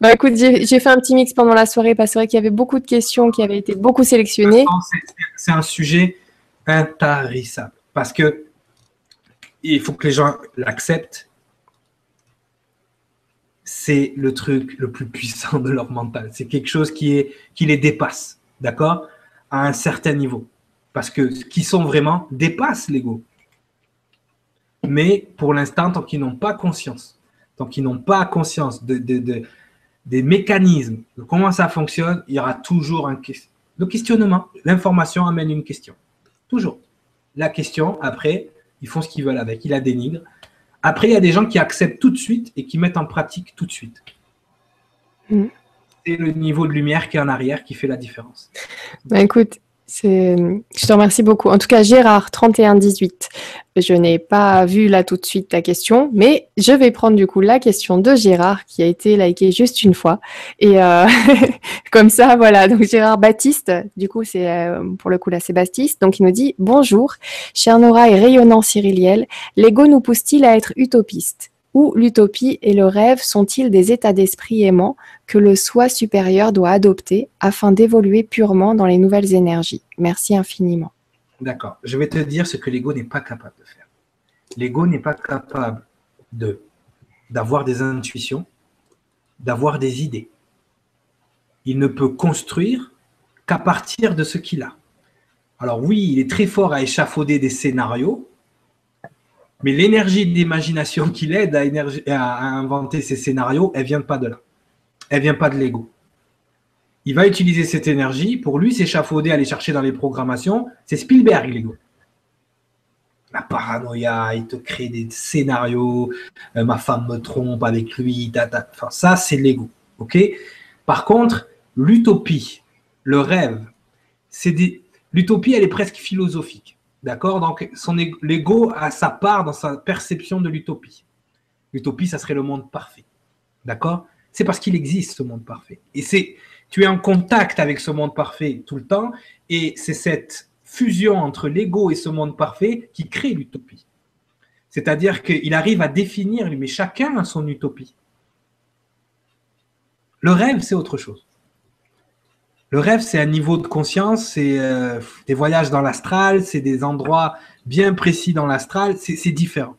Bah écoute, j'ai fait un petit mix pendant la soirée parce que c'est vrai qu'il y avait beaucoup de questions qui avaient été beaucoup sélectionnées. C'est un sujet intarissable parce que il faut que les gens l'acceptent c'est le truc le plus puissant de leur mental. C'est quelque chose qui, les dépasse, d'accord? À un certain niveau. Parce que ce qu'ils sont vraiment dépasse l'ego. Mais pour l'instant, tant qu'ils n'ont pas conscience, tant qu'ils n'ont pas conscience de, des mécanismes, de comment ça fonctionne, il y aura toujours un le questionnement. L'information amène une question. Toujours. La question, après, ils font ce qu'ils veulent avec. Ils la dénigrent. Après, il y a des gens qui acceptent tout de suite et qui mettent en pratique tout de suite. Mm. C'est le niveau de lumière qui est en arrière qui fait la différence. Bah, écoute, je te remercie beaucoup. En tout cas, Gérard, 3118. Je n'ai pas vu là tout de suite ta question, mais je vais prendre du coup la question de Gérard qui a été likée juste une fois. Et euh, comme ça, voilà. Donc Gérard Baptiste, du coup, c'est euh, pour le coup là, c'est Baptiste. Donc il nous dit Bonjour, cher Nora et rayonnant Cyriliel, l'ego nous pousse-t-il à être utopiste ou l'utopie et le rêve sont-ils des états d'esprit aimants que le soi supérieur doit adopter afin d'évoluer purement dans les nouvelles énergies? Merci infiniment. D'accord. Je vais te dire ce que l'ego n'est pas capable de faire. L'ego n'est pas capable d'avoir des intuitions, d'avoir des idées. Il ne peut construire qu'à partir de ce qu'il a. Alors oui, il est très fort à échafauder des scénarios, mais l'énergie d'imagination qui l'aide à, inventer ces scénarios, elle vient pas de là. Elle vient pas de l'ego. Il va utiliser cette énergie pour lui s'échafauder, aller chercher dans les programmations. C'est Spielberg, l'ego. La paranoïa, il te crée des scénarios. Euh, ma femme me trompe avec lui. Ça, c'est l'ego. Par contre, l'utopie, le rêve, c'est l'utopie, elle est presque philosophique. D'accord? Donc, l'ego a sa part dans sa perception de l'utopie. L'utopie, ça serait le monde parfait. D'accord? C'est parce qu'il existe ce monde parfait. Et c'est, tu es en contact avec ce monde parfait tout le temps, et c'est cette fusion entre l'ego et ce monde parfait qui crée l'utopie. C'est-à-dire qu'il arrive à définir, mais chacun a son utopie. Le rêve, c'est autre chose. Le rêve, c'est un niveau de conscience, c'est euh, des voyages dans l'astral, c'est des endroits bien précis dans l'astral, c'est différent.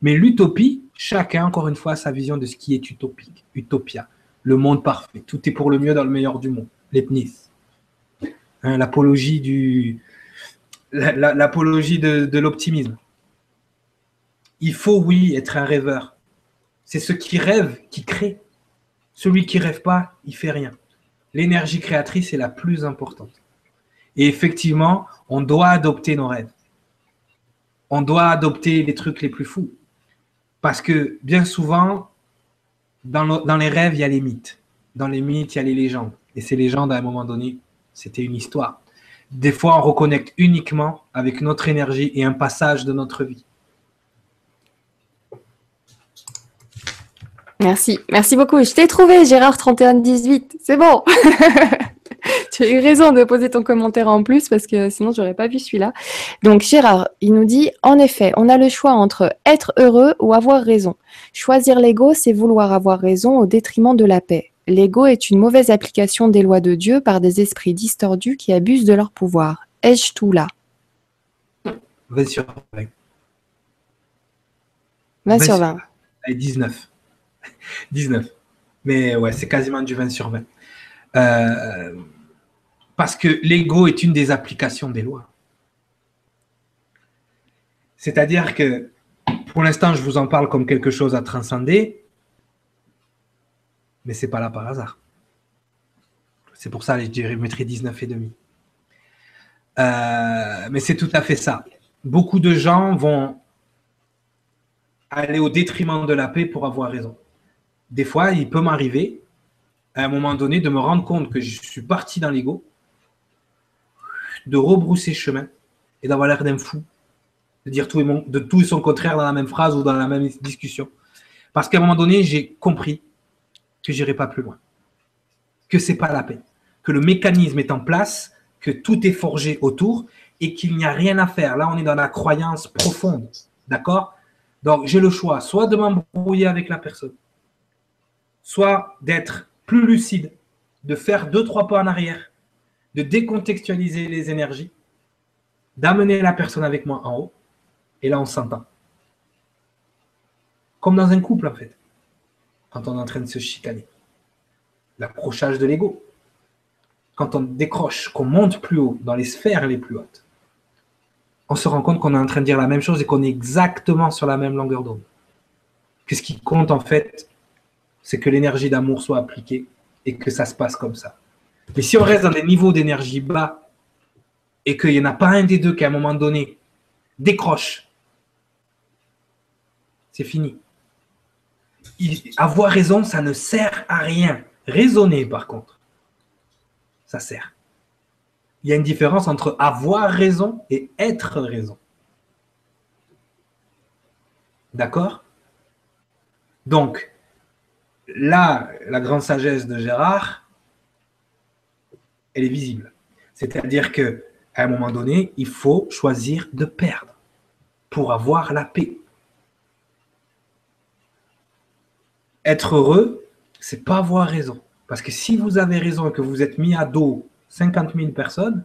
Mais l'utopie, chacun, encore une fois, a sa vision de ce qui est utopique, utopia, le monde parfait. Tout est pour le mieux dans le meilleur du monde, l'ethnis. Hein, l'apologie de l'optimisme. Il faut, oui, être un rêveur. C'est ce qui rêve qui crée. Celui qui rêve pas, il fait rien l'énergie créatrice est la plus importante. Et effectivement, on doit adopter nos rêves. On doit adopter les trucs les plus fous. Parce que bien souvent, dans, les rêves, il y a les mythes. Dans les mythes, il y a les légendes. Et ces légendes, à un moment donné, c'était une histoire. Des fois, on reconnecte uniquement avec notre énergie et un passage de notre vie. Merci, merci beaucoup. Je t'ai trouvé, Gérard 3118. C'est bon. tu as eu raison de poser ton commentaire en plus parce que sinon j'aurais pas vu celui-là. Donc Gérard, il nous dit en effet, on a le choix entre être heureux ou avoir raison. Choisir l'ego, c'est vouloir avoir raison au détriment de la paix. L'ego est une mauvaise application des lois de Dieu par des esprits distordus qui abusent de leur pouvoir. Ai-je tout là? 20 sur 20. 20 sur 20. 19. 19. Mais ouais, c'est quasiment du 20 sur 20. Euh, parce que l'ego est une des applications des lois. C'est-à-dire que pour l'instant, je vous en parle comme quelque chose à transcender, mais ce n'est pas là par hasard. C'est pour ça que je dirais, mettrais 19 et demi. Euh, mais c'est tout à fait ça. Beaucoup de gens vont aller au détriment de la paix pour avoir raison des fois, il peut m'arriver, à un moment donné, de me rendre compte que je suis parti dans l'ego, de rebrousser chemin et d'avoir l'air d'un fou, de dire tout et, de tout son contraire dans la même phrase ou dans la même discussion. Parce qu'à un moment donné, j'ai compris que j'irai pas plus loin, que c'est pas la peine, que le mécanisme est en place, que tout est forgé autour et qu'il n'y a rien à faire. Là, on est dans la croyance profonde, d'accord? Donc, j'ai le choix, soit de m'embrouiller avec la personne, soit d'être plus lucide, de faire deux, trois pas en arrière, de décontextualiser les énergies, d'amener la personne avec moi en haut, et là on s'entend. Comme dans un couple en fait, quand on est en train de se chicaner. L'approchage de l'ego. Quand on décroche, qu'on monte plus haut, dans les sphères les plus hautes, on se rend compte qu'on est en train de dire la même chose et qu'on est exactement sur la même longueur d'onde. Qu'est-ce qui compte en fait, c'est que l'énergie d'amour soit appliquée et que ça se passe comme ça. Mais si on reste dans des niveaux d'énergie bas et qu'il n'y en a pas un des deux qui à un moment donné décroche, c'est fini. avoir raison, ça ne sert à rien. Raisonner, par contre, ça sert. Il y a une différence entre avoir raison et être raison. D'accord? Donc, là, la grande sagesse de Gérard, elle est visible. C'est-à-dire que à un moment donné, il faut choisir de perdre pour avoir la paix. Être heureux, c'est pas avoir raison. Parce que si vous avez raison et que vous êtes mis à dos 50 000 personnes,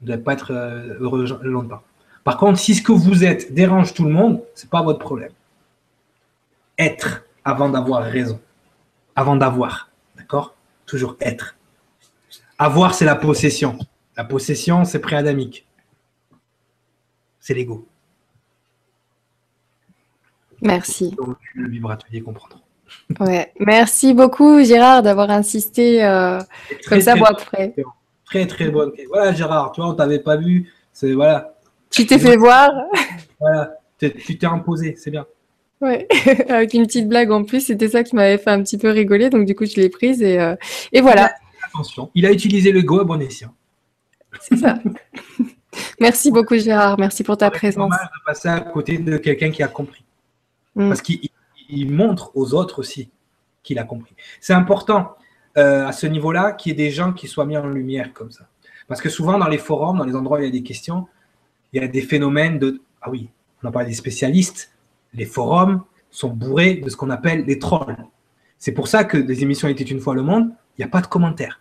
vous n'allez pas être euh, heureux longtemps. Par contre, si ce que vous êtes dérange tout le monde, ce n'est pas votre problème. Être avant d'avoir raison. Avant d'avoir. D'accord? Toujours être. Avoir, c'est la possession. La possession, c'est pré-adamique. C'est l'ego. Merci. Donc, le vibratelier comprendra. Ouais. Merci beaucoup, Gérard, d'avoir insisté euh, comme ça, moi, après. Très, très bonne. Voilà, Gérard, tu vois, on t'avait pas vu. C'est, voilà. Tu t'es fait voir. Voilà. Tu t'es imposé, c'est bien. Ouais, avec une petite blague en plus, c'était ça qui m'avait fait un petit peu rigoler, donc du coup je l'ai prise et, euh, et voilà. Attention, il a utilisé le go à bon escient. C'est ça. merci beaucoup Gérard, merci pour ta présence. C'est de passer à côté de quelqu'un qui a compris. Mm. Parce qu'il montre aux autres aussi qu'il a compris. C'est important euh, à ce niveau-là qu'il y ait des gens qui soient mis en lumière comme ça. Parce que souvent dans les forums, dans les endroits où il y a des questions, il y a des phénomènes de Ah oui, on a parlé des spécialistes, les forums sont bourrés de ce qu'on appelle les trolls. C'est pour ça que des émissions étaient une fois le monde, il n'y a pas de commentaire.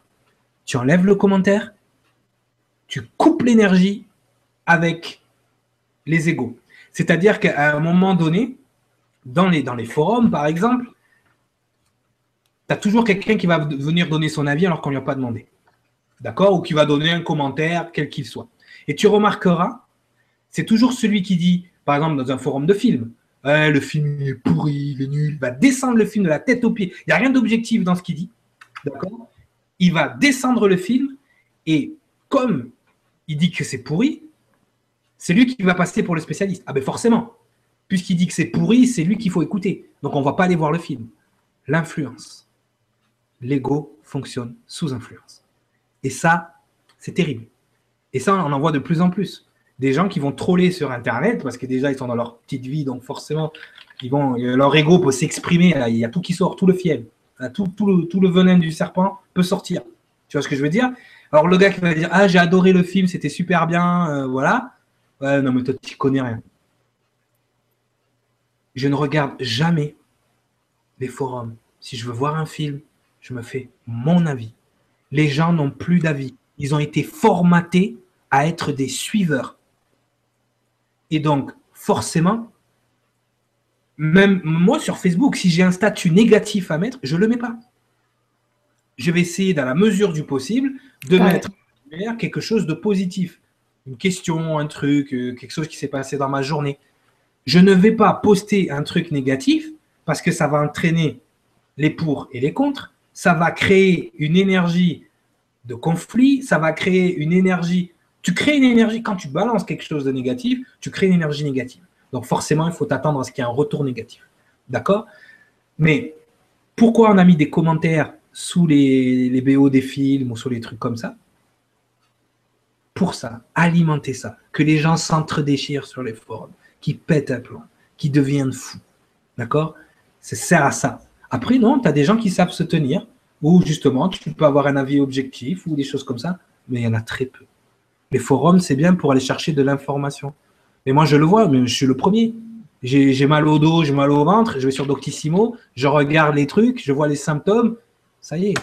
Tu enlèves le commentaire, tu coupes l'énergie avec les égaux. C'est-à-dire qu'à un moment donné, dans les, dans les forums, par exemple, tu as toujours quelqu'un qui va venir donner son avis alors qu'on ne lui a pas demandé. D'accord? Ou qui va donner un commentaire, quel qu'il soit. Et tu remarqueras, c'est toujours celui qui dit, par exemple, dans un forum de film, le film est pourri, il est nul, il va descendre le film de la tête aux pieds. Il n'y a rien d'objectif dans ce qu'il dit. D'accord? Il va descendre le film et comme il dit que c'est pourri, c'est lui qui va passer pour le spécialiste. Ah ben forcément, puisqu'il dit que c'est pourri, c'est lui qu'il faut écouter. Donc on ne va pas aller voir le film. L'influence. L'ego fonctionne sous influence. Et ça, c'est terrible. Et ça, on en voit de plus en plus. Des gens qui vont troller sur Internet parce que déjà, ils sont dans leur petite vie, donc forcément, ils vont, leur ego peut s'exprimer. Il y a tout qui sort, tout le fiel, tout, le, tout le venin du serpent peut sortir. Tu vois ce que je veux dire? Alors, le gars qui va dire Ah, j'ai adoré le film, c'était super bien, euh, voilà. Ouais, non, mais toi, tu connais rien. Je ne regarde jamais les forums. Si je veux voir un film, je me fais mon avis. Les gens n'ont plus d'avis. Ils ont été formatés à être des suiveurs. Et donc, forcément, même moi sur Facebook, si j'ai un statut négatif à mettre, je ne le mets pas. Je vais essayer, dans la mesure du possible, de mettre quelque chose de positif une question, un truc, euh, quelque chose qui s'est passé dans ma journée. Je ne vais pas poster un truc négatif parce que ça va entraîner les pour et les contre. Ça va créer une énergie de conflit, ça va créer une énergie. Tu crées une énergie, quand tu balances quelque chose de négatif, tu crées une énergie négative. Donc forcément, il faut t'attendre à ce qu'il y ait un retour négatif. D'accord? Mais pourquoi on a mis des commentaires sous les, les BO des films ou sous les trucs comme ça? Pour ça, alimenter ça, que les gens s'entre-déchirent sur les forums, qui pètent un plomb, qui deviennent fous. D'accord? Ça sert à ça. Après, non, tu as des gens qui savent se tenir, ou justement, tu peux avoir un avis objectif, ou des choses comme ça, mais il y en a très peu. Les forums, c'est bien pour aller chercher de l'information. Mais moi, je le vois, mais je suis le premier. J'ai mal au dos, j'ai mal au ventre, je vais sur Doctissimo, je regarde les trucs, je vois les symptômes, ça y est.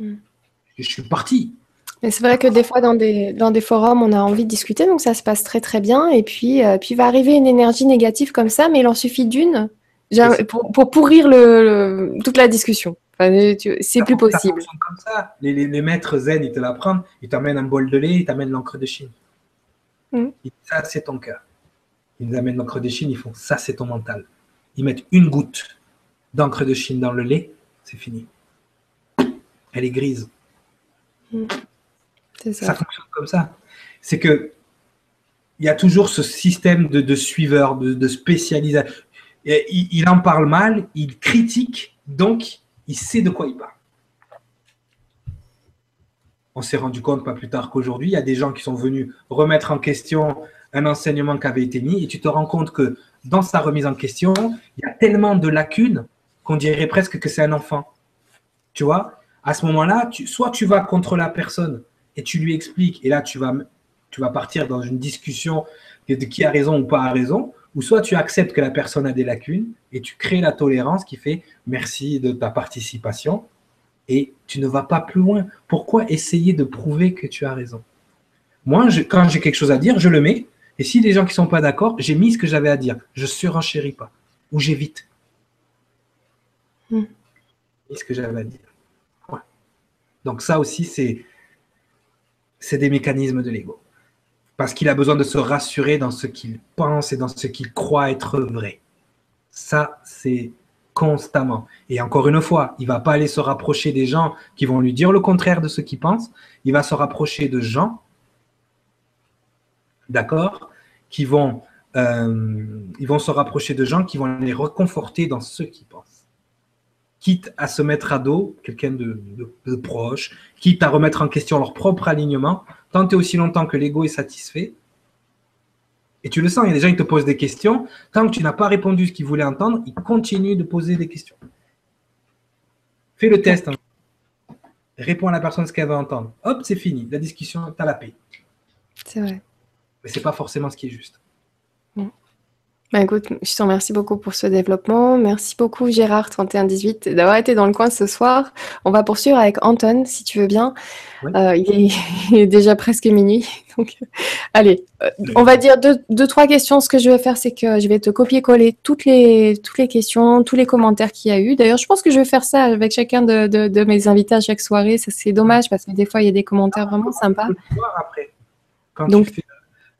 Hmm. Je suis parti c'est vrai que des fois, dans des, dans des forums, on a envie de discuter, donc ça se passe très très bien. Et puis, euh, puis va arriver une énergie négative comme ça, mais il en suffit d'une pour, pourrir le, toute la discussion. C'est plus possible. Comme ça. Les, les, maîtres zen, ils te l'apprennent, ils t'amènent un bol de lait, ils t'amènent l'encre de Chine. Mmh. Ça, c'est ton cœur. Ils nous amènent l'encre de Chine, ils font ça, c'est ton mental. Ils mettent une goutte d'encre de Chine dans le lait, c'est fini. Elle est grise. Mmh. Ça. fonctionne comme ça. C'est que il y a toujours ce système de, de suiveur, de, de spécialisation. Il, il, en parle mal, il critique, donc il sait de quoi il parle. On s'est rendu compte pas plus tard qu'aujourd'hui, il y a des gens qui sont venus remettre en question un enseignement qui avait été mis, et tu te rends compte que dans sa remise en question, il y a tellement de lacunes qu'on dirait presque que c'est un enfant. Tu vois, à ce moment-là, soit tu vas contre la personne et tu lui expliques, et là tu vas, tu vas partir dans une discussion de qui a raison ou pas a raison, ou soit tu acceptes que la personne a des lacunes et tu crées la tolérance qui fait merci de ta participation et tu ne vas pas plus loin. Pourquoi essayer de prouver que tu as raison? Moi, quand j'ai quelque chose à dire, je le mets. Et si les gens qui ne sont pas d'accord, j'ai mis ce que j'avais à dire. Je ne surenchéris pas. Ou j'évite. Hmm. ce que j'avais à dire. Donc ça aussi, c'est c'est des mécanismes de l'ego. Parce qu'il a besoin de se rassurer dans ce qu'il pense et dans ce qu'il croit être vrai. Ça, c'est constamment. Et encore une fois, il va pas aller se rapprocher des gens qui vont lui dire le contraire de ce qu'il pense. Il va se rapprocher de gens, d'accord, qui vont, euh, se rapprocher de gens qui vont les reconforter dans ce qu'ils pensent quitte à se mettre à dos quelqu'un de, proche, quitte à remettre en question leur propre alignement, tant et aussi longtemps que l'ego est satisfait. Et tu le sens, il y a des gens qui te posent des questions, tant que tu n'as pas répondu ce qu'ils voulaient entendre, ils continuent de poser des questions. Fais le test. Hein. Réponds à la personne ce qu'elle veut entendre. Hop, c'est fini. La discussion, tu as la paix. C'est vrai. Mais ce n'est pas forcément ce qui est juste. Bah écoute, je te remercie beaucoup pour ce développement. Merci beaucoup Gérard3118 d'avoir été dans le coin ce soir. On va poursuivre avec Anton, si tu veux bien. Euh, il, est, déjà presque minuit. Donc, allez, euh, on va dire deux, trois questions. Ce que je vais faire, c'est que je vais te copier-coller toutes les, toutes les questions, tous les commentaires qu'il y a eu. D'ailleurs, je pense que je vais faire ça avec chacun de, mes invités à chaque soirée. Ça, c'est dommage parce que des fois, il y a des commentaires vraiment sympas. après. Quand Donc, tu fais,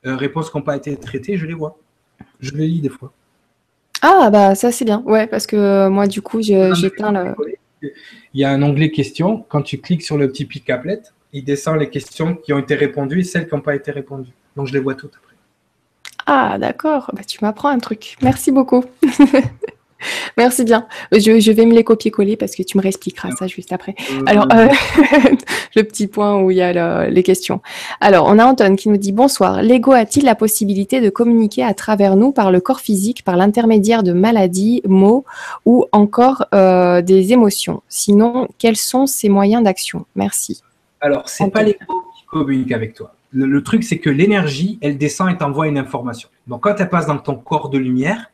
euh, réponses qui n'ont pas été traitées, je les vois. Je les lis des fois. Ah, bah ça c'est bien. Ouais, parce que euh, moi, du coup, j'éteins le. Il y a un onglet questions. Quand tu cliques sur le petit pic applet, il descend les questions qui ont été répondues et celles qui n'ont pas été répondues. Donc je les vois toutes après. Ah, d'accord. Bah, tu m'apprends un truc. Merci beaucoup. Merci bien. Je, vais me les copier-coller parce que tu me réexpliqueras ça juste après. Euh, Alors, euh, le petit point où il y a les questions. Alors, on a Anton qui nous dit Bonsoir. L'ego a-t-il la possibilité de communiquer à travers nous par le corps physique, par l'intermédiaire de maladies, mots ou encore euh, des émotions? Sinon, quels sont ses moyens d'action? Merci. Alors, c'est pas l'ego qui communique avec toi. le truc, c'est que l'énergie, elle descend et t'envoie une information. Donc, quand elle passe dans ton corps de lumière,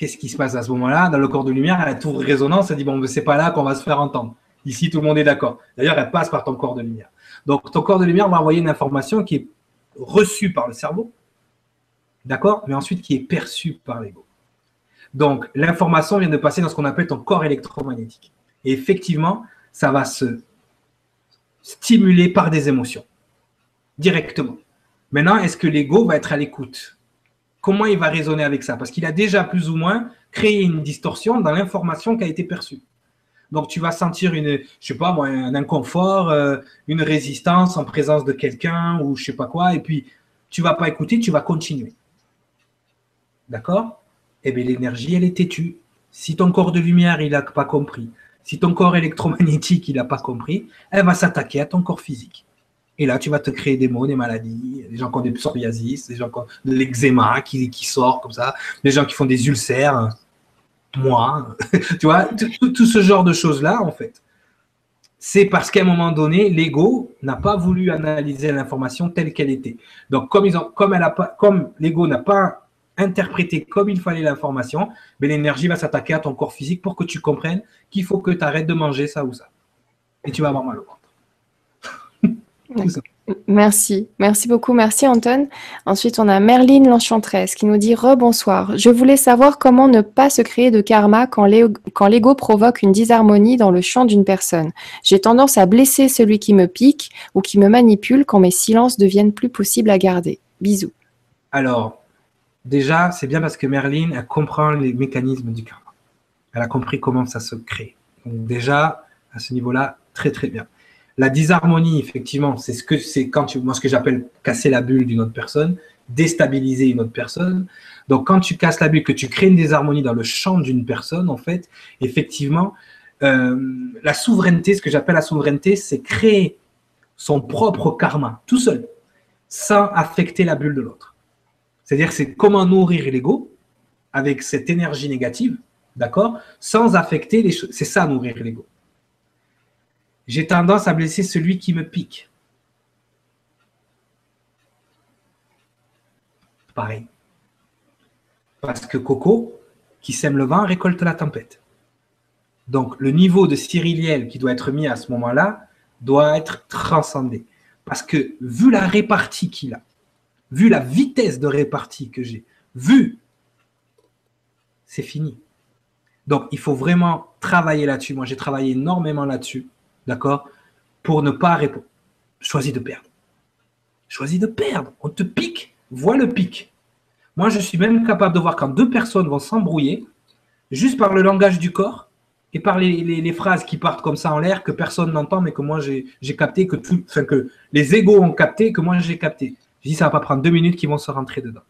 qu'est-ce qui se passe à ce moment-là Dans le corps de lumière, elle a tout résonance, elle dit, bon, c'est pas là qu'on va se faire entendre. Ici, tout le monde est d'accord. D'ailleurs, elle passe par ton corps de lumière. Donc, ton corps de lumière va envoyer une information qui est reçue par le cerveau, d'accord Mais ensuite qui est perçue par l'ego. Donc, l'information vient de passer dans ce qu'on appelle ton corps électromagnétique. Et effectivement, ça va se stimuler par des émotions, directement. Maintenant, est-ce que l'ego va être à l'écoute comment il va raisonner avec ça? Parce qu'il a déjà plus ou moins créé une distorsion dans l'information qui a été perçue. Donc tu vas sentir une, je un inconfort, euh, une résistance en présence de quelqu'un ou je sais pas quoi, et puis tu vas pas écouter, tu vas continuer. D'accord? Eh bien l'énergie, elle est têtue. Si ton corps de lumière, il n'a pas compris, si ton corps électromagnétique, il n'a pas compris, elle va s'attaquer à ton corps physique. Et là, tu vas te créer des maux, des maladies, des gens qui ont des psoriasis, des gens qui ont de l'eczéma qui, qui sort comme ça, des gens qui font des ulcères, moi, tu vois, tout, ce genre de choses-là, en fait. C'est parce qu'à un moment donné, l'ego n'a pas voulu analyser l'information telle qu'elle était. Donc, comme, l'ego n'a pas interprété comme il fallait l'information, ben, l'énergie va s'attaquer à ton corps physique pour que tu comprennes qu'il faut que tu arrêtes de manger ça ou ça. Et tu vas avoir mal au ventre. Merci, merci beaucoup, merci Anton. Ensuite, on a Merline l'Enchantresse qui nous dit Rebonsoir. Je voulais savoir comment ne pas se créer de karma quand l'ego provoque une disharmonie dans le champ d'une personne. J'ai tendance à blesser celui qui me pique ou qui me manipule quand mes silences deviennent plus possibles à garder. Bisous. Alors, déjà, c'est bien parce que Merline, elle comprend les mécanismes du karma. Elle a compris comment ça se crée. Donc, déjà, à ce niveau-là, très très bien. La disharmonie, effectivement, c'est ce que c'est quand tu, moi ce que j'appelle casser la bulle d'une autre personne, déstabiliser une autre personne. Donc quand tu casses la bulle, que tu crées une désharmonie dans le champ d'une personne, en fait, effectivement, euh, la souveraineté, ce que j'appelle la souveraineté, c'est créer son propre karma tout seul, sans affecter la bulle de l'autre. C'est-à-dire c'est comment nourrir l'ego avec cette énergie négative, d'accord, sans affecter les choses. C'est ça nourrir l'ego j'ai tendance à blesser celui qui me pique. Pareil. Parce que Coco, qui sème le vent, récolte la tempête. Donc, le niveau de cyriliel qui doit être mis à ce moment-là doit être transcendé. Parce que, vu la répartie qu'il a, vu la vitesse de répartie que j'ai, vu, c'est fini. Donc, il faut vraiment travailler là-dessus. Moi, j'ai travaillé énormément là-dessus d'accord? Pour ne pas répondre. Choisis de perdre. Choisis de perdre. On te pique, vois le pic. Moi, je suis même capable de voir quand deux personnes vont s'embrouiller, juste par le langage du corps et par les, phrases qui partent comme ça en l'air, que personne n'entend, mais que moi j'ai capté, que, tout, que les égaux ont capté, que moi j'ai capté. Je dis, ça va pas prendre deux minutes qu'ils vont se rentrer dedans.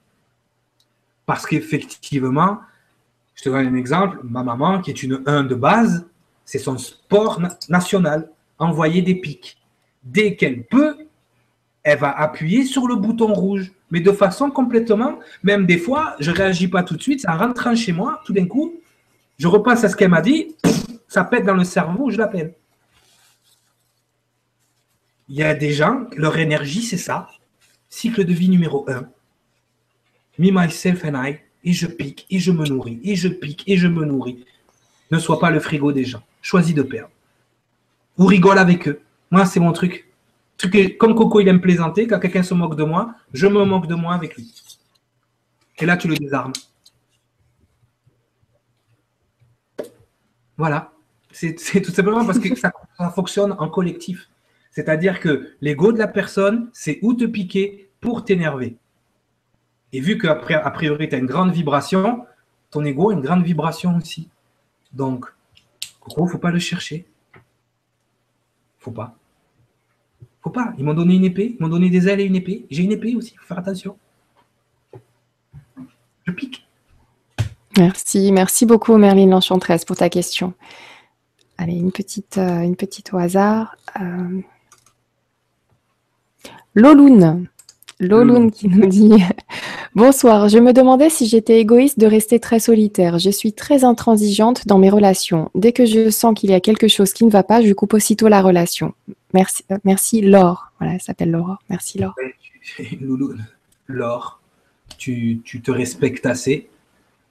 Parce qu'effectivement, je te donne un exemple, ma maman, qui est une 1 de base, c'est son sport national, envoyer des pics. Dès qu'elle peut, elle va appuyer sur le bouton rouge, mais de façon complètement, même des fois, je ne réagis pas tout de suite, ça rentre chez moi, tout d'un coup, je repasse à ce qu'elle m'a dit, ça pète dans le cerveau, je l'appelle. Il y a des gens, leur énergie, c'est ça. Cycle de vie numéro un. me, myself and I, et je pique, et je me nourris, et je pique, et je me nourris. Ne sois pas le frigo des gens. Choisis de perdre. Ou rigole avec eux. Moi, c'est mon truc. truc comme Coco, il aime plaisanter. Quand quelqu'un se moque de moi, je me moque de moi avec lui. Et là, tu le désarmes. Voilà. C'est tout simplement parce que ça, fonctionne en collectif. C'est-à-dire que l'ego de la personne, c'est où te piquer pour t'énerver. Et vu qu'a priori, tu as une grande vibration, ton ego a une grande vibration aussi. Donc, il ne faut pas le chercher. Faut pas. Faut pas. Ils m'ont donné une épée, ils m'ont donné des ailes et une épée. J'ai une épée aussi, il faut faire attention. Je pique. Merci, merci beaucoup Merlin l'Enchantresse pour ta question. Allez, une petite, euh, une petite au hasard. Euh... Loloun. Loloun qui nous dit Bonsoir, je me demandais si j'étais égoïste de rester très solitaire. Je suis très intransigeante dans mes relations. Dès que je sens qu'il y a quelque chose qui ne va pas, je coupe aussitôt la relation. Merci, euh, merci Laure. Voilà, elle s'appelle Laura. Merci Laure. Loloun, Laure, tu, tu te respectes assez.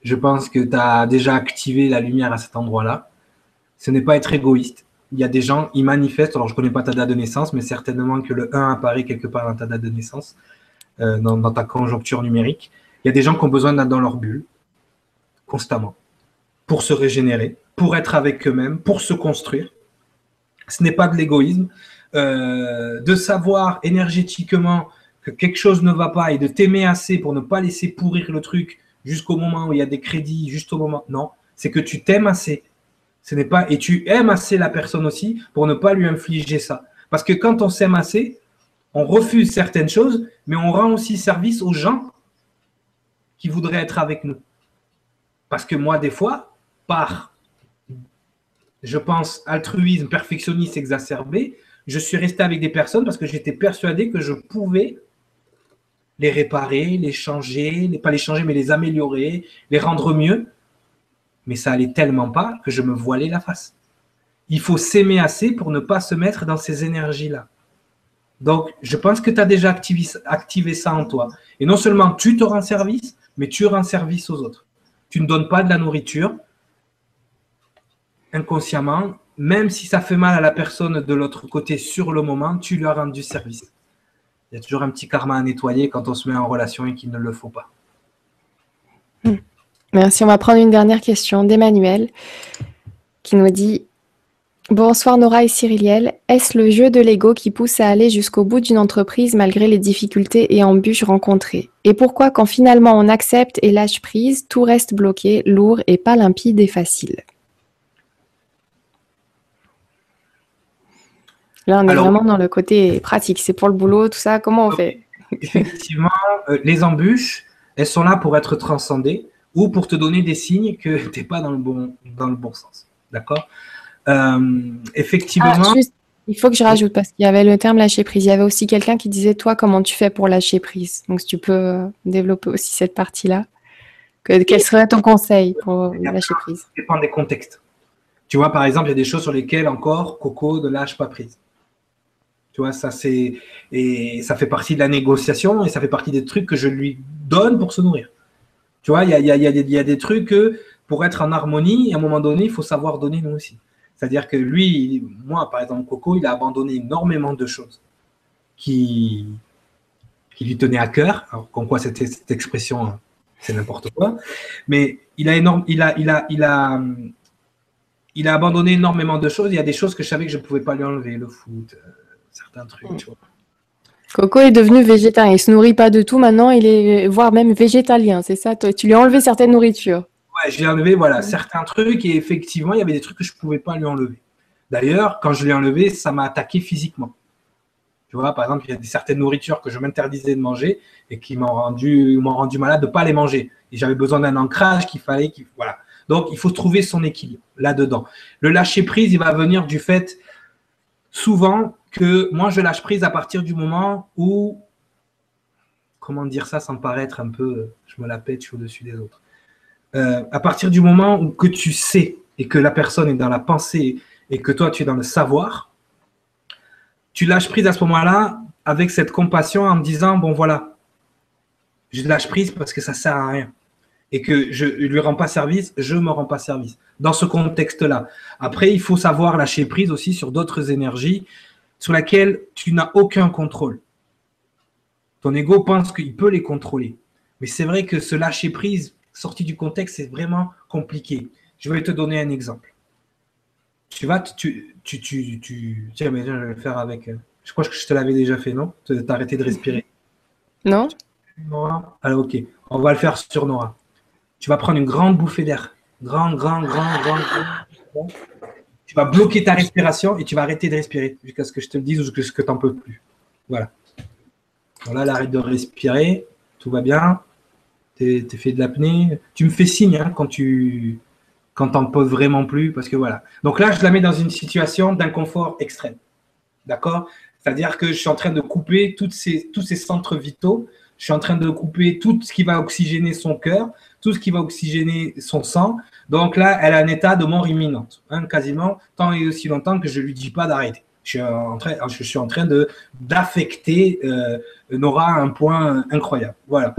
Je pense que tu as déjà activé la lumière à cet endroit-là. Ce n'est pas être égoïste il y a des gens, ils manifestent, alors je ne connais pas ta date de naissance, mais certainement que le 1 apparaît quelque part dans ta date de naissance, euh, dans, ta conjoncture numérique. Il y a des gens qui ont besoin d'être dans leur bulle, constamment, pour se régénérer, pour être avec eux-mêmes, pour se construire. Ce n'est pas de l'égoïsme. Euh, de savoir énergétiquement que quelque chose ne va pas et de t'aimer assez pour ne pas laisser pourrir le truc jusqu'au moment où il y a des crédits, juste au moment. Non, c'est que tu t'aimes assez ce n'est pas et tu aimes assez la personne aussi pour ne pas lui infliger ça. Parce que quand on s'aime assez, on refuse certaines choses, mais on rend aussi service aux gens qui voudraient être avec nous. Parce que moi, des fois, par, je pense, altruisme, perfectionniste exacerbé, je suis resté avec des personnes parce que j'étais persuadé que je pouvais les réparer, les changer, pas les changer, mais les améliorer, les rendre mieux mais ça allait tellement pas que je me voilais la face. Il faut s'aimer assez pour ne pas se mettre dans ces énergies-là. Donc, je pense que tu as déjà activé, ça en toi. Et non seulement tu te rends service, mais tu rends service aux autres. Tu ne donnes pas de la nourriture inconsciemment, même si ça fait mal à la personne de l'autre côté sur le moment, tu lui as rendu service. Il y a toujours un petit karma à nettoyer quand on se met en relation et qu'il ne le faut pas. Hmm. Merci. On va prendre une dernière question d'Emmanuel qui nous dit Bonsoir Nora et Cyriliel. Est-ce le jeu de l'ego qui pousse à aller jusqu'au bout d'une entreprise malgré les difficultés et embûches rencontrées? Et pourquoi, quand finalement on accepte et lâche prise, tout reste bloqué, lourd et pas limpide et facile? Là, on est vraiment dans le côté pratique. C'est pour le boulot, tout ça. Comment on fait? Effectivement, euh, les embûches, elles sont là pour être transcendées ou pour te donner des signes que tu n'es pas dans le bon, dans le bon sens. D'accord? Effectivement. Ah, il faut que je rajoute parce qu'il y avait le terme lâcher prise. Il y avait aussi quelqu'un qui disait Toi, comment tu fais pour lâcher prise? Donc, si tu peux euh, développer aussi cette partie-là. quel serait ton conseil pour lâcher prise? Ça dépend des contextes. Tu vois, par exemple, il y a des choses sur lesquelles encore Coco ne lâche pas prise. Tu vois, ça c'est et ça fait partie de la négociation et ça fait partie des trucs que je lui donne pour se nourrir. Tu vois, il y a, des trucs que pour être en harmonie, à un moment donné, il faut savoir donner nous aussi. C'est-à-dire que lui, moi, par exemple, Coco, il a abandonné énormément de choses qui, lui tenaient à cœur. Alors, comme quoi, cette, expression, c'est n'importe quoi. Mais il a, énorme, il, a, il, a, il, a, abandonné énormément de choses. Il y a des choses que je savais que je ne pouvais pas lui enlever, le foot, euh, certains trucs. Coco est devenu végétarien. Il se nourrit pas de tout maintenant, il est voire même végétalien, c'est ça Tu lui as enlevé certaines nourritures. Ouais, je lui ai enlevé voilà, certains trucs et effectivement, il y avait des trucs que je ne pouvais pas lui enlever. D'ailleurs, quand je l'ai enlevé, ça m'a attaqué physiquement. Tu vois, par exemple, il y a certaines nourritures que je m'interdisais de manger et qui m'ont rendu, rendu malade de ne pas les manger. Et j'avais besoin d'un ancrage qu'il fallait. Qu'il, voilà. Donc, il faut trouver son équilibre là-dedans. Le lâcher prise, il va venir du fait, souvent, que moi, je lâche prise à partir du moment où, comment dire ça sans paraître un peu, je me la pète, je suis au-dessus des autres. Euh, à partir du moment où que tu sais et que la personne est dans la pensée et que toi, tu es dans le savoir, tu lâches prise à ce moment-là avec cette compassion en disant, bon voilà, je lâche prise parce que ça sert à rien. Et que je ne lui rends pas service, je ne me rends pas service. Dans ce contexte-là. Après, il faut savoir lâcher prise aussi sur d'autres énergies sur lesquelles tu n'as aucun contrôle. Ton ego pense qu'il peut les contrôler. Mais c'est vrai que ce lâcher prise, sorti du contexte, c'est vraiment compliqué. Je vais te donner un exemple. Tu vas, tu, tu, tu, tu, tiens, mais je vais le faire avec. Euh, je crois que je te l'avais déjà fait, non? T'arrêter de respirer. Non Nora Alors, ok. On va le faire sur Nora. Tu vas prendre une grande bouffée d'air. Grand, grand, grand, grand, grand. Tu vas bloquer ta respiration et tu vas arrêter de respirer jusqu'à ce que je te le dise ou jusqu'à ce que tu n'en peux plus. Voilà. Voilà, là, arrête de respirer. Tout va bien. Tu es, fait de l'apnée. Tu me fais signe hein, quand tu quand t'en peux vraiment plus. Parce que voilà. Donc là, je la mets dans une situation d'inconfort extrême. D'accord? C'est-à-dire que je suis en train de couper toutes ces, tous ces centres vitaux. Je suis en train de couper tout ce qui va oxygéner son cœur, tout ce qui va oxygéner son sang. Donc là, elle a un état de mort imminente, hein, quasiment tant et aussi longtemps que je ne lui dis pas d'arrêter. Je suis en train, je suis en train d'affecter euh, Nora à un point incroyable. Voilà,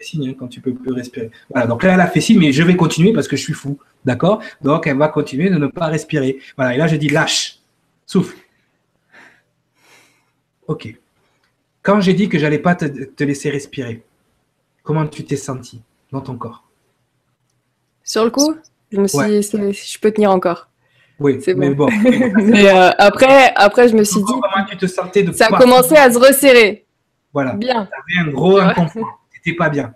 signe hein, quand tu peux plus respirer. Voilà, donc là, elle a fait signe, mais je vais continuer parce que je suis fou. D'accord? Donc, elle va continuer de ne pas respirer. Voilà, et là, je dis lâche, souffle. Ok. Quand j'ai dit que j'allais pas te, laisser respirer, comment tu t'es senti dans ton corps? Sur le coup, je me suis dit, je peux tenir encore. Oui, c'est bon. mais bon. mais euh, après, après, je me suis dit. Comment tu te sentais de Ça a commencé à se resserrer. Voilà. Bien. Tu avais un gros inconfort. Pas bien.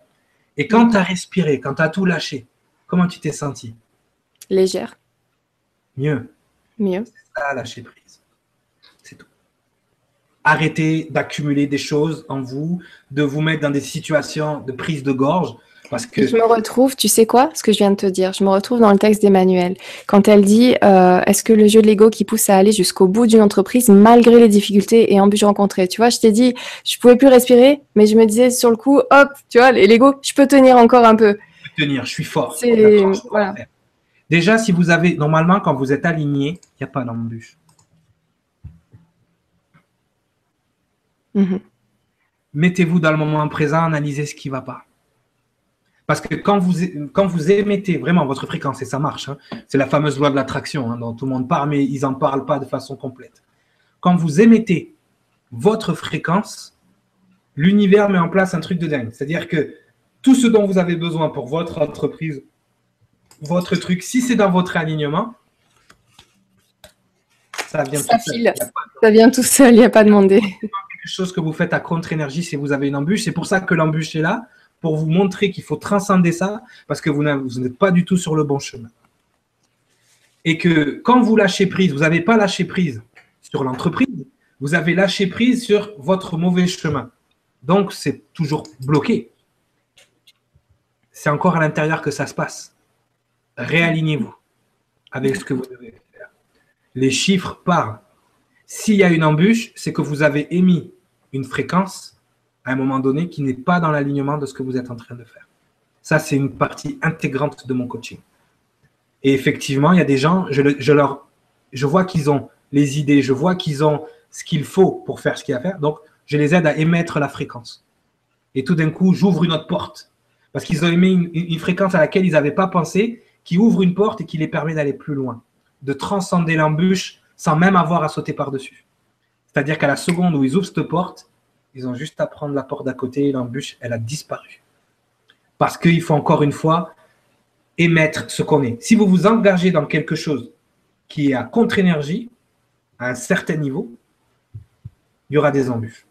Et quand tu as respiré, quand tu as tout lâché, comment tu t'es senti? Légère. Mieux. Mieux. C'est ça, lâcher prise arrêtez d'accumuler des choses en vous, de vous mettre dans des situations de prise de gorge. Parce que... Je me retrouve, tu sais quoi, ce que je viens de te dire, je me retrouve dans le texte d'Emmanuel, quand elle dit euh, Est-ce que le jeu de l'ego qui pousse à aller jusqu'au bout d'une entreprise malgré les difficultés et embûches rencontrées? Tu vois, je t'ai dit, je pouvais plus respirer, mais je me disais sur le coup, hop, tu vois, l'ego, je peux tenir encore un peu. Je peux tenir, je suis fort. Voilà. Déjà, si vous avez, normalement, quand vous êtes aligné, il n'y a pas d'embûche. Mhm. Mettez-vous dans le moment présent, analysez ce qui ne va pas. Parce que quand vous, quand vous émettez vraiment votre fréquence, et ça marche, hein, c'est la fameuse loi de l'attraction hein, dont tout le monde parle, mais ils n'en parlent pas de façon complète. Quand vous émettez votre fréquence, l'univers met en place un truc de dingue. C'est-à-dire que tout ce dont vous avez besoin pour votre entreprise, votre truc, si c'est dans votre alignement, ça vient tout seul. Ça vient tout seul, il n'y a pas demandé chose que vous faites à contre-énergie si vous avez une embûche. C'est pour ça que l'embûche est là, pour vous montrer qu'il faut transcender ça, parce que vous n'êtes pas du tout sur le bon chemin. Et que quand vous lâchez prise, vous n'avez pas lâché prise sur l'entreprise, vous avez lâché prise sur votre mauvais chemin. Donc, c'est toujours bloqué. C'est encore à l'intérieur que ça se passe. Réalignez-vous avec ce que vous devez faire. Les chiffres parlent. S'il y a une embûche, c'est que vous avez émis une fréquence à un moment donné qui n'est pas dans l'alignement de ce que vous êtes en train de faire. Ça, c'est une partie intégrante de mon coaching. Et effectivement, il y a des gens, je, leur, je vois qu'ils ont les idées, je vois qu'ils ont ce qu'il faut pour faire ce qu'il y a à faire. Donc, je les aide à émettre la fréquence. Et tout d'un coup, j'ouvre une autre porte. Parce qu'ils ont émis une, une, fréquence à laquelle ils n'avaient pas pensé, qui ouvre une porte et qui les permet d'aller plus loin, de transcender l'embûche sans même avoir à sauter par-dessus. C'est-à-dire qu'à la seconde où ils ouvrent cette porte, ils ont juste à prendre la porte d'à côté l'embûche, elle a disparu. Parce qu'il faut encore une fois émettre ce qu'on est. Si vous vous engagez dans quelque chose qui est à contre-énergie, à un certain niveau, il y aura des embûches.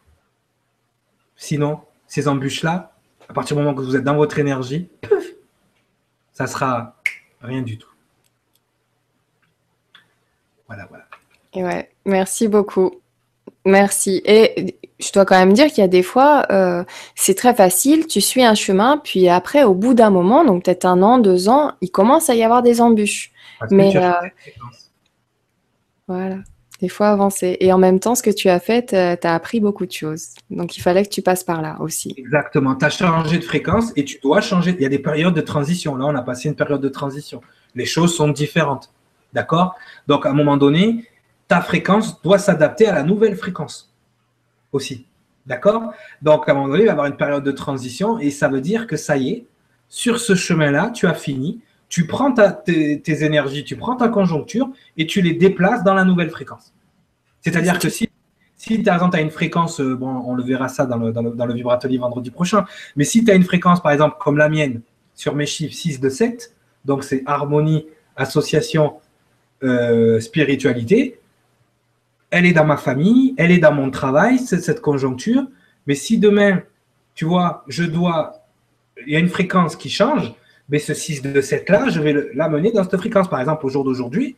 Sinon, ces embûches-là, à partir du moment que vous êtes dans votre énergie, ça sera rien du tout. Voilà, voilà ouais, merci beaucoup. Merci. Et je dois quand même dire qu'il y a des fois, euh, c'est très facile, tu suis un chemin, puis après, au bout d'un moment, donc peut-être un an, deux ans, il commence à y avoir des embûches. Mais euh, voilà, des fois avancer. Et en même temps, ce que tu as fait, tu as appris beaucoup de choses. Donc il fallait que tu passes par là aussi. Exactement, tu as changé de fréquence et tu dois changer. Il y a des périodes de transition. Là, on a passé une période de transition. Les choses sont différentes. D'accord? Donc, à un moment donné, ta fréquence doit s'adapter à la nouvelle fréquence aussi. D'accord? Donc, à un moment donné, il va y avoir une période de transition et ça veut dire que ça y est, sur ce chemin-là, tu as fini. Tu prends tes, énergies, tu prends ta conjoncture et tu les déplaces dans la nouvelle fréquence. C'est-à-dire que si, si par exemple, tu as une fréquence, euh, bon, on le verra ça dans le, dans le, dans le vibratelier vendredi prochain, mais si tu as une fréquence, par exemple, comme la mienne, sur mes chiffres 6 de 7, donc c'est harmonie, association, euh, spiritualité, elle est dans ma famille, elle est dans mon travail, c'est cette conjoncture. Mais si demain, tu vois, je dois, il y a une fréquence qui change, mais ce 6 de 7 là, je vais l'amener dans cette fréquence. Par exemple, au jour d'aujourd'hui,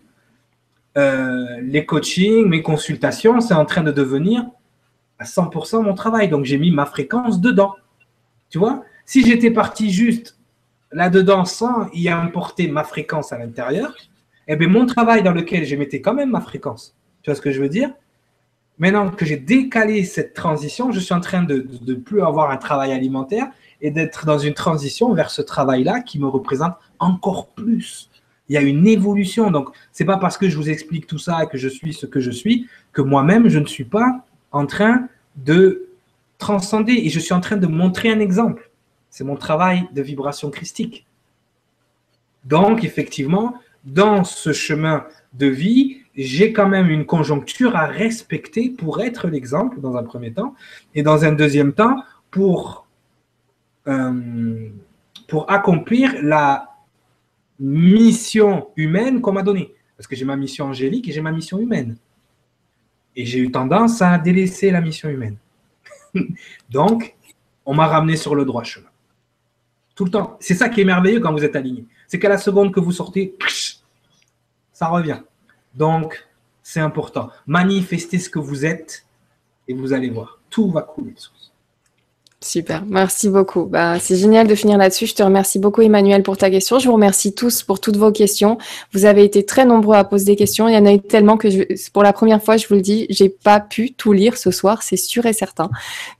euh, les coachings, mes consultations, c'est en train de devenir à 100% mon travail. Donc j'ai mis ma fréquence dedans. Tu vois, si j'étais parti juste là-dedans sans y importer ma fréquence à l'intérieur, eh bien mon travail dans lequel je mettais quand même ma fréquence, tu vois ce que je veux dire? Maintenant que j'ai décalé cette transition, je suis en train de ne plus avoir un travail alimentaire et d'être dans une transition vers ce travail-là qui me représente encore plus. Il y a une évolution. Donc, ce n'est pas parce que je vous explique tout ça et que je suis ce que je suis que moi-même, je ne suis pas en train de transcender et je suis en train de montrer un exemple. C'est mon travail de vibration christique. Donc, effectivement, dans ce chemin de vie, j'ai quand même une conjoncture à respecter pour être l'exemple dans un premier temps, et dans un deuxième temps, pour, euh, pour accomplir la mission humaine qu'on m'a donnée. Parce que j'ai ma mission angélique et j'ai ma mission humaine. Et j'ai eu tendance à délaisser la mission humaine. Donc, on m'a ramené sur le droit chemin. Tout le temps. C'est ça qui est merveilleux quand vous êtes aligné. C'est qu'à la seconde que vous sortez, revient. Donc, c'est important. Manifestez ce que vous êtes et vous allez voir, tout va couler. Super, merci beaucoup. Bah, c'est génial de finir là-dessus. Je te remercie beaucoup Emmanuel pour ta question. Je vous remercie tous pour toutes vos questions. Vous avez été très nombreux à poser des questions. Il y en a eu tellement que je, pour la première fois, je vous le dis, j'ai pas pu tout lire ce soir, c'est sûr et certain.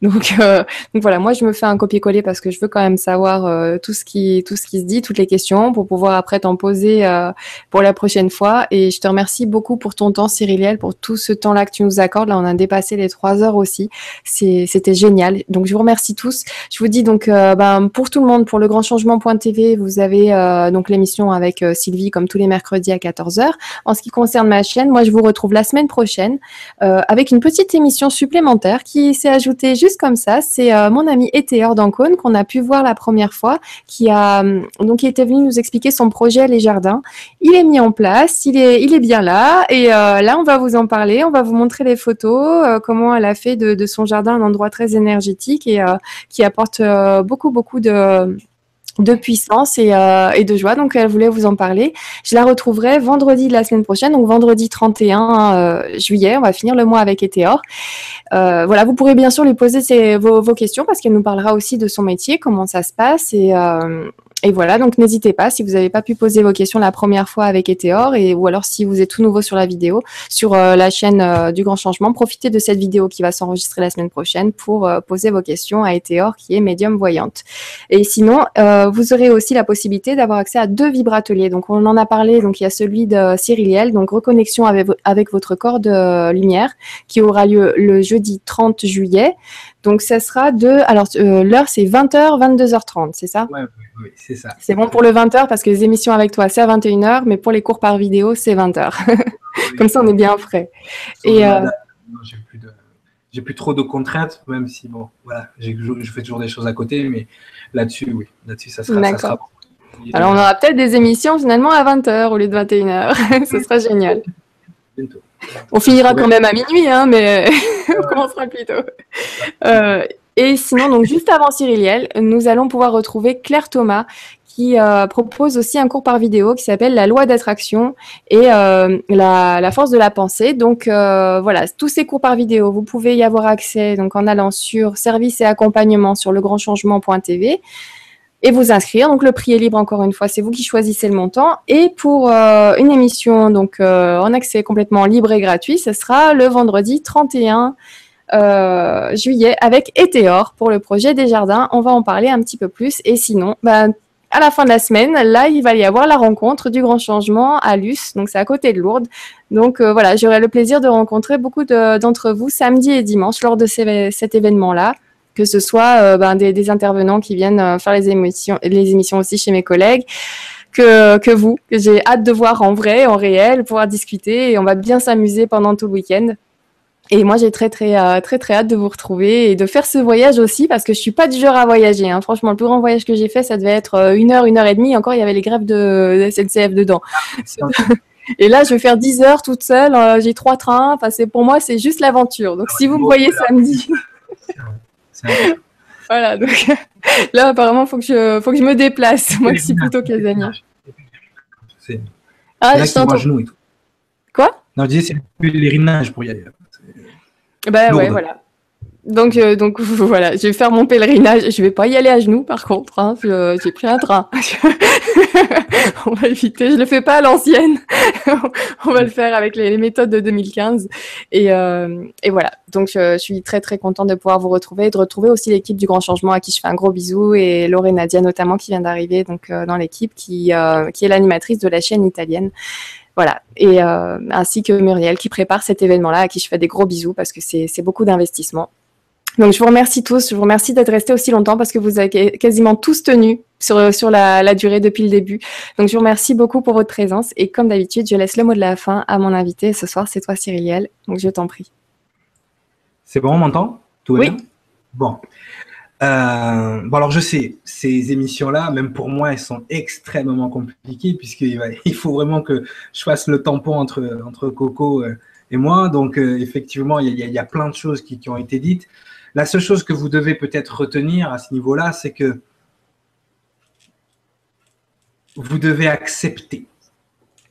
Donc, euh, voilà, moi je me fais un copier-coller parce que je veux quand même savoir euh, tout ce qui tout ce qui se dit, toutes les questions pour pouvoir après t'en poser euh, pour la prochaine fois. Et je te remercie beaucoup pour ton temps, Cyriliel, pour tout ce temps-là que tu nous accordes. Là, on a dépassé les trois heures aussi. C'était génial. Donc je vous remercie tous. Je vous dis donc, euh, ben, pour tout le monde, pour le grand changement.tv, vous avez euh, donc l'émission avec euh, Sylvie comme tous les mercredis à 14h. En ce qui concerne ma chaîne, moi je vous retrouve la semaine prochaine avec une petite émission supplémentaire qui s'est ajoutée juste comme ça. C'est mon ami Etéor d'Ancône qu'on a pu voir la première fois, qui a donc qui était venu nous expliquer son projet Les Jardins. Il est mis en place, il est il est bien là et là on va vous en parler, on va vous montrer les photos, comment elle a fait de, son jardin un endroit très énergétique et qui apporte euh, beaucoup, beaucoup de de puissance euh, et, de joie. Donc, elle voulait vous en parler. Je la retrouverai vendredi de la semaine prochaine, donc vendredi 31 euh, juillet. On va finir le mois avec Etéor. voilà, vous pourrez bien sûr lui poser vos, vos, questions parce qu'elle nous parlera aussi de son métier, comment ça se passe et, et voilà, donc n'hésitez pas si vous n'avez pas pu poser vos questions la première fois avec Eteor et ou alors si vous êtes tout nouveau sur la vidéo, sur euh, la chaîne euh, du Grand Changement, profitez de cette vidéo qui va s'enregistrer la semaine prochaine pour euh, poser vos questions à Eteor qui est médium voyante. Et sinon, vous aurez aussi la possibilité d'avoir accès à deux vibrateliers. Donc on en a parlé, donc il y a celui de Cyriliel, donc reconnexion avec, avec votre corps de lumière qui aura lieu le jeudi 30 juillet. Donc, ça sera de. Alors, euh, l'heure, c'est 20h, 22h30, c'est ça? Oui, oui, c'est ça. C'est bon pour le 20h parce que les émissions avec toi, c'est à 21h, mais pour les cours par vidéo, c'est 20h. Comme ça, on est bien frais. Et. Euh... J'ai plus, de... plus trop de contraintes, même si, bon, voilà, je fais toujours des choses à côté, mais là-dessus, oui, là-dessus, ça sera, ça sera Alors, on aura peut-être des émissions finalement à 20h au lieu de 21h. Ce sera génial. Bientôt. On finira quand même à minuit, hein, mais on commencera plus tôt. Euh, et sinon, donc juste avant Cyriliel, nous allons pouvoir retrouver Claire Thomas qui euh, propose aussi un cours par vidéo qui s'appelle La loi d'attraction et euh, la, force de la pensée. Donc voilà, tous ces cours par vidéo, vous pouvez y avoir accès donc en allant sur service et accompagnement sur legrandchangement.tv et vous inscrire. Donc le prix est libre encore une fois, c'est vous qui choisissez le montant. Et pour euh, une émission donc euh, en accès complètement libre et gratuit, ce sera le vendredi 31 euh, juillet avec Eteor pour le projet des jardins. On va en parler un petit peu plus. Et sinon, bah, à la fin de la semaine, là, il va y avoir la rencontre du grand changement à Luce, donc c'est à côté de Lourdes. Donc euh, voilà, j'aurai le plaisir de rencontrer beaucoup d'entre vous samedi et dimanche lors de cet événement-là, que ce soit euh, ben, des, intervenants qui viennent faire les émissions, les émissions aussi chez mes collègues. Que, que vous, que j'ai hâte de voir en vrai, en réel, pouvoir discuter et on va bien s'amuser pendant tout le week-end. Et moi, j'ai très, très, euh, très, très hâte de vous retrouver et de faire ce voyage aussi parce que je suis pas du genre à voyager. Hein. Franchement, le plus grand voyage que j'ai fait, ça devait être euh, une heure, une heure et demie. Encore, il y avait les grèves de, SNCF dedans. et là, je vais faire 10 heures toute seule. Euh, j'ai trois trains. Enfin, pour moi, c'est juste l'aventure. Donc, si vous me voyez samedi. voilà. Donc, là, apparemment, faut que je, faut que je me déplace. Moi, je suis plutôt casanière. Ah, je t'entends. Quoi? Non, je disais, c'est le pèlerinage pour y aller. Bah ouais, voilà. Donc, euh, donc voilà, je vais faire mon pèlerinage. Je vais pas y aller à genoux, par contre. Hein, j'ai pris un train. on va éviter. Je le fais pas à l'ancienne. on va le faire avec les, méthodes de 2015. Et, euh, et voilà. Donc, je, suis très très contente de pouvoir vous retrouver, de retrouver aussi l'équipe du Grand Changement à qui je fais un gros bisou et Laure Nadia notamment qui vient d'arriver donc euh, dans l'équipe, qui qui est l'animatrice de la chaîne italienne. Voilà. Et euh, ainsi que Muriel qui prépare cet événement-là, à qui je fais des gros bisous parce que c'est beaucoup d'investissement. Donc je vous remercie tous, je vous remercie d'être restés aussi longtemps parce que vous avez quasiment tous tenu sur, sur la, durée depuis le début. Donc je vous remercie beaucoup pour votre présence et comme d'habitude, je laisse le mot de la fin à mon invité. Ce soir, c'est toi Cyriliel, donc je t'en prie. C'est bon, on m'entend? Tout va oui. bien? Bon. Euh, bon, alors je sais, ces émissions-là, même pour moi, elles sont extrêmement compliquées puisqu'il il faut vraiment que je fasse le tampon entre, entre Coco euh, et moi. Donc, euh, effectivement, il y, a, plein de choses qui, ont été dites. La seule chose que vous devez peut-être retenir à ce niveau-là, c'est que vous devez accepter.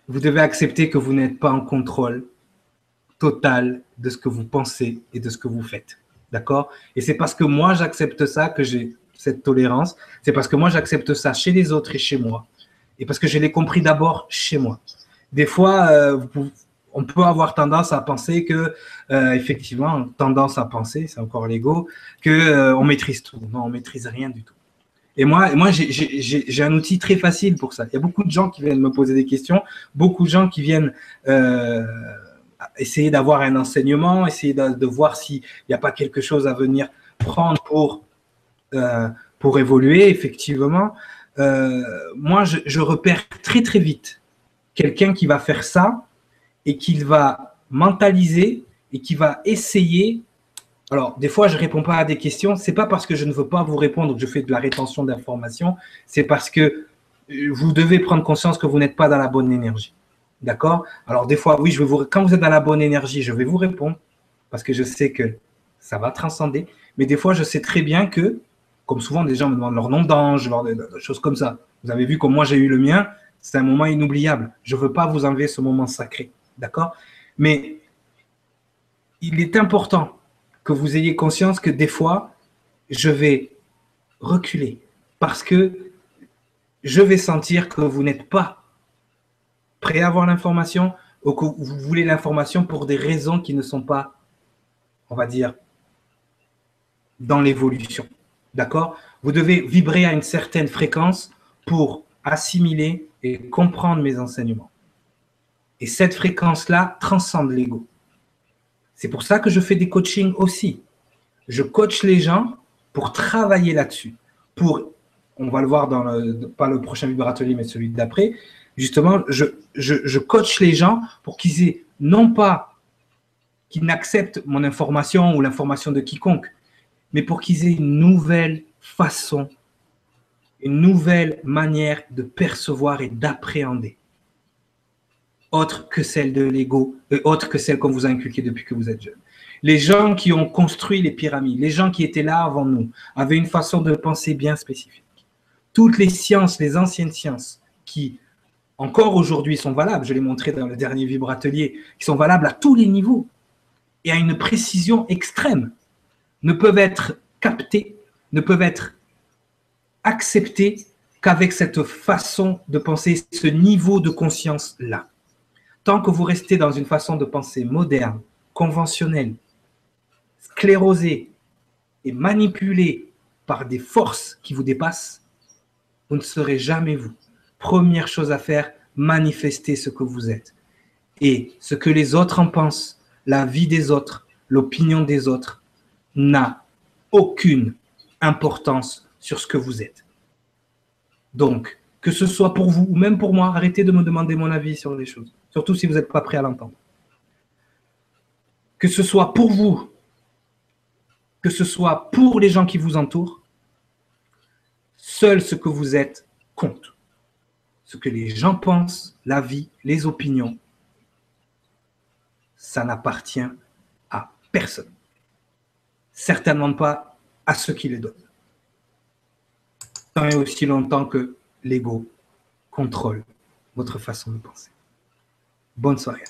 Vous devez accepter que vous n'êtes pas en contrôle total de ce que vous pensez et de ce que vous faites. D'accord? Et c'est parce que moi, j'accepte ça que j'ai cette tolérance. C'est parce que moi, j'accepte ça chez les autres et chez moi. Et parce que je l'ai compris d'abord chez moi. Des fois, euh, on peut avoir tendance à penser que, euh, effectivement, tendance à penser, c'est encore l'ego, que euh, maîtrise tout. Non, on maîtrise rien du tout. Et moi, moi j'ai un outil très facile pour ça. Il y a beaucoup de gens qui viennent me poser des questions, beaucoup de gens qui viennent essayer d'avoir un enseignement, essayer de, voir s'il n'y a pas quelque chose à venir prendre pour, euh, pour évoluer, effectivement. Euh, moi, je, repère très très vite quelqu'un qui va faire ça et qui va mentaliser et qui va essayer. Alors, des fois, je réponds pas à des questions. C'est pas parce que je ne veux pas vous répondre que je fais de la rétention d'informations. C'est parce que vous devez prendre conscience que vous n'êtes pas dans la bonne énergie. D'accord? Alors, des fois, oui, je vais vous, quand vous êtes dans la bonne énergie, je vais vous répondre parce que je sais que ça va transcender. Mais des fois, je sais très bien que, comme souvent, des gens me demandent leur nom d'ange, des choses comme ça. Vous avez vu comme moi j'ai eu le mien, c'est un moment inoubliable. Je ne veux pas vous enlever ce moment sacré. D'accord? Mais il est important que vous ayez conscience que des fois, je vais reculer parce que je vais sentir que vous n'êtes pas prêt à avoir l'information ou que vous voulez l'information pour des raisons qui ne sont pas, on va dire, dans l'évolution. D'accord? Vous devez vibrer à une certaine fréquence pour assimiler et comprendre mes enseignements. Et cette fréquence-là transcende l'ego. C'est pour ça que je fais des coachings aussi. Je coach les gens pour travailler là-dessus. Pour, on va le voir dans le, pas le prochain vibratelier, mais celui d'après, justement, je, je, coach les gens pour qu'ils aient non pas qu'ils n'acceptent mon information ou l'information de quiconque, mais pour qu'ils aient une nouvelle façon, une nouvelle manière de percevoir et d'appréhender, autre que celle de l'ego, et autre que celle qu'on vous a inculquée depuis que vous êtes jeune. Les gens qui ont construit les pyramides, les gens qui étaient là avant nous, avaient une façon de penser bien spécifique. Toutes les sciences, les anciennes sciences, qui encore aujourd'hui sont valables, je l'ai montré dans le dernier vibratelier, qui sont valables à tous les niveaux et à une précision extrême, ne peuvent être captés, ne peuvent être acceptés qu'avec cette façon de penser, ce niveau de conscience-là. Tant que vous restez dans une façon de penser moderne, conventionnelle, sclérosée et manipulée par des forces qui vous dépassent, vous ne serez jamais vous. Première chose à faire, manifester ce que vous êtes. Et ce que les autres en pensent, la vie des autres, l'opinion des autres, n'a aucune importance sur ce que vous êtes. Donc, que ce soit pour vous ou même pour moi, arrêtez de me demander mon avis sur les choses, surtout si vous n'êtes pas prêt à l'entendre. Que ce soit pour vous, que ce soit pour les gens qui vous entourent, seul ce que vous êtes compte. Ce que les gens pensent, la vie, les opinions, ça n'appartient à personne. Certainement pas à ceux qui les donnent. Tant et aussi longtemps que l'ego contrôle votre façon de penser. Bonne soirée.